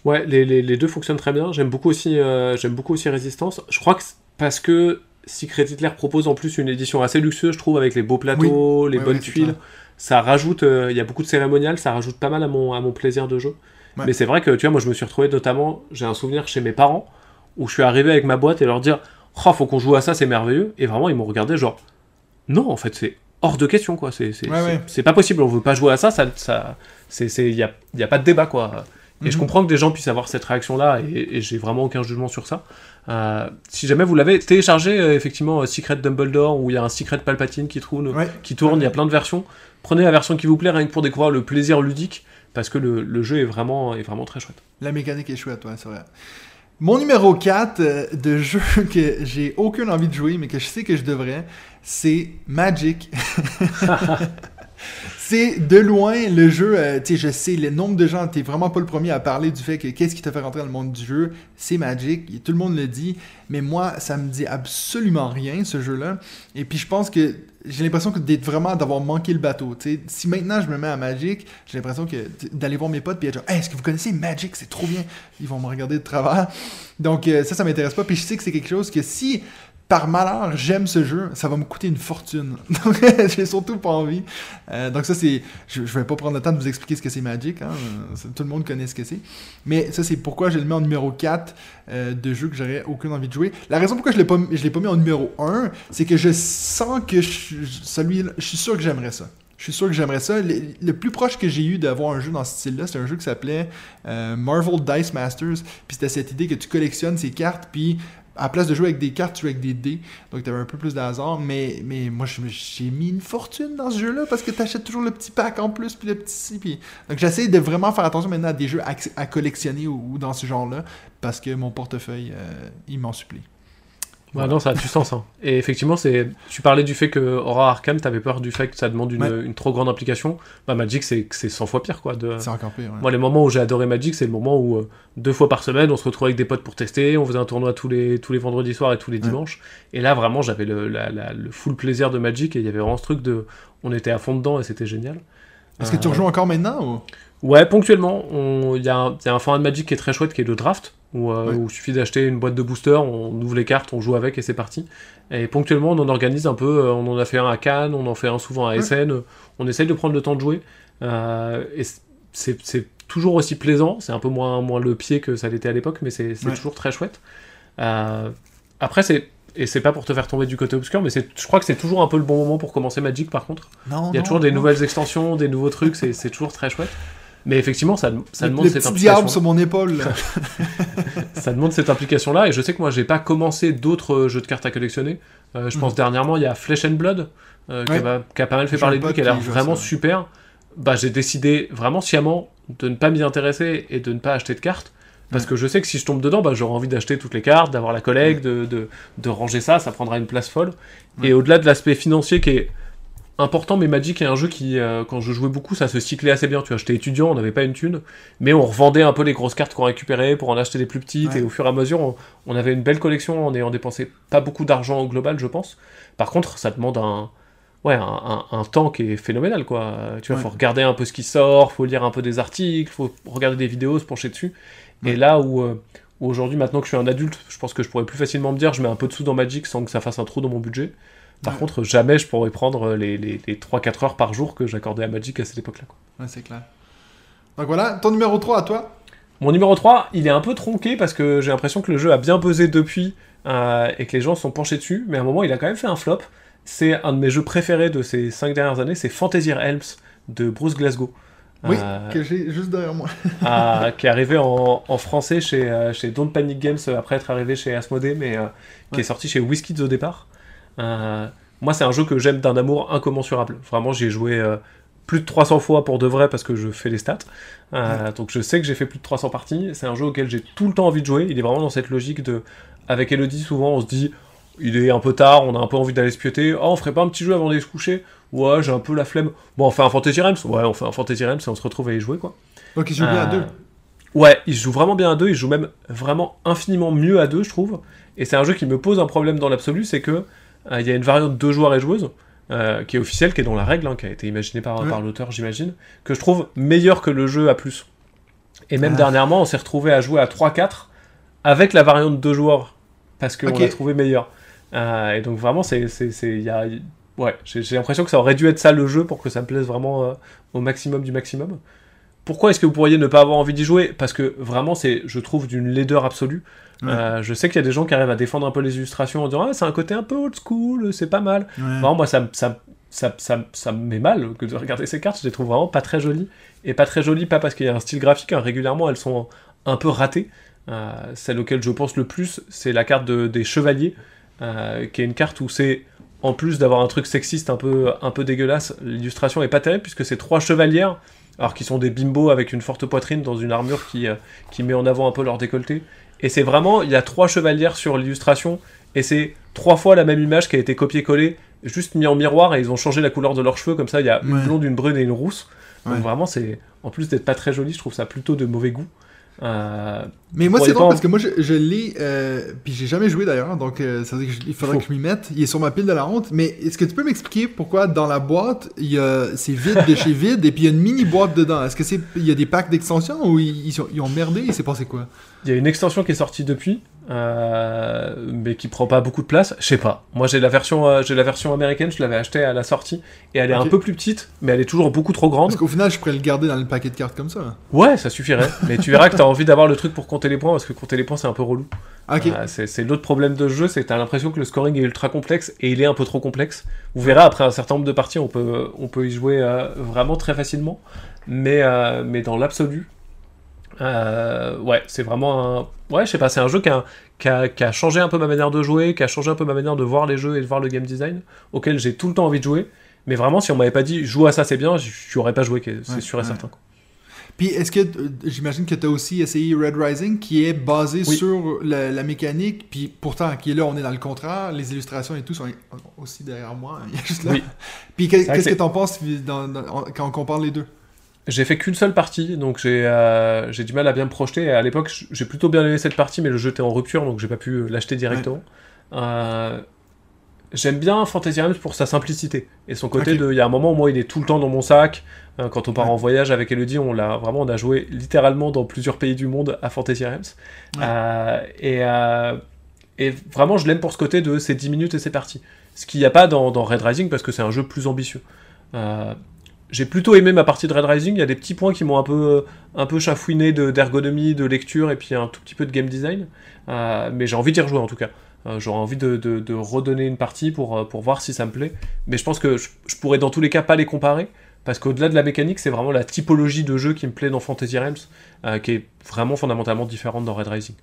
Ouais, les, les, les deux fonctionnent très bien. J'aime beaucoup aussi, euh, j'aime beaucoup aussi Résistance. Je crois que c'est parce que Secret Hitler propose en plus une édition assez luxueuse, je trouve, avec les beaux plateaux, les Ouais, bonnes ouais, tuiles. Ça rajoute, euh, il y a beaucoup de cérémonial, ça rajoute pas mal à mon, à mon plaisir de jeu. Ouais. Mais c'est vrai que, tu vois, moi je me suis retrouvé notamment, j'ai un souvenir chez mes parents, où je suis arrivé avec ma boîte et leur dire, oh, faut qu'on joue à ça, c'est merveilleux. Et vraiment, ils m'ont regardé genre, non, en fait, c'est hors de question, quoi. C'est Ouais, ouais. pas possible, on veut pas jouer à ça, ça, ça c'est, c'est, y a, y a pas de débat, quoi. Et je Mhm. comprends que des gens puissent avoir cette réaction-là, et, et j'ai vraiment aucun jugement sur ça. Euh, si jamais vous l'avez téléchargé, euh, effectivement, euh, Secret Dumbledore, où il y a un Secret Palpatine qui, Ouais. qui tourne, il y a plein de versions. Prenez la version qui vous plaît, rien que pour découvrir le plaisir ludique, parce que le, le jeu est vraiment, est vraiment très chouette. La mécanique est chouette, ouais, c'est vrai. Mon numéro 4 euh, de jeu que j'ai aucune envie de jouer, mais que je sais que je devrais, c'est Magic. c'est de loin le jeu, euh, je sais, le nombre de gens, t'es vraiment pas le premier à parler du fait que qu'est-ce qui t'a fait rentrer dans le monde du jeu, c'est Magic, tout le monde le dit, mais moi, ça me dit absolument rien, ce jeu-là. Et puis je pense que j'ai l'impression que d'être vraiment d'avoir manqué le bateau. Si maintenant je me mets à Magic, j'ai l'impression que d'aller voir mes potes puis être genre, Hey, est-ce que vous connaissez Magic, c'est trop bien. Ils vont me regarder de travers. Donc euh, ça, ça m'intéresse pas. Puis je sais que c'est quelque chose que si par malheur, j'aime ce jeu, ça va me coûter une fortune. Donc, j'ai surtout pas envie. Euh, donc, ça, c'est. Je, vais pas prendre le temps de vous expliquer ce que c'est Magic. Hein. Tout le monde connaît ce que c'est. Mais ça, c'est pourquoi je le mets en numéro 4 euh, de jeux que j'aurais aucune envie de jouer. La raison pourquoi je l'ai pas, je l'ai pas mis en numéro 1, c'est que je sens que je, celui je suis sûr que j'aimerais ça. Je suis sûr que j'aimerais ça. Le, le plus proche que j'ai eu d'avoir un jeu dans ce style-là, c'est un jeu qui s'appelait euh, Marvel Dice Masters. Puis c'était cette idée que tu collectionnes ces cartes, puis à la place de jouer avec des cartes, tu joues avec des dés. Donc, tu avais un peu plus de hasard. Mais, mais moi, j'ai mis une fortune dans ce jeu-là parce que tu achètes toujours le petit pack en plus, puis le petit ci. Puis... Donc, j'essaie de vraiment faire attention maintenant à des jeux à, collectionner ou, ou dans ce genre-là parce que mon portefeuille, euh, il m'en supplie. Ouais, non, ça a du sens. hein. Et effectivement, c'est. Tu parlais du fait que Aura Arkham, t'avais peur du fait que ça demande une, Ouais. une trop grande implication. Bah, Magic, c'est c'est 100 fois pire, quoi. De... C'est encore pire. ouais. Moi, les moments où j'ai adoré Magic, c'est le moment où euh, deux fois par semaine, on se retrouvait avec des potes pour tester, on faisait un tournoi tous les, tous les vendredis soirs et tous les Ouais. dimanches. Et là, vraiment, j'avais le, la- la- le full plaisir de Magic et il y avait vraiment ce truc de. On était à fond dedans et c'était génial. Est-ce que tu Euh, rejoues encore maintenant ou... Ouais, ponctuellement. on- Il y, a un- il y a un format de Magic qui est très chouette qui est le draft, où, euh, Ouais. où il suffit d'acheter une boîte de boosters, on ouvre les cartes, on joue avec et c'est parti. Et ponctuellement, on en organise un peu. euh, On en a fait un à Cannes, on en fait un souvent à. SN. On essaye de prendre le temps de jouer. euh, et c'est c'est toujours aussi plaisant. C'est un peu moins, moins le pied que ça l'était à l'époque, mais c'est c'est Ouais. toujours très chouette. Euh, après, c'est. Et c'est pas pour te faire tomber du côté obscur, mais c'est- je crois que c'est toujours un peu le bon moment pour commencer Magic par contre. Non, Il y a non, toujours des non. nouvelles extensions, des nouveaux trucs, c'est c'est toujours très chouette. Mais effectivement, ça, ça demande le cette implication. sur mon épaule. Ça demande cette implication-là. Et je sais que moi, j'ai pas commencé d'autres euh, jeux de cartes à collectionner. Euh, je pense dernièrement, il y a Flesh and Blood, euh, qui, a, qui a pas mal fait parler de lui, qui a l'air vraiment ça, super. Bah, j'ai décidé vraiment sciemment de ne pas m'y intéresser et de ne pas acheter de cartes. Parce que je sais que si je tombe dedans, bah, j'aurai envie d'acheter toutes les cartes, d'avoir la collecte, de, de, de ranger ça, ça prendra une place folle. Et au-delà de l'aspect financier qui est important, mais Magic est un jeu qui, euh, quand je jouais beaucoup, ça se cyclait assez bien. Tu vois, j'étais étudiant, on n'avait pas une thune, mais on revendait un peu les grosses cartes qu'on récupérait pour en acheter des plus petites, Ouais. et au fur et à mesure, on, on avait une belle collection en ayant dépensé pas beaucoup d'argent au global, je pense. Par contre, ça demande un, ouais, un, un- un temps qui est phénoménal, quoi. Tu vois, Ouais. faut regarder un peu ce qui sort, faut lire un peu des articles, faut regarder des vidéos, se pencher dessus. Ouais. Et là où, euh, où aujourd'hui, maintenant que je suis un adulte, je pense que je pourrais plus facilement me dire, je mets un peu de sous dans Magic sans que ça fasse un trou dans mon budget. Par Ouais. contre, jamais je pourrais prendre les, les, les 3-4 heures par jour que j'accordais à Magic à cette époque-là. Ouais, c'est clair. Donc voilà, ton numéro 3 à toi. Mon numéro 3, il est un peu tronqué parce que j'ai l'impression que le jeu a bien pesé depuis euh, et que les gens sont penchés dessus, mais à un moment il a quand même fait un flop. C'est un de mes jeux préférés de ces 5 dernières années, c'est Fantasy Realms de Bruce Glasgow. Oui, Euh, que j'ai juste derrière moi. à- qui est arrivé en, en français chez, euh, chez Don't Panic Games après être arrivé chez Asmodee, mais qui est sorti chez Whiskids au départ. Euh, moi, c'est un jeu que j'aime d'un amour incommensurable. Vraiment, j'y ai joué euh, plus de 300 fois pour de vrai parce que je fais les stats. Euh, Donc, je sais que j'ai fait plus de 300 parties. C'est un jeu auquel j'ai tout le temps envie de jouer. Il est vraiment dans cette logique de. Avec Elodie, souvent, on se dit. Il est un peu tard, on a un peu envie d'aller se pioter. Oh, on ferait pas un petit jeu avant d'aller se coucher? Ouais, j'ai un peu la flemme. Bon, on fait un Fantasy Realms Ouais, on fait un Fantasy Realms et on se retrouve à y jouer, quoi. Donc il joue bien à deux. Ouais, il joue vraiment bien à deux, il joue même vraiment infiniment mieux à deux, je trouve. Et c'est un jeu qui me pose un problème dans l'absolu, c'est que il y a une variante deux joueurs et joueuses, euh, qui est officielle, qui est dans la règle, hein, qui a été imaginée par, Ouais. par l'auteur, j'imagine, que je trouve meilleure que le jeu à plus. Et même Ah. dernièrement, on s'est retrouvé à jouer à 3-4 avec la variante deux joueurs, parce qu'on Ok. l'a trouvé meilleure. Euh, et donc vraiment, c'est, ouais, j'ai, j'ai l'impression que ça aurait dû être ça le jeu pour que ça me plaise vraiment euh, au maximum du maximum. Pourquoi est-ce que vous pourriez ne pas avoir envie d'y jouer? Parce que vraiment, c'est, je trouve, d'une laideur absolue. Ouais. Euh, je sais qu'il y a des gens qui arrivent à défendre un peu les illustrations en disant ah, c'est un côté un peu old school, c'est pas mal. Ouais. Moi, ça, ça, ça, ça, ça me met mal que de regarder ces cartes. Je les trouve vraiment pas très jolies. Et pas très jolies, pas parce qu'il y a un style graphique. hein, régulièrement, elles sont un peu ratées. Euh, celle auquel je pense le plus, c'est la carte de- des chevaliers, euh, qui est une carte où c'est, en plus d'avoir un truc sexiste un peu, un peu dégueulasse, l'illustration est pas terrible puisque c'est trois chevalières, alors qui sont des bimbos avec une forte poitrine dans une armure qui, euh, qui met en avant un peu leur décolleté. Et c'est vraiment, il y a trois chevalières sur l'illustration, et c'est trois fois la même image qui a été copiée-collée, juste mis en miroir, et ils ont changé la couleur de leurs cheveux, comme ça il y a une Ouais. blonde, une brune et une rousse. Donc Ouais. vraiment, c'est en plus d'être pas très joli, je trouve ça plutôt de mauvais goût. Euh, Mais moi, c'est drôle parce que moi, je, je l'ai, euh, puis j'ai jamais joué d'ailleurs, donc euh, ça veut dire qu'il faudrait que je m'y mette. Il est sur ma pile de la honte, mais est-ce que tu peux m'expliquer pourquoi dans la boîte, il y a, c'est vide de chez vide et puis il y a une mini boîte dedans? Est-ce que c'est, il y a des packs d'extension ou ils, ont merdé? Il s'est passé quoi? Il y a une extension qui est sortie depuis, euh, mais qui prend pas beaucoup de place. Je sais pas. Moi, j'ai la version, euh, j'ai la version américaine. Je l'avais achetée à la sortie et elle est un peu plus petite, mais elle est toujours beaucoup trop grande. Parce qu'au final, je pourrais le garder dans le paquet de cartes comme ça. Ouais, ça suffirait. mais tu verras que t'as envie d'avoir le truc pour compter les points parce que compter les points c'est un peu relou. Ok. Euh, c'est l'autre problème de ce jeu, c'est que t'as l'impression que le scoring est ultra complexe et il est un peu trop complexe. Vous verrez après un certain nombre de parties, on peut, on peut y jouer vraiment très facilement, mais, mais dans l'absolu, euh, ouais, c'est vraiment un. Ouais, je sais pas, c'est un jeu qui a, qui, a, qui a changé un peu ma manière de jouer, qui a changé un peu ma manière de voir les jeux et de voir le game design, auquel j'ai tout le temps envie de jouer. Mais vraiment, si on m'avait pas dit joue à ça, c'est bien, j'y aurais pas joué, c'est Ouais, sûr et ouais. certain. quoi. Puis est-ce que euh, j'imagine que tu as aussi essayé Red Rising qui est basé Oui. sur la, la mécanique, puis pourtant qui est là, on est dans le contrat, les illustrations et tout sont aussi derrière moi, juste là. Oui. Puis qu'est-ce que c'est- t'en penses dans- dans- en- quand on compare les deux? J'ai fait qu'une seule partie, donc j'ai euh, du mal à bien me projeter. Et à l'époque, j'ai plutôt bien aimé cette partie, mais le jeu était en rupture, donc j'ai pas pu l'acheter directement. Euh, J'aime bien Fantasy Realms pour sa simplicité et son côté de. Il y a un moment où moi, il est tout le temps dans mon sac. Euh, quand on part Ouais. en voyage avec Elodie, on l'a vraiment, on a joué littéralement dans plusieurs pays du monde à Fantasy Realms. Ouais. Et, et vraiment, je l'aime pour ce côté de c'est 10 minutes et c'est parti. Ce qu'il n'y a pas dans, dans Red Rising parce que c'est un jeu plus ambitieux. Euh, j'ai plutôt aimé ma partie de Red Rising. Il y a des petits points qui m'ont un peu, un peu chafouiné de- d'ergonomie, de, lecture et puis un tout petit peu de game design. Euh, mais j'ai envie d'y rejouer en tout cas. Euh, J'aurais envie de, redonner une partie pour, euh, pour voir si ça me plaît. Mais je pense que je, pourrais dans tous les cas pas les comparer. Parce qu'au-delà de la mécanique, c'est vraiment la typologie de jeu qui me plaît dans Fantasy Realms, euh, qui est vraiment fondamentalement différente dans Red Rising.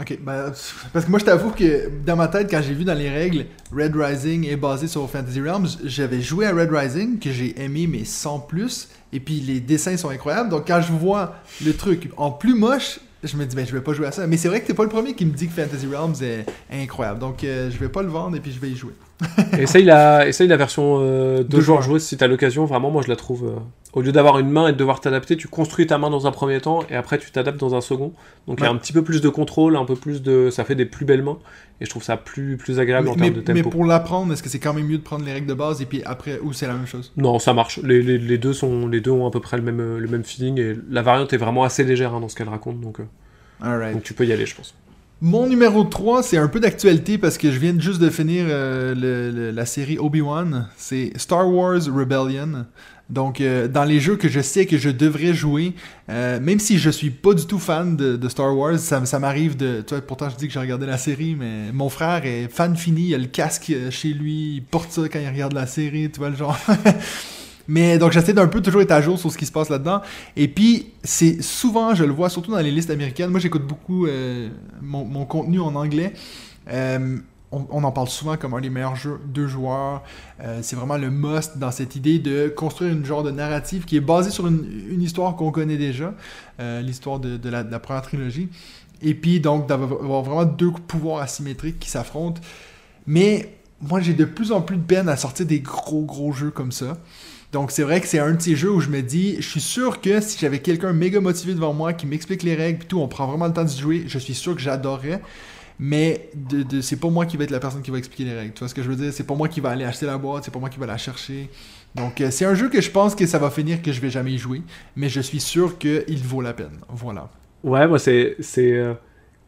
Ok, ben, parce que moi je t'avoue que dans ma tête, quand j'ai vu dans les règles Red Rising est basé sur Fantasy Realms, j'avais joué à Red Rising que j'ai aimé mais sans plus, et puis les dessins sont incroyables, donc quand je vois le truc en plus moche, je me dis ben je vais pas jouer à ça. Mais c'est vrai que t'es pas le premier qui me dit que Fantasy Realms est incroyable, donc euh, je vais pas le vendre et puis je vais y jouer. essaye, la, essaye la version euh, deux Deux joueurs joueuse si t'as l'occasion. Vraiment, moi je la trouve. euh, au lieu d'avoir une main et de devoir t'adapter, tu construis ta main dans un premier temps et après tu t'adaptes dans un second. Donc il y a un petit peu plus de contrôle, un peu plus de. Ça fait des plus belles mains et je trouve ça plus, plus agréable Mais, en termes mais- de tempo. mais pour l'apprendre, est-ce que c'est quand même mieux de prendre les règles de base et puis après, ou c'est la même chose? Non, ça marche. Les, les- les deux sont, les deux ont à peu près le même, euh, le même feeling et la variante est vraiment assez légère hein, dans ce qu'elle raconte, donc, euh, Alright. donc tu peux y aller, je pense. Mon numéro 3, c'est un peu d'actualité parce que je viens juste de finir euh, le- le- la série Obi-Wan. C'est Star Wars Rebellion. Donc, euh, dans les jeux que je sais que je devrais jouer, euh, même si je suis pas du tout fan de, Star Wars, ça, m'arrive de. Tu vois, pourtant, je dis que j'ai regardé la série, mais mon frère est fan fini. Il a le casque euh, chez lui, il porte ça quand il regarde la série, tu vois le genre. Mais donc j'essaie d'un peu toujours être à jour sur ce qui se passe là-dedans. Et puis c'est souvent, je le vois surtout dans les listes américaines. Moi j'écoute beaucoup euh, mon, mon contenu en anglais. On, en parle souvent comme un des meilleurs jeux de joueurs. Euh, c'est vraiment le must dans cette idée de construire une genre de narrative qui est basée sur une, histoire qu'on connaît déjà, euh, l'histoire de, de la, de la première trilogie. Et puis donc d'avoir vraiment deux pouvoirs asymétriques qui s'affrontent. Mais moi j'ai de plus en plus de peine à sortir des gros gros jeux comme ça. Donc c'est vrai que c'est un de ces jeux où je me dis, je suis sûr que si j'avais quelqu'un méga motivé devant moi qui m'explique les règles, puis tout, on prend vraiment le temps de jouer, je suis sûr que j'adorerais. Mais de, c'est pas moi qui va être la personne qui va expliquer les règles. Tu vois ce que je veux dire? C'est pas moi qui va aller acheter la boîte, c'est pas moi qui va la chercher. Donc euh, c'est un jeu que je pense que ça va finir que je vais jamais y jouer, mais je suis sûr qu'il vaut la peine. Voilà. Ouais, moi c'est. c'est euh,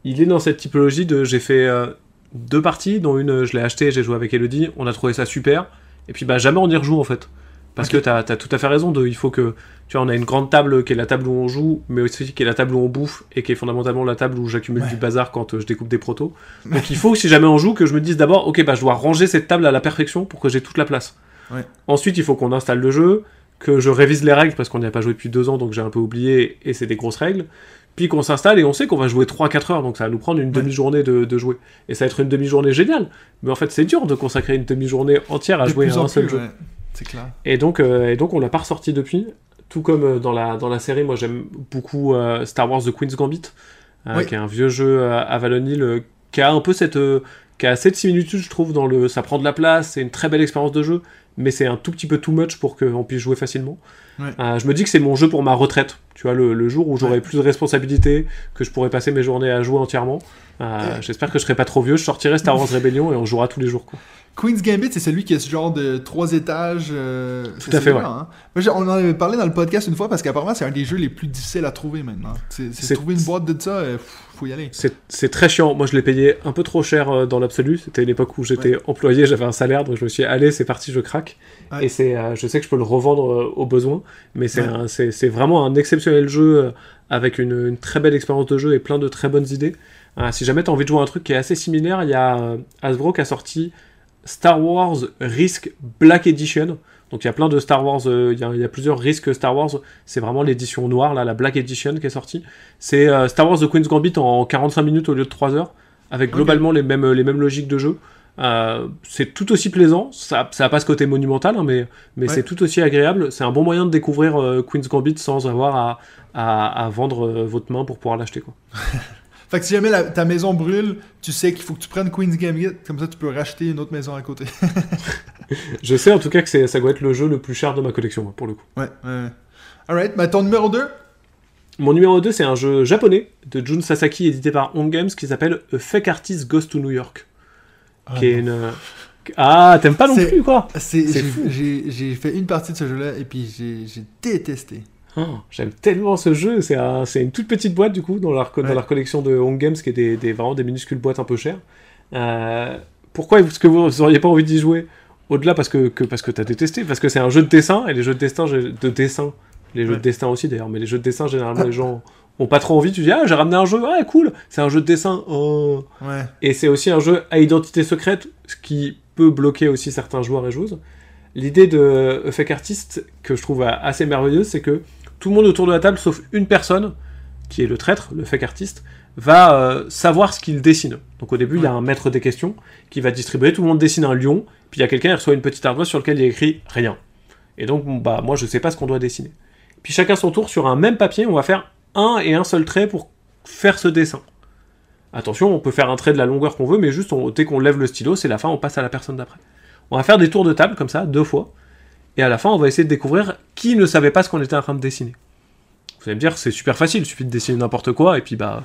il est dans cette typologie de. J'ai fait euh, deux parties, dont une je l'ai acheté, j'ai joué avec Elodie, on a trouvé ça super, et puis bah jamais on y rejoue en fait. Parce que t'as as tout à fait raison, de, il faut que. Tu vois, on a une grande table qui est la table où on joue, mais aussi qui est la table où on bouffe, et qui est fondamentalement la table où j'accumule Ouais. du bazar quand euh, je découpe des protos. Donc il faut si jamais on joue, que je me dise d'abord, ok, bah je dois ranger cette table à la perfection pour que j'ai toute la place. Ouais. Ensuite, il faut qu'on installe le jeu, que je révise les règles parce qu'on n'y a pas joué depuis deux ans, donc j'ai un peu oublié, et c'est des grosses règles. Puis qu'on s'installe et on sait qu'on va jouer 3-4 heures, donc ça va nous prendre une Ouais. demi-journée de, de jouer. Et ça va être une demi-journée géniale. Mais en fait, c'est dur de consacrer une demi-journée entière à De jouer à un seul plus, jeu. C'est clair. Et donc, euh, et donc on l'a pas ressorti depuis. Tout comme euh, dans la, dans la série, moi j'aime beaucoup euh, Star Wars The Queen's Gambit, Oui. qui est un vieux jeu à euh, qui a un peu cette, qui a cette similitude, je trouve, dans le, ça prend de la place, c'est une très belle expérience de jeu, mais c'est un tout petit peu too much pour qu'on puisse jouer facilement. Ouais. Euh, je me dis que c'est mon jeu pour ma retraite. Tu Tu vois, le, le jour où j'aurai Ouais. plus de responsabilités, que je pourrai passer mes journées à jouer entièrement, euh, Ouais. j'espère que je serai pas trop vieux, je sortirai Star Wars Rebellion et on jouera tous les jours. Quoi. Queen's Gambit, c'est celui qui a ce genre de trois étages. euh, Tout à fait, ouais. hein. On en avait parlé dans le podcast une fois parce qu'apparemment, c'est un des jeux les plus difficiles à trouver maintenant. C'est trouver une boîte de ça, euh, faut y aller. C'est très chiant. Moi, je l'ai payé un peu trop cher euh, dans l'absolu. C'était une époque où j'étais employé, j'avais un salaire, donc je me suis dit, allez, c'est parti, je craque. Ouais. Et c'est, euh, je sais que je peux le revendre au besoin, mais c'est Ouais. vraiment un exceptionnel jeu avec une, une très belle expérience de jeu et plein de très bonnes idées. Si jamais tu as envie de jouer à un truc qui est assez similaire, il y a Hasbro qui a sorti Star Wars Risk Black Edition. Donc il y a plein de Star Wars, euh, il y, a- il y a plusieurs risques Star Wars. C'est vraiment l'édition noire, là, la Black Edition qui est sortie. C'est euh, Star Wars The Queen's Gambit en 45 minutes au lieu de 3 heures, avec globalement les, mêmes, les mêmes logiques de jeu. Euh, c'est tout aussi plaisant, ça n'a pas ce côté monumental, hein, mais, mais Ouais. c'est tout aussi agréable. C'est un bon moyen de découvrir Queen's Gambit sans avoir à, à, à vendre votre main pour pouvoir l'acheter. quoi. Fait que si jamais la- ta maison brûle, tu sais qu'il faut que tu prennes Queen's Gambit, comme ça tu peux racheter une autre maison à côté. Je sais en tout cas que ça doit être le jeu le plus cher de ma collection, moi, pour le coup. ouais, ouais. Alright, bah ton numéro 2 Mon numéro 2, c'est un jeu japonais de Jun Sasaki édité par Home Games qui s'appelle A Fake Artist Goes to New York. qui est une. Ah, t'aimes pas non plus quoi j'ai, fou. j'ai, j'ai fait une partie de ce jeu-là et puis j'ai détesté. Ah, J'aime tellement ce jeu, c'est un- c'est une toute petite boîte du coup dans leur, dans collection de Home Games qui est des, des- vraiment des minuscules boîtes un peu chères. Euh, pourquoi est-ce que vous n'auriez pas envie d'y jouer? Au-delà parce que, que parce que t'as détesté, parce que c'est un jeu de dessin et les jeux de dessin, de dessin, les jeux Ouais. de dessin aussi d'ailleurs, mais les jeux de dessin généralement les gens ont pas trop envie. Tu dis ah j'ai ramené un jeu, ah cool, c'est un jeu de dessin. Oh. Ouais. Et c'est aussi un jeu à identité secrète, ce qui peut bloquer aussi certains joueurs et joueuses. L'idée de Fake Artist, que je trouve assez merveilleuse, c'est que tout le monde autour de la table, sauf une personne, qui est le traître, le fake artiste, va euh, savoir ce qu'il dessine. Donc au début, il y a un maître des questions qui va distribuer, tout le monde dessine un lion, puis il y a quelqu'un qui reçoit une petite ardoise sur laquelle il y a écrit rien. Et donc, bon, bah, moi, je sais pas ce qu'on doit dessiner. Puis chacun son tour, sur un même papier, on va faire un et un seul trait pour faire ce dessin. Attention, on peut faire un trait de la longueur qu'on veut, mais juste on- dès qu'on lève le stylo, c'est la fin, on passe à la personne d'après. On va faire des tours de table comme ça, deux fois, et à la fin, on va essayer de découvrir qui ne savait pas ce qu'on était en train de dessiner. Vous allez me dire, c'est super facile, il suffit de dessiner n'importe quoi, et puis bah,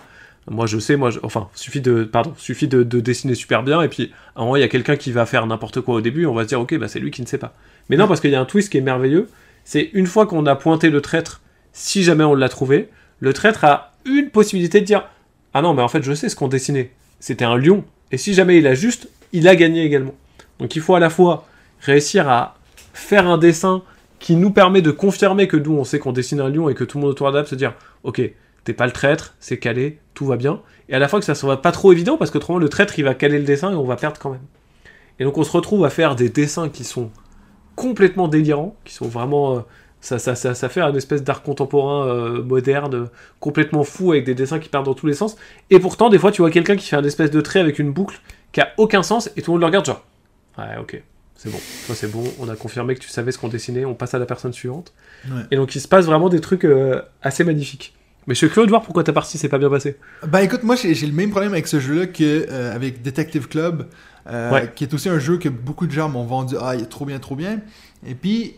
moi je sais, moi, enfin, suffit de, pardon, suffit de, de dessiner super bien, et puis à un moment, il y a quelqu'un qui va faire n'importe quoi au début, on va se dire, ok, bah c'est lui qui ne sait pas. Mais non, parce qu'il y a un twist qui est merveilleux, c'est une fois qu'on a pointé le traître, si jamais on l'a trouvé, le traître a une possibilité de dire, ah non, mais en fait, je sais ce qu'on dessinait, c'était un lion, et si jamais il a juste, il a gagné également. Donc il faut à la fois réussir à faire un dessin qui nous permet de confirmer que nous on sait qu'on dessine un lion et que tout le monde autour table se dire ok t'es pas le traître c'est calé tout va bien. Et à la fois que ça soit pas trop évident parce que autrement le traître il va caler le dessin et on va perdre quand même. Et donc on se retrouve à faire des dessins qui sont complètement délirants qui sont vraiment euh, ça, ça, ça, fait un espèce d'art contemporain euh, moderne complètement fou avec des dessins qui partent dans tous les sens. Et pourtant des fois tu vois quelqu'un qui fait un espèce de trait avec une boucle qui a aucun sens et tout le monde le regarde genre ouais ok c'est bon, toi c'est bon, on a confirmé que tu savais ce qu'on dessinait, on passe à la personne suivante. Ouais. Et donc il se passe vraiment des trucs euh, assez magnifiques. Mais je suis curieux de voir pourquoi ta partie s'est pas bien passée. Ben écoute, moi j'ai le même problème avec ce jeu-là que euh, avec Detective Club, euh, Ouais. qui est aussi un jeu que beaucoup de gens m'ont vendu. Ah, il est trop bien, trop bien. Et puis,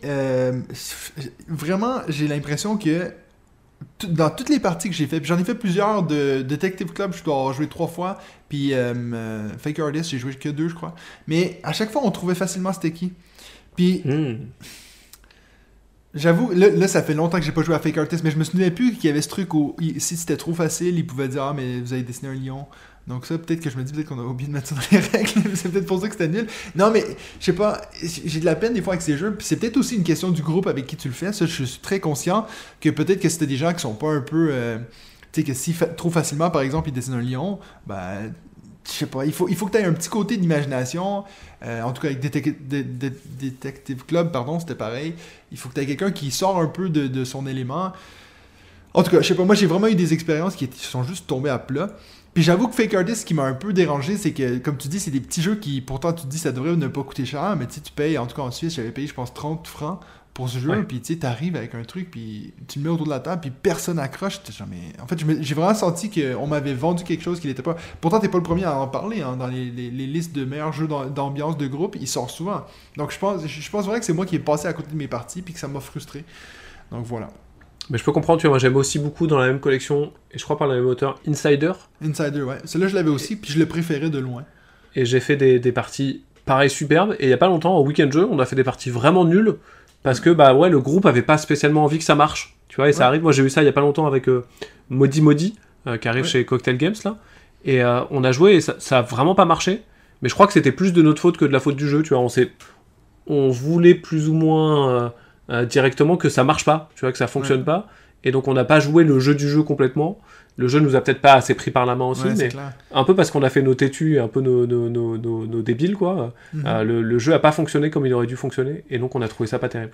vraiment, j'ai l'impression que dans toutes les parties que j'ai fait, j'en ai fait plusieurs de Detective Club, je dois avoir joué trois fois, puis euh, euh, Fake Artist, j'ai joué que deux, je crois. Mais à chaque fois, on trouvait facilement c'était qui. Puis Hmm. J'avoue, là, là, ça fait longtemps que j'ai pas joué à Fake Artist, mais je me souvenais plus qu'il y avait ce truc où si c'était trop facile, il pouvait dire Ah, mais vous avez dessiné un lion. Donc, ça, peut-être que je me dis, peut-être qu'on a oublié de mettre ça dans les règles. c'est peut-être pour ça que c'était nul. Non, mais je sais pas, j'ai de la peine des fois avec ces jeux. Puis c'est peut-être aussi une question du groupe avec qui tu le fais. Ça, je suis très conscient que peut-être que c'était des gens qui sont pas un peu. euh, tu sais, que si trop facilement, par exemple, ils dessinent un lion, ben. Je sais pas, il faut, il faut que tu aies un petit côté d'imagination. Euh, en tout cas, avec Detec- De- De- Detective Club, pardon, c'était pareil. Il faut que tu aies quelqu'un qui sort un peu de, de son élément. En tout cas, je sais pas, moi j'ai vraiment eu des expériences qui sont juste tombées à plat. Puis j'avoue que Fake Artist, ce qui m'a un peu dérangé, c'est que, comme tu dis, c'est des petits jeux qui, pourtant, tu te dis ça devrait ne pas coûter cher, mais tu sais, tu payes, en tout cas en Suisse, j'avais payé, je pense, 30 francs pour ce jeu, Ouais. puis tu sais, t'arrives avec un truc, puis tu le mets autour de la table, puis personne accroche. T'es genre, mais- En fait, j'ai vraiment senti qu'on m'avait vendu quelque chose qui n'était pas. Pourtant, t'es pas le premier à en parler, hein, dans les, les- les listes de meilleurs jeux d'am- d'ambiance de groupe, il sort souvent. Donc je pense, je pense vraiment que c'est moi qui ai passé à côté de mes parties, puis que ça m'a frustré. Donc voilà. Mais je peux comprendre, tu vois, moi j'aime aussi beaucoup dans la même collection, et je crois par le même auteur, Insider, Insider, ouais. Celui-là, je l'avais aussi, puis je le préférais de loin. et j'ai fait des, des parties pareil superbes, et il y a pas longtemps, au week-end jeu, on a fait des parties vraiment nulles, parce que bah ouais, le groupe avait pas spécialement envie que ça marche, tu vois, et ça arrive, moi j'ai eu ça il y a pas longtemps avec euh, Modi Modi, euh, qui arrive Ouais. chez Cocktail Games là, et euh, on a joué, et ça, ça a vraiment pas marché, mais je crois que c'était plus de notre faute que de la faute du jeu, tu vois, on s'est... On voulait plus ou moins euh, directement que ça marche pas, tu vois, que ça fonctionne Ouais. pas, et donc on n'a pas joué le jeu du jeu complètement, le jeu nous a peut-être pas assez pris par la main aussi, Ouais, mais un peu parce qu'on a fait nos têtus et un peu nos, nos, nos, nos- nos débiles, quoi. Mhm. Euh, le, le jeu a pas fonctionné comme il aurait dû fonctionner, et donc on a trouvé ça pas terrible.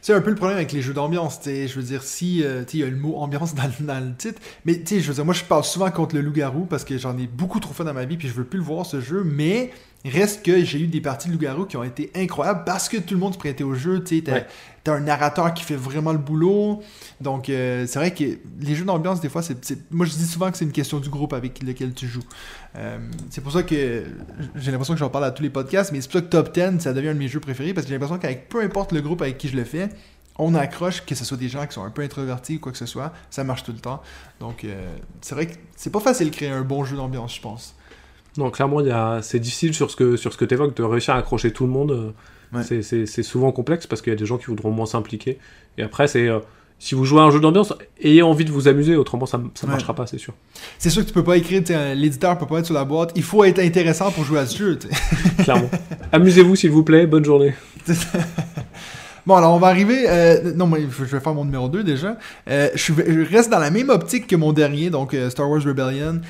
C'est un peu le problème avec les jeux d'ambiance. Je veux dire, si euh, il y a le mot ambiance dans, le- dans le titre, mais je veux dire, moi je parle souvent contre le loup-garou parce que j'en ai beaucoup trop fait dans ma vie puis je veux plus le voir ce jeu, mais reste que j'ai eu des parties de loup-garou qui ont été incroyables parce que tout le monde se prêtait au jeu. Tu t'as Ouais. un narrateur qui fait vraiment le boulot. Donc euh, c'est vrai que les jeux d'ambiance, des fois, c'est c'est- moi je dis souvent que c'est une question du groupe avec lequel tu joues. Euh, c'est pour ça que j'ai l'impression que j'en parle à tous les podcasts, mais c'est pour ça que Top 10, ça devient un de mes jeux préférés parce que j'ai l'impression qu'avec peu importe le groupe avec qui je le fais, on accroche, que ce soit des gens qui sont un peu introvertis ou quoi que ce soit, ça marche tout le temps. Donc euh, c'est vrai que c'est pas facile de créer un bon jeu d'ambiance, je pense. Non, clairement, a... c'est difficile sur ce que, sur ce que tu évoques de réussir à accrocher tout le monde. euh, Ouais. c'est- souvent complexe parce qu'il y a des gens qui voudront moins s'impliquer. Et après, c'est. euh, si vous jouez à un jeu d'ambiance, ayez envie de vous amuser, autrement ça, Ouais. marchera pas, c'est sûr. C'est sûr que tu peux pas écrire, l'éditeur peut pas être sur la boîte. Il faut être intéressant pour jouer à ce jeu. Clairement. Amusez-vous s'il vous plaît, bonne journée. Bon, alors on va arriver. euh, non, moi, je vais faire mon numéro 2 déjà. Euh, je, reste dans la même optique que mon dernier, donc euh, Star Wars Rebellion.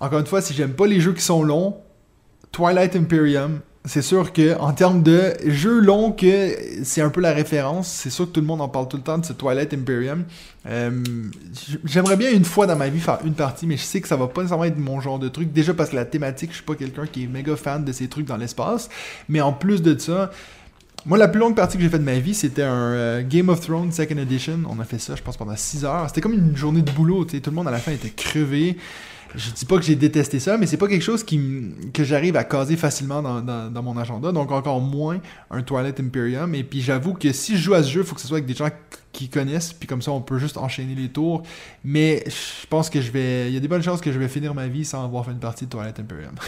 Encore une fois, si j'aime pas les jeux qui sont longs, Twilight Imperium, c'est sûr que en termes de jeux longs, que c'est un peu la référence. C'est sûr que tout le monde en parle tout le temps de ce Twilight Imperium. Euh, J'aimerais bien une fois dans ma vie faire une partie, mais je sais que ça va pas nécessairement être mon genre de truc. Déjà parce que la thématique, je suis pas quelqu'un qui est méga fan de ces trucs dans l'espace. Mais en plus de ça, moi, la plus longue partie que j'ai faite de ma vie, c'était un euh, Game of Thrones Second Edition. On a fait ça, je pense, pendant 6 heures. C'était comme une journée de boulot. tu sais. Tout le monde à la fin était crevé. Je dis pas que j'ai détesté ça, mais c'est pas quelque chose qui, que j'arrive à caser facilement dans, dans- dans mon agenda. Donc, encore moins un Twilight Imperium. Et puis, j'avoue que si je joue à ce jeu, il faut que ce soit avec des gens qui connaissent. Puis, comme ça, on peut juste enchaîner les tours. Mais je pense que je vais. Il y a des bonnes chances que je vais finir ma vie sans avoir fait une partie de Twilight Imperium.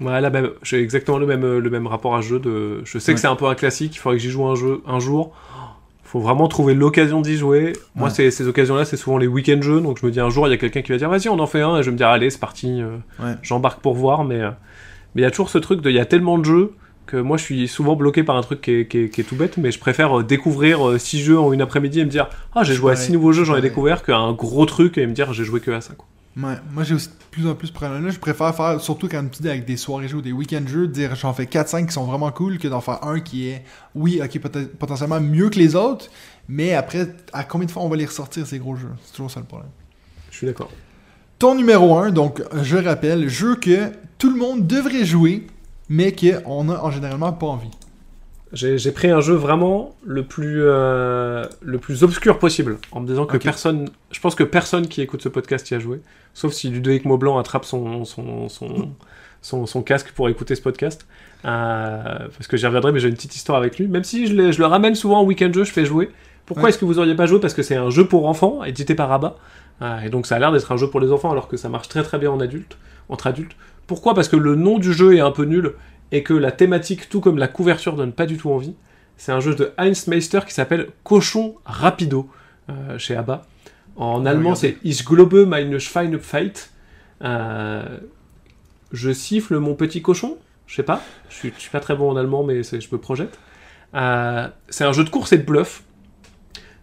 Ouais, la même, j'ai exactement le même, le même rapport à ce jeu. De, je sais Ouais. que c'est un peu un classique, il faudrait que j'y joue un, jeu, un jour. Faut vraiment trouver l'occasion d'y jouer. Moi, Ouais. ces occasions-là, c'est souvent les week-end jeux. Donc je me dis un jour, il y a quelqu'un qui va dire vas-y, on en fait un. Et je vais me dire allez, c'est parti, euh, Ouais. j'embarque pour voir. Mais euh, mais il y a toujours ce truc de il y a tellement de jeux que moi je suis souvent bloqué par un truc qui est, qui est- qui est tout bête. Mais je préfère euh, découvrir six jeux en une après-midi et me dire ah, j'ai joué à six nouveaux jeux, j'en ai découvert qu'un gros truc et me dire j'ai joué que à ça. Quoi. Ouais, moi j'ai aussi de plus en plus ce problème-là. Je préfère faire, surtout quand tu dis avec des soirées jeux ou des week-end jeux, dire j'en fais 4-5 qui sont vraiment cool que d'en faire un qui est, oui, ok, potentiellement mieux que les autres, mais après, à combien de fois on va les ressortir ces gros jeux? C'est toujours ça le problème. Je suis d'accord. Ton numéro 1, donc je rappelle, jeu que tout le monde devrait jouer, mais qu'on a en généralement pas envie. J'ai pris un jeu vraiment le plus, euh, le plus obscur possible, en me disant que personne, je pense que personne qui écoute ce podcast y a joué, sauf si Ludovic Maublanc attrape son, son, son, son, son casque pour écouter ce podcast. Euh, parce que j'y reviendrai, mais j'ai une petite histoire avec lui. Même si je le, je le ramène souvent en week-end jeu, je fais jouer. Pourquoi Ouais. est-ce que vous auriez pas joué? Parce que c'est un jeu pour enfants, édité par Rabat. Euh, et donc ça a l'air d'être un jeu pour les enfants, alors que ça marche très très bien en adulte, entre adultes. Pourquoi? Parce que le nom du jeu est un peu nul et que la thématique, tout comme la couverture, donne pas du tout envie. C'est un jeu de Heinz Meister qui s'appelle Cochon Rapido euh, chez ABBA. En va allemand, c'est Ich glaube meine Schweinepfeit. Euh, je siffle mon petit cochon. Je sais pas. Je suis, je suis pas très bon en allemand, mais je me projette. Euh, c'est un jeu de course et de bluff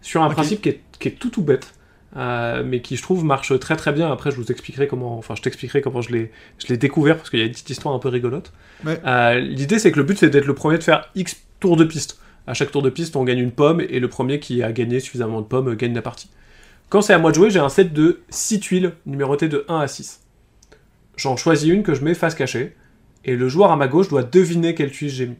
sur un principe qui est, qui est tout tout bête. Euh, mais qui je trouve marche très très bien. Après, je vous expliquerai comment, enfin, je t'expliquerai comment je l'ai, je l'ai découvert parce qu'il y a une petite histoire un peu rigolote. Ouais. Euh, L'idée, c'est que le but, c'est d'être le premier de faire X tours de piste. À chaque tour de piste, on gagne une pomme et le premier qui a gagné suffisamment de pommes euh, gagne la partie. Quand c'est à moi de jouer, j'ai un set de 6 tuiles numérotées de 1 à 6. J'en choisis une que je mets face cachée et le joueur à ma gauche doit deviner quelle tuile j'ai mis.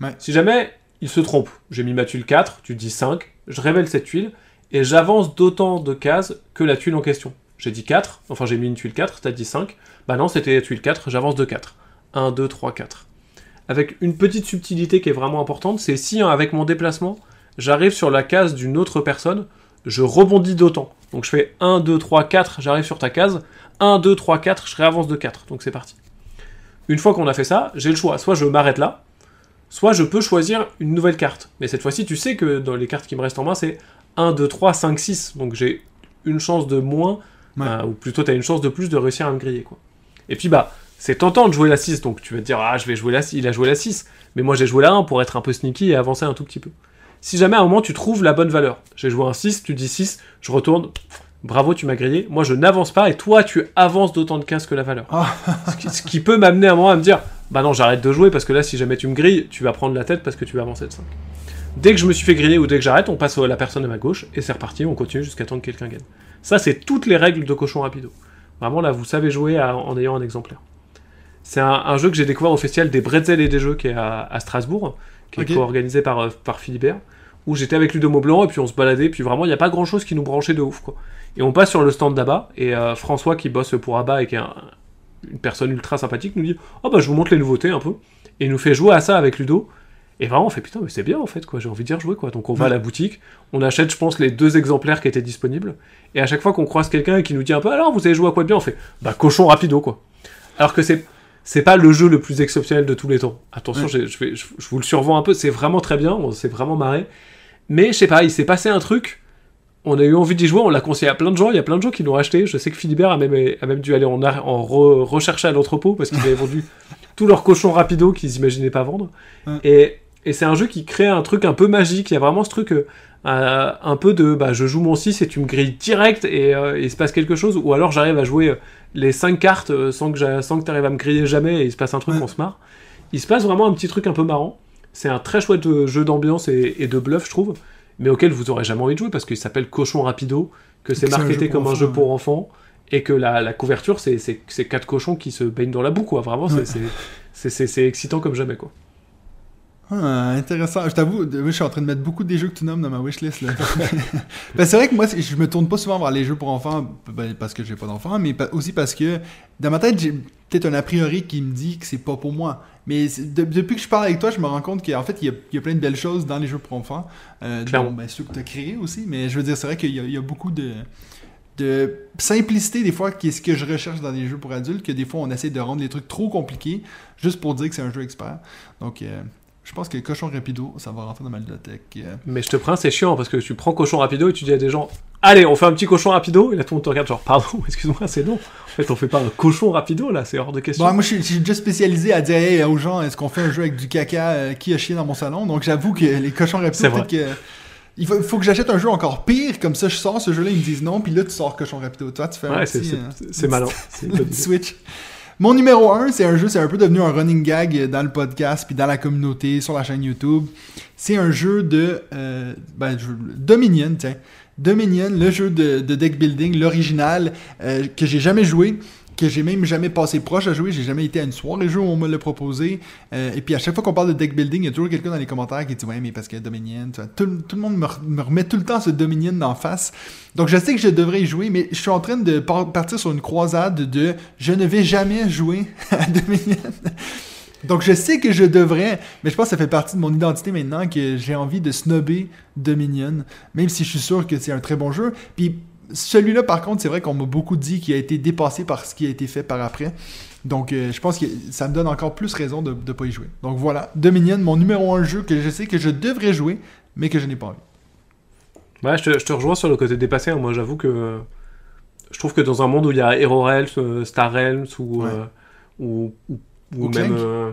Ouais. Si jamais il se trompe, j'ai mis ma tuile 4, tu dis 5, je révèle cette tuile et j'avance d'autant de cases que la tuile en question. J'ai dit 4, enfin j'ai mis une tuile 4, t'as dit 5, bah non c'était la tuile 4, j'avance de 4. 1, 2, 3, 4. Avec une petite subtilité qui est vraiment importante, c'est si hein, avec mon déplacement, j'arrive sur la case d'une autre personne, je rebondis d'autant. Donc je fais 1, 2, 3, 4, j'arrive sur ta case. 1, 2, 3, 4, je réavance de 4. Donc c'est parti. Une fois qu'on a fait ça, j'ai le choix. Soit je m'arrête là, soit je peux choisir une nouvelle carte. Mais cette fois-ci, tu sais que dans les cartes qui me restent en main, c'est 1, 2, 3, 5, 6. Donc j'ai une chance de moins, Ouais. euh, ou plutôt tu as une chance de plus de réussir à me griller. Quoi. Et puis bah, c'est tentant de jouer la 6, donc tu vas te dire, ah je vais jouer la 6, il a joué la 6. Mais moi j'ai joué la 1 pour être un peu sneaky et avancer un tout petit peu. Si jamais à un moment tu trouves la bonne valeur, j'ai joué un 6, tu dis 6, je retourne, bravo tu m'as grillé, moi je n'avance pas et toi tu avances d'autant de cases que la valeur. Ah. ce, qui, ce qui peut m'amener à un moment à me dire, bah non j'arrête de jouer parce que là si jamais tu me grilles, tu vas prendre la tête parce que tu vas avancer de 5. Dès que je me suis fait griller ou dès que j'arrête, on passe à la personne à ma gauche et c'est reparti, on continue jusqu'à temps que quelqu'un gagne. Ça c'est toutes les règles de cochon rapido. Vraiment là vous savez jouer à- en ayant un exemplaire. C'est un, un jeu que j'ai découvert au festival des Bretzels et des Jeux qui est à, à Strasbourg, qui est co-organisé par, euh, par Philibert, où j'étais avec Ludomo Blanc et puis on se baladait, puis vraiment il n'y a pas grand chose qui nous branchait de ouf quoi. Et on passe sur le stand d'Abba et euh, François qui bosse pour Abba et qui est un- une personne ultra sympathique nous dit Oh bah je vous montre les nouveautés un peu. Et il nous fait jouer à ça avec Ludo. Et vraiment on fait putain mais c'est bien en fait quoi, j'ai envie d'y rejouer quoi. Donc on va à la boutique, on achète je pense les deux exemplaires qui étaient disponibles. Et à chaque fois qu'on croise quelqu'un qui nous dit un peu alors vous avez joué à quoi de bien, on fait bah cochon rapido quoi. Alors que c'est c'est pas le jeu le plus exceptionnel de tous les temps. Attention, Ouais. je, vais- je, je vous le survends un peu, c'est vraiment très bien, on s'est vraiment marré. Mais je sais pas, il s'est passé un truc, on a eu envie d'y jouer, on l'a conseillé à plein de gens, il y a plein de gens qui l'ont acheté. Je sais que Philibert a même, a même dû aller en, en re- rechercher à l'entrepôt parce qu'ils avaient vendu tous leurs cochons rapido qu'ils imaginaient pas vendre. Ouais. Et, et c'est un jeu qui crée un truc un peu magique, il y a vraiment ce truc euh, euh, un peu de bah, je joue mon 6 et tu me grilles direct et euh, il se passe quelque chose, ou alors j'arrive à jouer les 5 cartes sans que, sans que tu arrives à me griller jamais et il se passe un truc, Ouais. on se marre. Il se passe vraiment un petit truc un peu marrant. C'est un très chouette jeu d'ambiance et, et de bluff, je trouve, mais auquel vous aurez jamais envie de jouer parce qu'il s'appelle Cochon Rapido, que c'est un marketé comme un enfants, jeu ouais. pour enfants et que la, la couverture c'est quatre cochons qui se baignent dans la boue quoi. Vraiment, Ouais. c'est excitant comme jamais quoi. Ah, intéressant. Je t'avoue, je suis en train de mettre beaucoup des jeux que tu nommes dans ma wishlist. Ben, c'est vrai que moi, je me tourne pas souvent vers les jeux pour enfants ben, parce que j'ai pas d'enfants, mais aussi parce que dans ma tête, j'ai peut-être un a priori qui me dit que c'est pas pour moi. Mais de- depuis que je parle avec toi, je me rends compte qu'en fait, il y, a, il y a plein de belles choses dans les jeux pour enfants. Euh, Clairement. dont, ben, ceux que tu as créés aussi. Mais je veux dire, c'est vrai qu'il y, a- il y a beaucoup de, de simplicité des fois qui est ce que je recherche dans des jeux pour adultes, que des fois on essaie de rendre les trucs trop compliqués juste pour dire que c'est un jeu expert. Donc, euh, je pense que Cochon Rapido, ça va rentrer dans ma bibliothèque. euh. Mais je te prends, c'est chiant parce que tu prends cochon rapido et tu dis à des gens Allez, on fait un petit cochon rapido. Et là, tout le monde te regarde, genre, pardon, excuse-moi, c'est non. En fait, on fait pas un cochon rapido là, c'est hors de question. Bon, moi, je suis, je suis déjà spécialisé à dire hey, aux gens, est-ce qu'on fait un jeu avec du caca euh, qui a chié dans mon salon? Donc, j'avoue que les cochons peut-être que. Il faut, faut que j'achète un jeu encore pire, comme ça je sors ce jeu-là, ils me disent non, puis là tu sors cochon rapido. Toi, tu fais un c'est petit, c'est- euh, c'est- malin. C'est une switch. Mon numéro 1, c'est un jeu, c'est un peu devenu un running gag dans le podcast, puis dans la communauté, sur la chaîne YouTube. C'est un jeu de euh, ben, Dominion, tiens. Dominion, le jeu de, de deck building, l'original, euh, que j'ai jamais joué, que j'ai même jamais passé proche à jouer, j'ai jamais été à une soirée jeu où on me l'a proposé. Euh, et puis à chaque fois qu'on parle de deck building, il y a toujours quelqu'un dans les commentaires qui dit Ouais, mais parce que Dominion, tout, tout le monde me, me remet tout le temps ce Dominion d'en face. Donc je sais que je devrais y jouer, mais je suis en train de par- partir sur une croisade de je ne vais jamais jouer à Dominion. Donc je sais que je devrais, mais je pense que ça fait partie de mon identité maintenant que j'ai envie de snobber Dominion, même si je suis sûr que c'est un très bon jeu. Puis celui-là, par contre, c'est vrai qu'on m'a beaucoup dit qu'il a été dépassé par ce qui a été fait par après. Donc euh, je pense que ça me donne encore plus raison de ne pas y jouer. Donc voilà, Dominion, mon numéro un jeu que je sais que je devrais jouer, mais que je n'ai pas envie. Ouais, je te, je te rejoins sur le côté dépassé. hein. Moi, j'avoue que je trouve que dans un monde où il y a Hero Realms, euh, Star Realms ou, Ouais. euh, ou, ou, ou Ou même Clank. euh,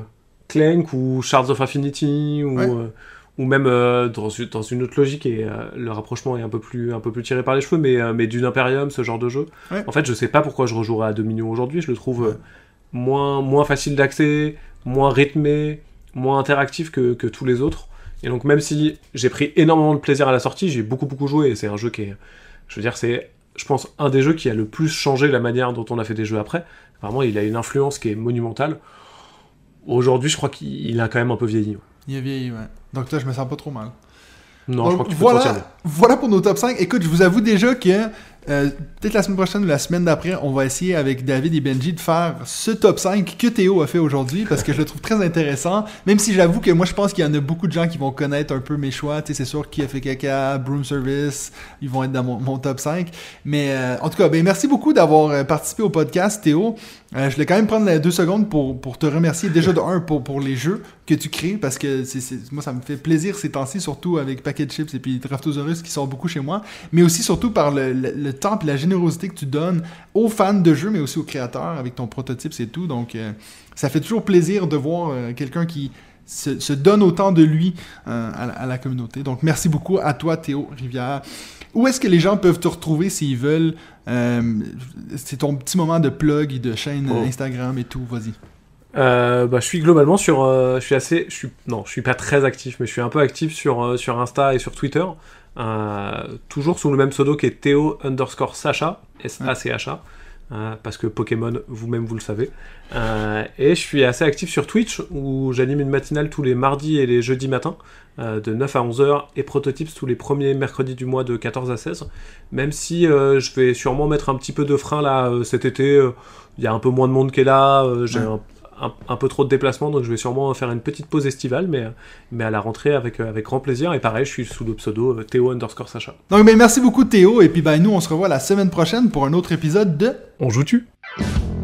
Clank ou Shards of Affinity ou, Ouais. Ou même euh, dans, une- dans une autre logique et euh, le rapprochement est un peu plus un peu plus tiré par les cheveux, mais, euh, mais d'une Imperium, ce genre de jeu. Ouais. En fait, je sais pas pourquoi je rejouerais à Dominion aujourd'hui. Je le trouve moins moins facile d'accès, moins rythmé, moins interactif que, que tous les autres. Et donc même si j'ai pris énormément de plaisir à la sortie, j'ai beaucoup beaucoup joué et c'est un jeu qui est, je veux dire, c'est, je pense, un des jeux qui a le plus changé la manière dont on a fait des jeux après. Vraiment, il a une influence qui est monumentale. Aujourd'hui, je crois qu'il a quand même un peu vieilli. ouais. Il est vieilli, ouais. Donc là, je me sens pas trop mal. Non, Donc, je crois que tu peux te voilà, voilà pour nos top 5. Écoute, je vous avoue déjà que euh, peut-être la semaine prochaine ou la semaine d'après, on va essayer avec David et Benji de faire ce top 5 que Théo a fait aujourd'hui parce que je le trouve très intéressant. Même si j'avoue que moi je pense qu'il y en a beaucoup de gens qui vont connaître un peu mes choix. Tu sais, c'est sûr qui a fait caca, Broom Service, ils vont être dans mon, mon top 5. Mais euh, en tout cas, ben, merci beaucoup d'avoir euh, participé au podcast, Théo. Euh, je voulais quand même prendre deux secondes pour, te remercier déjà de un pour, les jeux que tu crées parce que moi ça me fait plaisir ces temps-ci, surtout avec Packet Chips et puis Draftosaurus qui sort beaucoup chez moi, mais aussi surtout par le, temps et la générosité que tu donnes aux fans de jeux, mais aussi aux créateurs avec ton prototype, c'est tout. Donc euh, ça fait toujours plaisir de voir euh, quelqu'un qui se, donne autant de lui à la communauté. Donc merci beaucoup à toi Théo Rivière. Où est-ce que les gens peuvent te retrouver s'ils veulent Euh, C'est ton petit moment de plug de chaîne Oh. Instagram et tout, vas-y. Euh, bah, je suis globalement sur, euh, je suis assez, je suis, non, je suis pas très actif, mais je suis un peu actif sur euh, sur Insta et sur Twitter, euh, toujours sous le même pseudo qui est Théo underscore Sacha, S A C H A, euh, parce que Pokémon, vous-même vous le savez. Euh, et je suis assez actif sur Twitch où j'anime une matinale tous les mardis et les jeudis matins euh, de 9 à 11h et Prototypes tous les premiers mercredis du mois de 14 à 16. Même si euh, je vais sûrement mettre un petit peu de frein là cet été, il y a un peu moins de monde qui est là, j'ai Ouais. un, un- un peu trop de déplacements donc je vais sûrement faire une petite pause estivale mais, mais à la rentrée avec, euh, avec grand plaisir. Et pareil je suis sous le pseudo euh, Théo underscore Sacha. Donc ben, merci beaucoup Théo. Et puis ben nous on se revoit la semaine prochaine pour un autre épisode de On joue-tu? Joue